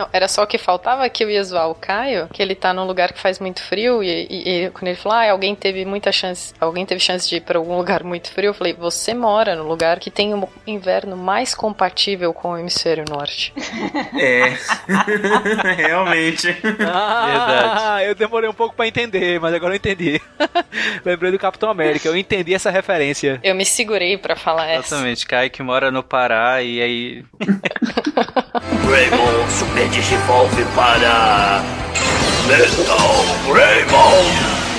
Speaker 4: Não, era só o que faltava que eu ia zoar o Caio, que ele tá num lugar que faz muito frio, e, e- e quando ele falou, ah, alguém teve muita chance, alguém teve chance de ir pra algum lugar muito frio, eu falei, você mora no lugar que tem o inverno mais compatível com o hemisfério norte.
Speaker 2: É. Realmente.
Speaker 5: Ah, eu demorei um pouco pra entender, mas agora eu entendi. Lembrei do Capitão América, eu entendi essa referência.
Speaker 4: Eu me segurei pra falar essa.
Speaker 1: Exatamente, Caio que mora no Pará e aí
Speaker 10: Greymon Super Digivolve para Metal Greymon.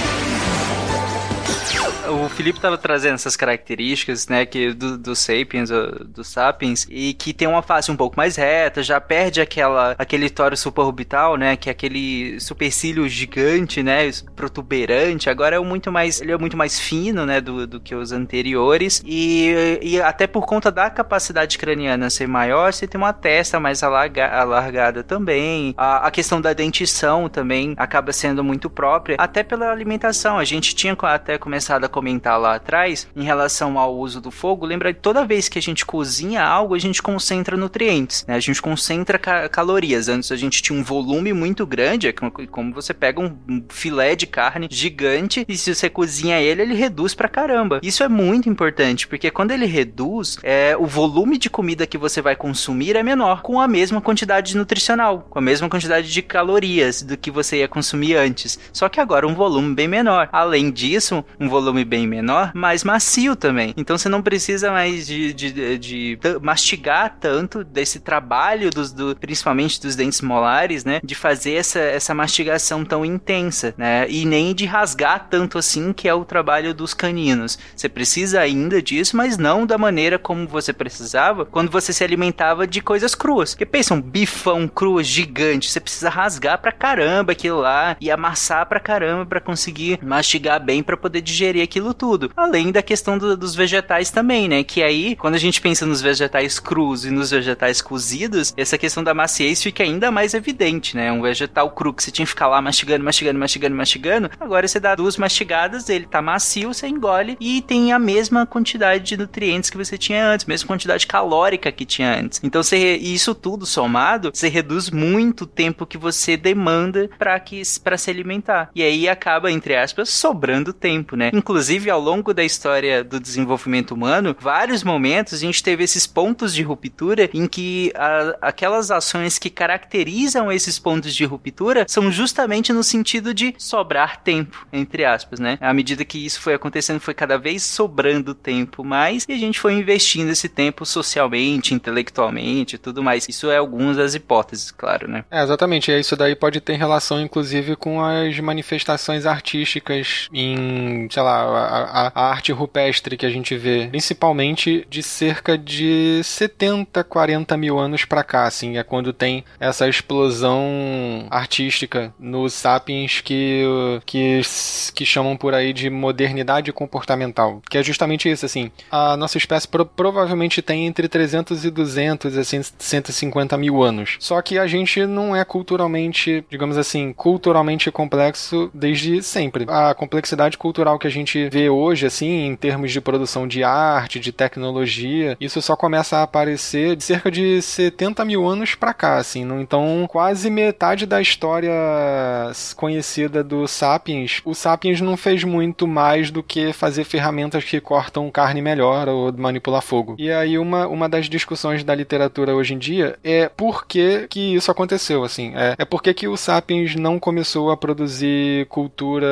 Speaker 1: O Felipe tava trazendo essas características, né, que do, do Sapiens, ó, do Sapiens, e que tem uma face um pouco mais reta, já perde aquela aquele tório suborbital, né, que é aquele supercílio gigante, né, protuberante, agora é muito mais, ele é muito mais fino, né, do, do que os anteriores, e, e até por conta da capacidade craniana ser maior, você tem uma testa mais alarga, alargada também, a, a questão da dentição também acaba sendo muito própria, até pela alimentação, a gente tinha até começado a comentar lá atrás em relação ao uso do fogo, lembra que toda vez que a gente cozinha algo, a gente concentra nutrientes, né? A gente concentra ca- calorias. Antes a gente tinha um volume muito grande, é como, você pega um, um filé de carne gigante e se você cozinha ele, ele reduz pra caramba. Isso é muito importante, porque quando ele reduz, é, o volume de comida que você vai consumir é menor, com a mesma quantidade nutricional, com a mesma quantidade de calorias do que você ia consumir antes. Só que agora um volume bem menor. Além disso, um volume bem menor, mais macio também. Então você não precisa mais de, de, de t- mastigar tanto desse trabalho dos, do, principalmente dos dentes molares, né? De fazer essa, essa mastigação tão intensa, né? E nem de rasgar tanto assim, que é o trabalho dos caninos. Você precisa ainda disso, mas não da maneira como você precisava quando você se alimentava de coisas cruas. Porque pensa, um bifão cru gigante, você precisa rasgar pra caramba aquilo lá e amassar pra caramba pra conseguir mastigar bem pra poder digerir aquilo tudo. Além da questão do- dos vegetais também, né? Que aí, quando a gente pensa nos vegetais crus e nos vegetais cozidos, essa questão da maciez fica ainda mais evidente, né? Um vegetal cru que você tinha que ficar lá mastigando, mastigando, mastigando, mastigando. Agora você dá duas mastigadas, ele tá macio, você engole e tem a mesma quantidade de nutrientes que você tinha antes, mesma quantidade calórica que tinha antes. Então, você, isso tudo somado, você reduz muito o tempo que você demanda para se alimentar. E aí acaba, entre aspas, sobrando tempo, né? Inclusive, ao longo da história do desenvolvimento humano, vários momentos a gente teve esses pontos de ruptura em que a- aquelas ações que caracterizam esses pontos de ruptura são justamente no sentido de sobrar tempo, entre aspas, né? À medida que isso foi acontecendo, foi cada vez sobrando tempo mais e a gente foi investindo esse tempo socialmente, intelectualmente e tudo mais. Isso é algumas das hipóteses, claro, né?
Speaker 7: É, exatamente. E isso daí pode ter relação, inclusive, com as manifestações artísticas em, sei lá, a, a- arte rupestre que a gente vê, principalmente de cerca de 70, 40 mil anos pra cá, assim, é quando tem essa explosão artística nos sapiens que, que, que chamam por aí de modernidade comportamental, que é justamente isso, assim, a nossa espécie pro- provavelmente tem entre 300 e 200, assim, 150 mil anos. Só que a gente não é culturalmente, digamos assim, culturalmente complexo desde sempre. A complexidade cultural que a gente vê hoje, assim, em termos de produção de arte, de tecnologia, isso só começa a aparecer de cerca de 70 mil anos pra cá, assim. Então, quase metade da história conhecida do Sapiens, o Sapiens não fez muito mais do que fazer ferramentas que cortam carne melhor ou manipular fogo. E aí, uma, uma das discussões da literatura hoje em dia é por que, que isso aconteceu, assim. É, é por que, que o Sapiens não começou a produzir cultura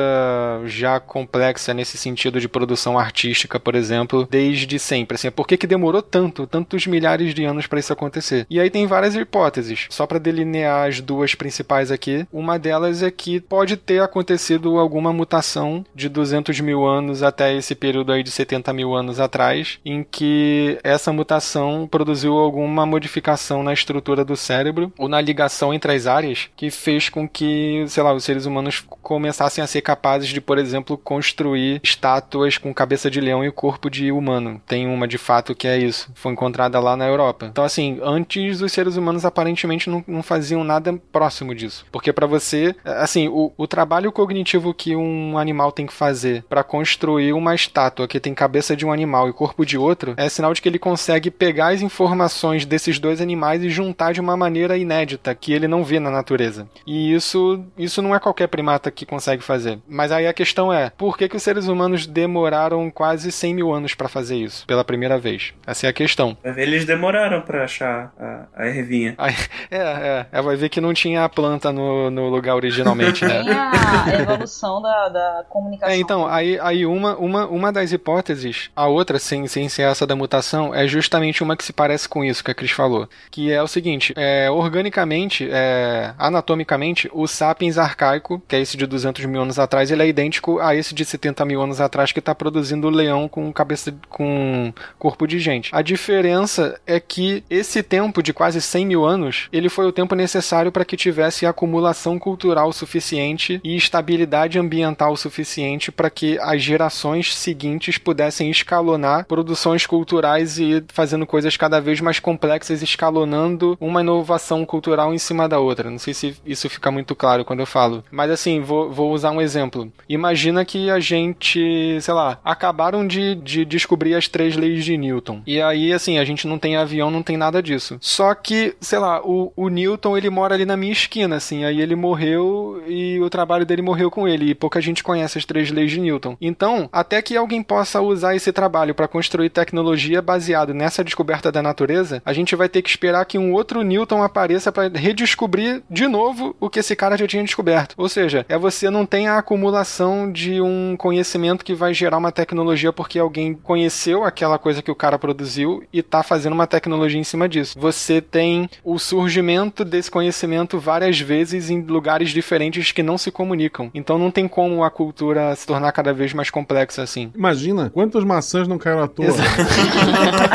Speaker 7: já complexa nesse sentido de produção artística, por exemplo, desde sempre. Assim, é por que, que demorou tanto, tantos milhares de anos para isso acontecer? E aí tem várias hipóteses. Só para delinear as duas principais aqui, uma delas é que pode ter acontecido alguma mutação de 200 mil anos até esse período aí de 70 mil anos atrás, em que essa mutação produziu alguma modificação na estrutura do cérebro ou na ligação entre as áreas que fez com que, sei lá, os seres humanos começassem a ser capazes de, por exemplo, construir estátuas com cabeça de leão e corpo de humano. Tem uma de fato que é isso. Foi encontrada lá na Europa. Então, assim, antes os seres humanos aparentemente não, não faziam nada próximo disso. Porque para você, assim, o, o trabalho cognitivo que um animal tem que fazer para construir uma estátua que tem cabeça de um animal e corpo de outro é sinal de que ele consegue pegar as informações desses dois animais e juntar de uma maneira inédita que ele não vê na natureza. E isso, isso não é qualquer primata que consegue fazer. Mas aí a questão é, por que, que os seres humanos demoraram quase 100 mil anos para fazer isso pela primeira vez? Essa é a questão.
Speaker 2: Eles demoraram pra achar a, a ervinha.
Speaker 7: Aí, é, é, é, vai ver que não tinha a planta no, no lugar originalmente, né?
Speaker 3: Tem a evolução da, da comunicação.
Speaker 7: É, então, aí, aí uma, uma, uma das hipóteses, a outra, sem, sem ser essa da mutação, é justamente uma que se parece com isso que a Cris falou. Que é o seguinte, é, organicamente, é, anatomicamente, o sapiens arcaico, que é esse de 200 mil anos atrás, ele é idêntico a esse de 70 mil anos atrás que está produzindo leão com cabeça, com corpo de gente. A diferença é que esse tempo de quase 100 mil anos, ele foi o tempo necessário para que tivesse acumulação cultural suficiente e estabilidade ambiental suficiente para que as gerações seguintes pudessem escalonar produções culturais e fazendo coisas cada vez mais complexas, escalonando uma inovação cultural em cima da outra. Não sei se isso fica muito claro quando eu falo. Mas assim, vou, vou usar um exemplo. Imagina que a gente, sei lá, acabaram de, de descobrir as três leis de Newton. E aí, assim, a gente não tem avião, não tem nada disso. Só que, sei lá, o, o Newton, ele mora ali na minha esquina, assim. Aí ele morreu e o trabalho dele morreu com ele. E pouca gente conhece as três leis de Newton. Então, até que alguém possa usar esse trabalho para construir tecnologia baseado nessa descoberta da natureza, a gente vai ter que esperar que um outro Newton apareça para redescobrir de novo o que esse cara já tinha descoberto. Ou seja, é você não tem a acumulação de um conhecimento que vai gerar uma tecnologia porque alguém conheceu aquela coisa que o cara produziu e tá fazendo uma tecnologia em cima disso. Você tem o surgimento desse conhecimento várias vezes em lugares diferentes que não se comunicam. Então não tem como a cultura se tornar cada vez mais complexa assim.
Speaker 6: Imagina quantas maçãs não caíram à toa.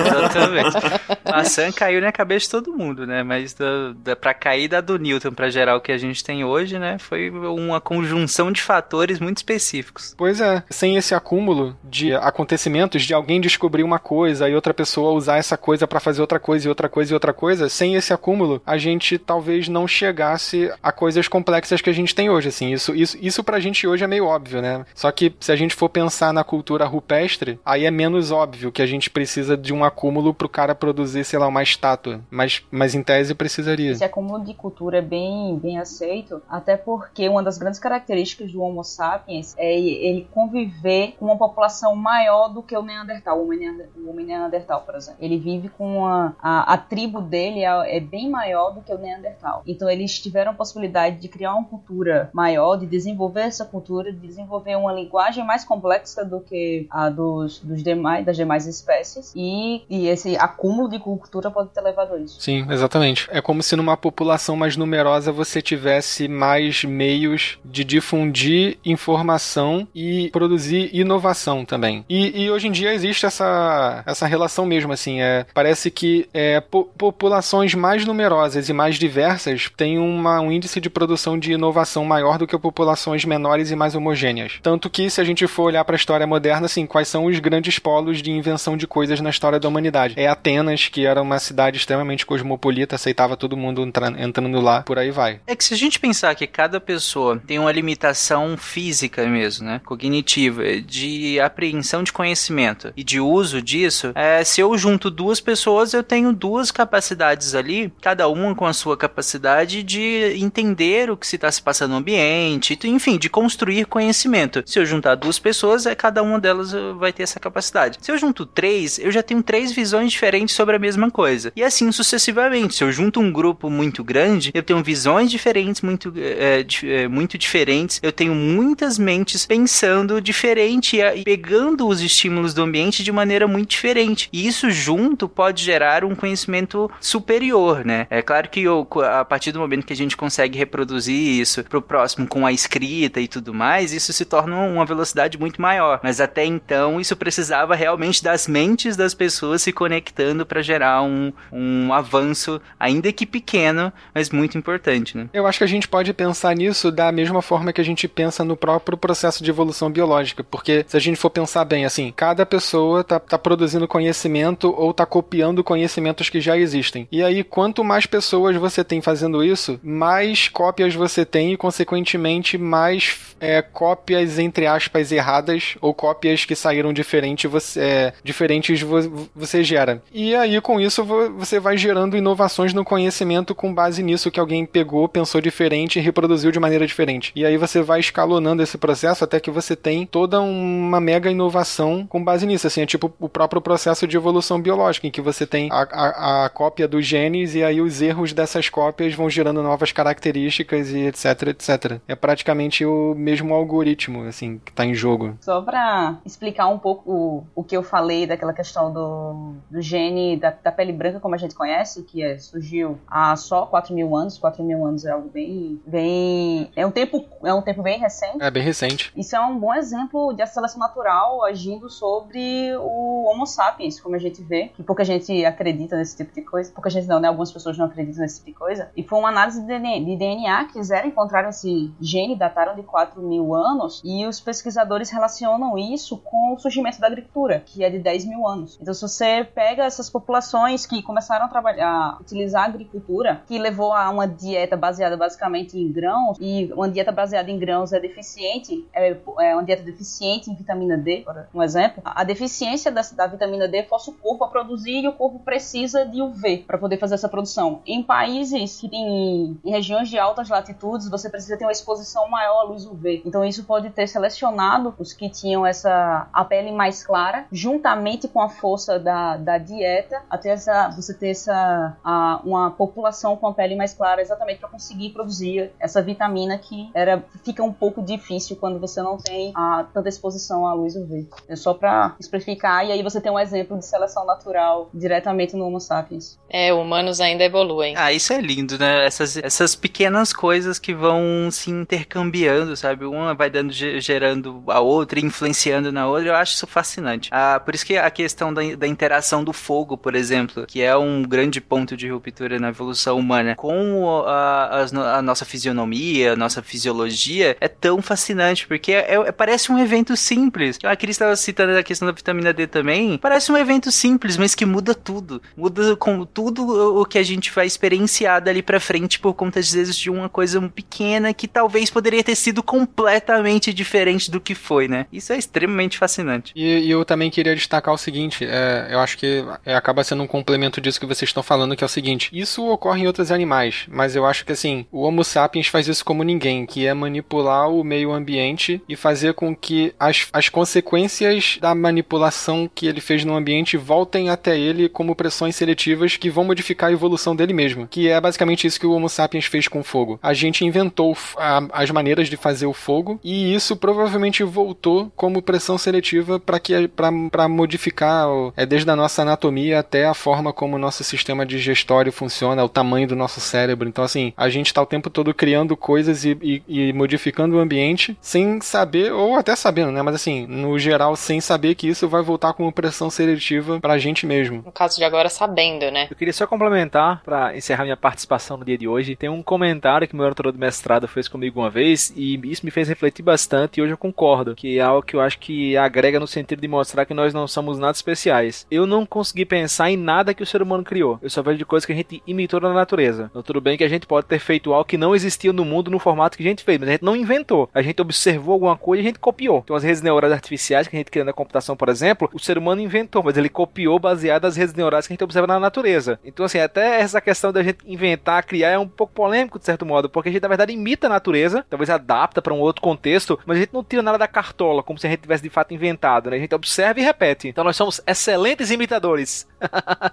Speaker 1: Exatamente. Maçã caiu na cabeça de todo mundo, né? Mas da, da, pra cair da do Newton pra gerar o que a gente tem hoje, né? Foi uma conjunção de fatores muito específicos.
Speaker 7: Pois é. Sem esse acúmulo de acontecimentos, de alguém descobrir uma coisa e outra pessoa usar essa coisa para fazer outra coisa e outra coisa e outra coisa, sem esse acúmulo, a gente talvez não chegasse a coisas complexas que a gente tem hoje, assim. Isso, isso, isso pra gente hoje é meio óbvio, né? Só que se a gente for pensar na cultura rupestre, aí é menos óbvio que a gente precisa de um acúmulo pro cara produzir, sei lá, uma estátua. Mas, mas em tese precisaria.
Speaker 3: Esse acúmulo de cultura é bem, bem aceito, até porque uma das grandes características do Homo sapiens é ele conviver com uma população maior do que o Neandertal, o homem Neandertal, por exemplo. Ele vive com uma, a, a tribo dele é, é bem maior do que o Neandertal. Então eles tiveram a possibilidade de criar uma cultura maior, de desenvolver essa cultura, de desenvolver uma linguagem mais complexa do que a dos, dos demais, das demais espécies. E, e esse acúmulo de cultura pode ter levado a isso.
Speaker 7: Sim, exatamente. É como se numa população mais numerosa você tivesse mais meios de difundir informação e produzir inovação também. E, e hoje em dia existe essa, essa relação mesmo, assim. É, parece que é, po- populações mais numerosas e mais diversas têm uma, um índice de produção de inovação maior do que populações menores e mais homogêneas. Tanto que, se a gente for olhar para a história moderna, assim, quais são os grandes polos de invenção de coisas na história da humanidade? É Atenas, que era uma cidade extremamente cosmopolita, aceitava todo mundo entra- entrando lá, por aí vai.
Speaker 1: É que se a gente pensar que cada pessoa tem uma limitação física mesmo, né, cognitiva, de apreensão de conhecimento e de uso disso, é, se eu junto duas pessoas, eu tenho duas capacidades ali, cada uma com a sua capacidade de entender o que se está se passando no ambiente, enfim, de construir conhecimento. Se eu juntar duas pessoas, é cada uma delas eh, vai ter essa capacidade. Se eu junto três, eu já tenho três visões diferentes sobre a mesma coisa. E assim sucessivamente. Se eu junto um grupo muito grande, eu tenho visões diferentes, muito, eh, muito diferentes. Eu tenho muitas mentes pensando diferente e, pegando os estímulos do ambiente de maneira muito diferente. E isso junto pode gerar um conhecimento superior, né? É claro que eu, a partir do momento que a gente consegue reproduzir isso pro próximo com a escrita e tudo mais, isso se torna uma velocidade muito maior. Mas até então isso precisava realmente das mentes das pessoas se conectando para gerar um, um avanço, ainda que pequeno, mas muito importante, né?
Speaker 7: Eu acho que a gente pode pensar nisso da mesma forma que a gente pensa no próprio processo de evolução biológica, porque se a gente for pensar bem, assim, cada pessoa tá, tá produzindo conhecimento ou tá copiando conhecimentos que já existem. E aí, quanto mais pessoas você tem fazendo isso, mais cópias você tem e, consequentemente, mais é, cópias, entre aspas, erradas ou cópias que saíram diferente você, é, diferentes vo- você gera. E aí, com isso, vo- você vai gerando inovações no conhecimento com base nisso que alguém pegou, pensou diferente e reproduziu de maneira diferente. E aí você vai escalonando esse processo até que você tem toda uma mega inovação com base nisso. Assim, é tipo o próprio processo de evolução biológica, em que você tem a, a, a cópia dos genes e aí os erros dessas cópias vão gerando novas características e etc, etc. É praticamente o mesmo algoritmo, assim, que tá em jogo.
Speaker 3: Só pra explicar um pouco o, o que eu falei daquela questão do, do gene da, da pele branca, como a gente conhece, que é, surgiu há só 4 mil anos. 4 mil anos é algo bem. bem é, um tempo, é um tempo bem recente.
Speaker 7: É bem recente.
Speaker 3: Isso é um bom exemplo de a seleção natural agindo sobre o Homo sapiens, como a gente vê, que pouca gente acredita nesse tipo de coisa. Pouca gente não, né? Algumas pessoas não acreditam nesse tipo de coisa. E foi uma análise de DNA, de que fizeram, encontraram esse gene, dataram de 4 mil anos, e os pesquisadores relacionam isso com o surgimento da agricultura, que é de 10 mil anos. Então, se você pega essas populações que começaram a trabalhar, a utilizar a agricultura, que levou a uma dieta baseada basicamente em grãos, e uma dieta baseada em grãos é deficiente, é, é uma dieta deficiente em vitamina D, por exemplo. A deficiência da, da vitamina D força o corpo a produzir e o corpo precisa de UV para poder fazer essa produção. Em países que tem em regiões de altas latitudes, você precisa ter uma exposição maior à luz UV. Então isso pode ter selecionado os que tinham essa a pele mais clara, juntamente com a força da, da dieta, até essa você ter essa a, uma população com a pele mais clara, exatamente para conseguir produzir essa vitamina que era fica um pouco difícil quando você não tem a, tanta exposição à luz UV. É só para especificar e aí você tem um exemplo de seleção natural diretamente no Homo sapiens.
Speaker 4: É, humanos ainda evoluem.
Speaker 1: Ah, isso é lindo, né? Essas, essas pequenas coisas que vão se intercambiando, sabe? Uma vai dando, ge- gerando a outra, influenciando na outra. Eu acho isso fascinante. Ah, por isso que a questão da, da interação do fogo, por exemplo, que é um grande ponto de ruptura na evolução humana, com a, no- a nossa fisionomia, a nossa fisiologia, é tão fascinante, porque é- é- parece parece um evento simples. A Cris estava citando a questão da vitamina D também. Parece um evento simples, mas que muda tudo. Muda com tudo o que a gente vai experienciar dali pra frente por conta, às vezes, de uma coisa pequena que talvez poderia ter sido completamente diferente do que foi, né? Isso é extremamente fascinante.
Speaker 7: E, e eu também queria destacar o seguinte: é, eu acho que é, acaba sendo um complemento disso que vocês estão falando, que é o seguinte: isso ocorre em outros animais, mas eu acho que assim, o Homo sapiens faz isso como ninguém, que é manipular o meio ambiente e fazer com que as, as consequências da manipulação que ele fez no ambiente voltem até ele como pressões seletivas que vão modificar a evolução dele mesmo. Que é basicamente isso que o Homo sapiens fez com o fogo. A gente inventou a, as maneiras de fazer o fogo e isso provavelmente voltou como pressão seletiva para que para modificar é desde a nossa anatomia até a forma como o nosso sistema digestório funciona, o tamanho do nosso cérebro. Então assim, a gente está o tempo todo criando coisas e, e, e modificando o ambiente sem saber ou até sabendo, né? Mas assim, no geral sem saber que isso vai voltar como pressão seletiva pra gente mesmo.
Speaker 4: No caso de agora, sabendo, né?
Speaker 5: Eu queria só complementar, para encerrar minha participação no dia de hoje. Tem um comentário que meu orientador de mestrado fez comigo uma vez e isso me fez refletir bastante e hoje eu concordo, que é algo que eu acho que agrega no sentido de mostrar que nós não somos nada especiais. Eu não consegui pensar em nada que o ser humano criou. Eu só vejo de coisas que a gente imitou na natureza. Então, tudo bem que a gente pode ter feito algo que não existia no mundo no formato que a gente fez, mas a gente não inventou. A gente observou alguma coisa e a gente copiou. Então, as redes neurais artificiais que a gente cria na computação, por exemplo, o ser humano inventou, mas ele copiou baseado nas redes neurais que a gente observa na natureza. Então, assim, até essa questão da gente inventar, criar é um pouco polêmico de certo modo, porque a gente na verdade imita a natureza, talvez adapta para um outro contexto, mas a gente não tira nada da cartola, como se a gente tivesse de fato inventado, né? A gente observa e repete. Então, nós somos excelentes imitadores.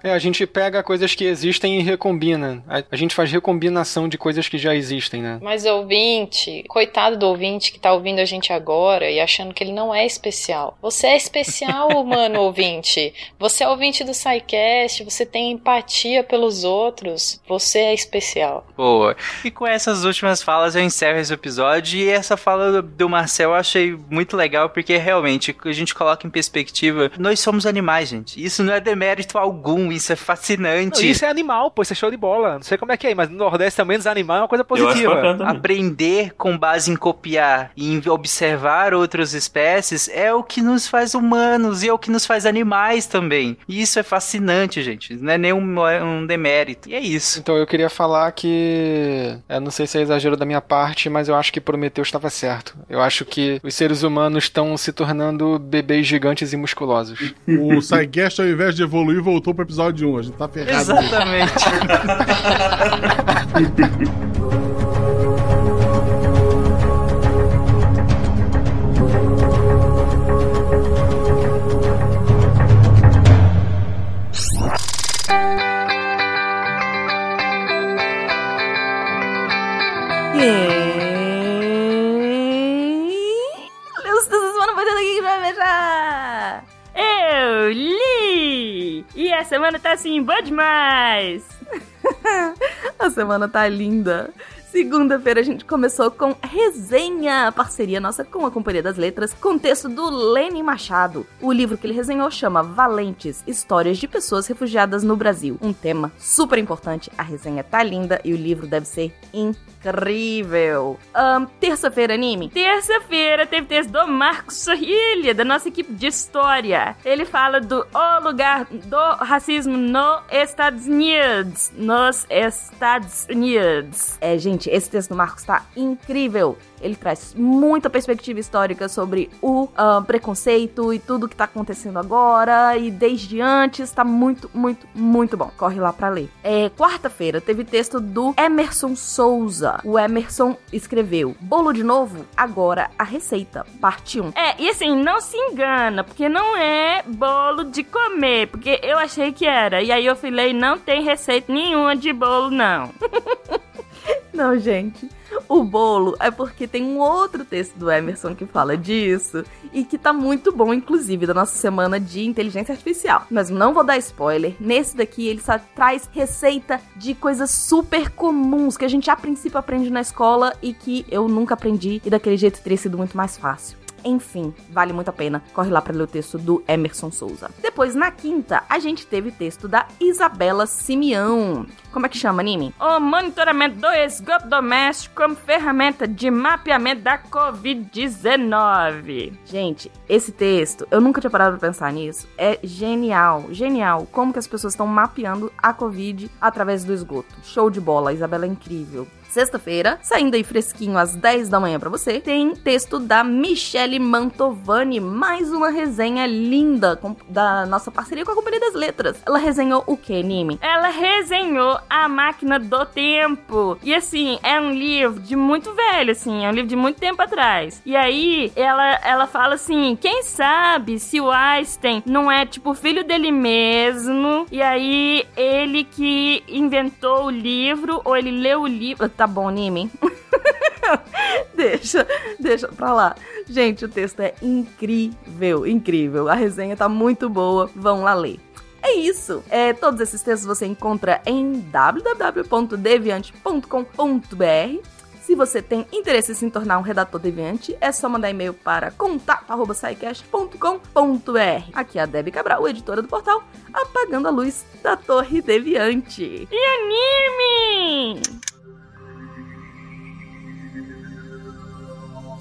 Speaker 7: É, a gente pega coisas que existem e recombina. A, a, gente faz recombinação de coisas que já existem, né?
Speaker 4: Mas ouvinte, coitado do ouvinte que tá ouvindo a gente agora e achando que ele não é especial. Você é especial, mano, ouvinte. Você é ouvinte do SciCast, você tem empatia pelos outros. Você é especial.
Speaker 1: Boa. E com essas últimas falas eu encerro esse episódio e essa fala do Marcel eu achei muito legal porque realmente a gente coloca em perspectiva, nós somos animais, gente. Isso não é demérito algum, isso é fascinante.
Speaker 5: Não, isso é animal, pô, isso é show de bola. Não sei como é que é, mas no Nordeste também os animais é uma coisa positiva.
Speaker 1: Aprender com base em copiar e em observar outras espécies é o que nos faz humanos e é o que nos faz animais também. E isso é fascinante, gente. Não é nenhum um demérito. E é isso.
Speaker 7: Então eu queria falar que. Eu não sei se é exagero da minha parte, mas eu acho que Prometeu estava certo. Eu acho que os seres humanos estão se tornando bebês gigantes e musculosos.
Speaker 6: O Psyguest, ao invés de evoluir, voltou pro episódio 1. A gente tá ferrado.
Speaker 1: Exatamente.
Speaker 11: assim, boa demais! a semana tá linda. Segunda-feira a gente começou com resenha, parceria nossa com a Companhia das Letras, com texto do Lênin Machado. O livro que ele resenhou chama Valentes, Histórias de Pessoas Refugiadas no Brasil. Um tema super importante, a resenha tá linda e o livro deve ser incrível. Um, Terça-feira, anime? Terça-feira teve texto do Marcos Sorrilha, da nossa equipe de história. Ele fala do O Lugar do Racismo nos Estados Unidos. Nos Estados Unidos. É, gente, esse texto do Marcos tá incrível. Ele traz muita perspectiva histórica sobre o uh, preconceito e tudo que tá acontecendo agora e desde antes. Tá muito, muito, muito bom. Corre lá pra ler. É, Quarta-feira teve texto do Emerson Souza. O Emerson escreveu: Bolo de novo? Agora a receita. Parte 1. É, e assim, não se engana, porque não é bolo de comer, porque eu achei que era. E aí eu falei: não tem receita nenhuma de bolo, não. Não, gente. O bolo é porque tem um outro texto do Emerson que fala disso e que tá muito bom, inclusive, da nossa semana de inteligência artificial. Mas não vou dar spoiler. Nesse daqui ele só traz receita de coisas super comuns que a gente a princípio aprende na escola e que eu nunca aprendi e daquele jeito teria sido muito mais fácil. Enfim, vale muito a pena. Corre lá para ler o texto do Emerson Souza. Depois, na quinta, a gente teve texto da Isabela Simeão. Como é que chama, anime?
Speaker 12: O monitoramento do esgoto doméstico como ferramenta de mapeamento da Covid-19.
Speaker 11: Gente, esse texto, eu nunca tinha parado pra pensar nisso. É genial, genial. Como que as pessoas estão mapeando a Covid através do esgoto. Show de bola, a Isabela é incrível sexta-feira, saindo aí fresquinho às 10 da manhã para você, tem texto da Michele Mantovani, mais uma resenha linda com, da nossa parceria com a Companhia das Letras. Ela resenhou o que, Nime?
Speaker 12: Ela resenhou A Máquina do Tempo. E assim, é um livro de muito velho, assim, é um livro de muito tempo atrás. E aí, ela, ela fala assim: quem sabe se o Einstein não é tipo filho dele mesmo, e aí ele que inventou o livro, ou ele leu o livro. Tá bom, Nime?
Speaker 11: deixa, deixa pra lá. Gente, o texto é incrível, incrível. A resenha tá muito boa. Vão lá ler. É isso. É, todos esses textos você encontra em www.deviante.com.br. Se você tem interesse em se tornar um redator deviante, é só mandar e-mail para contato@saicast.com.br. Aqui é a Debbie Cabral, editora do portal, apagando a luz da Torre Deviante.
Speaker 12: E anime!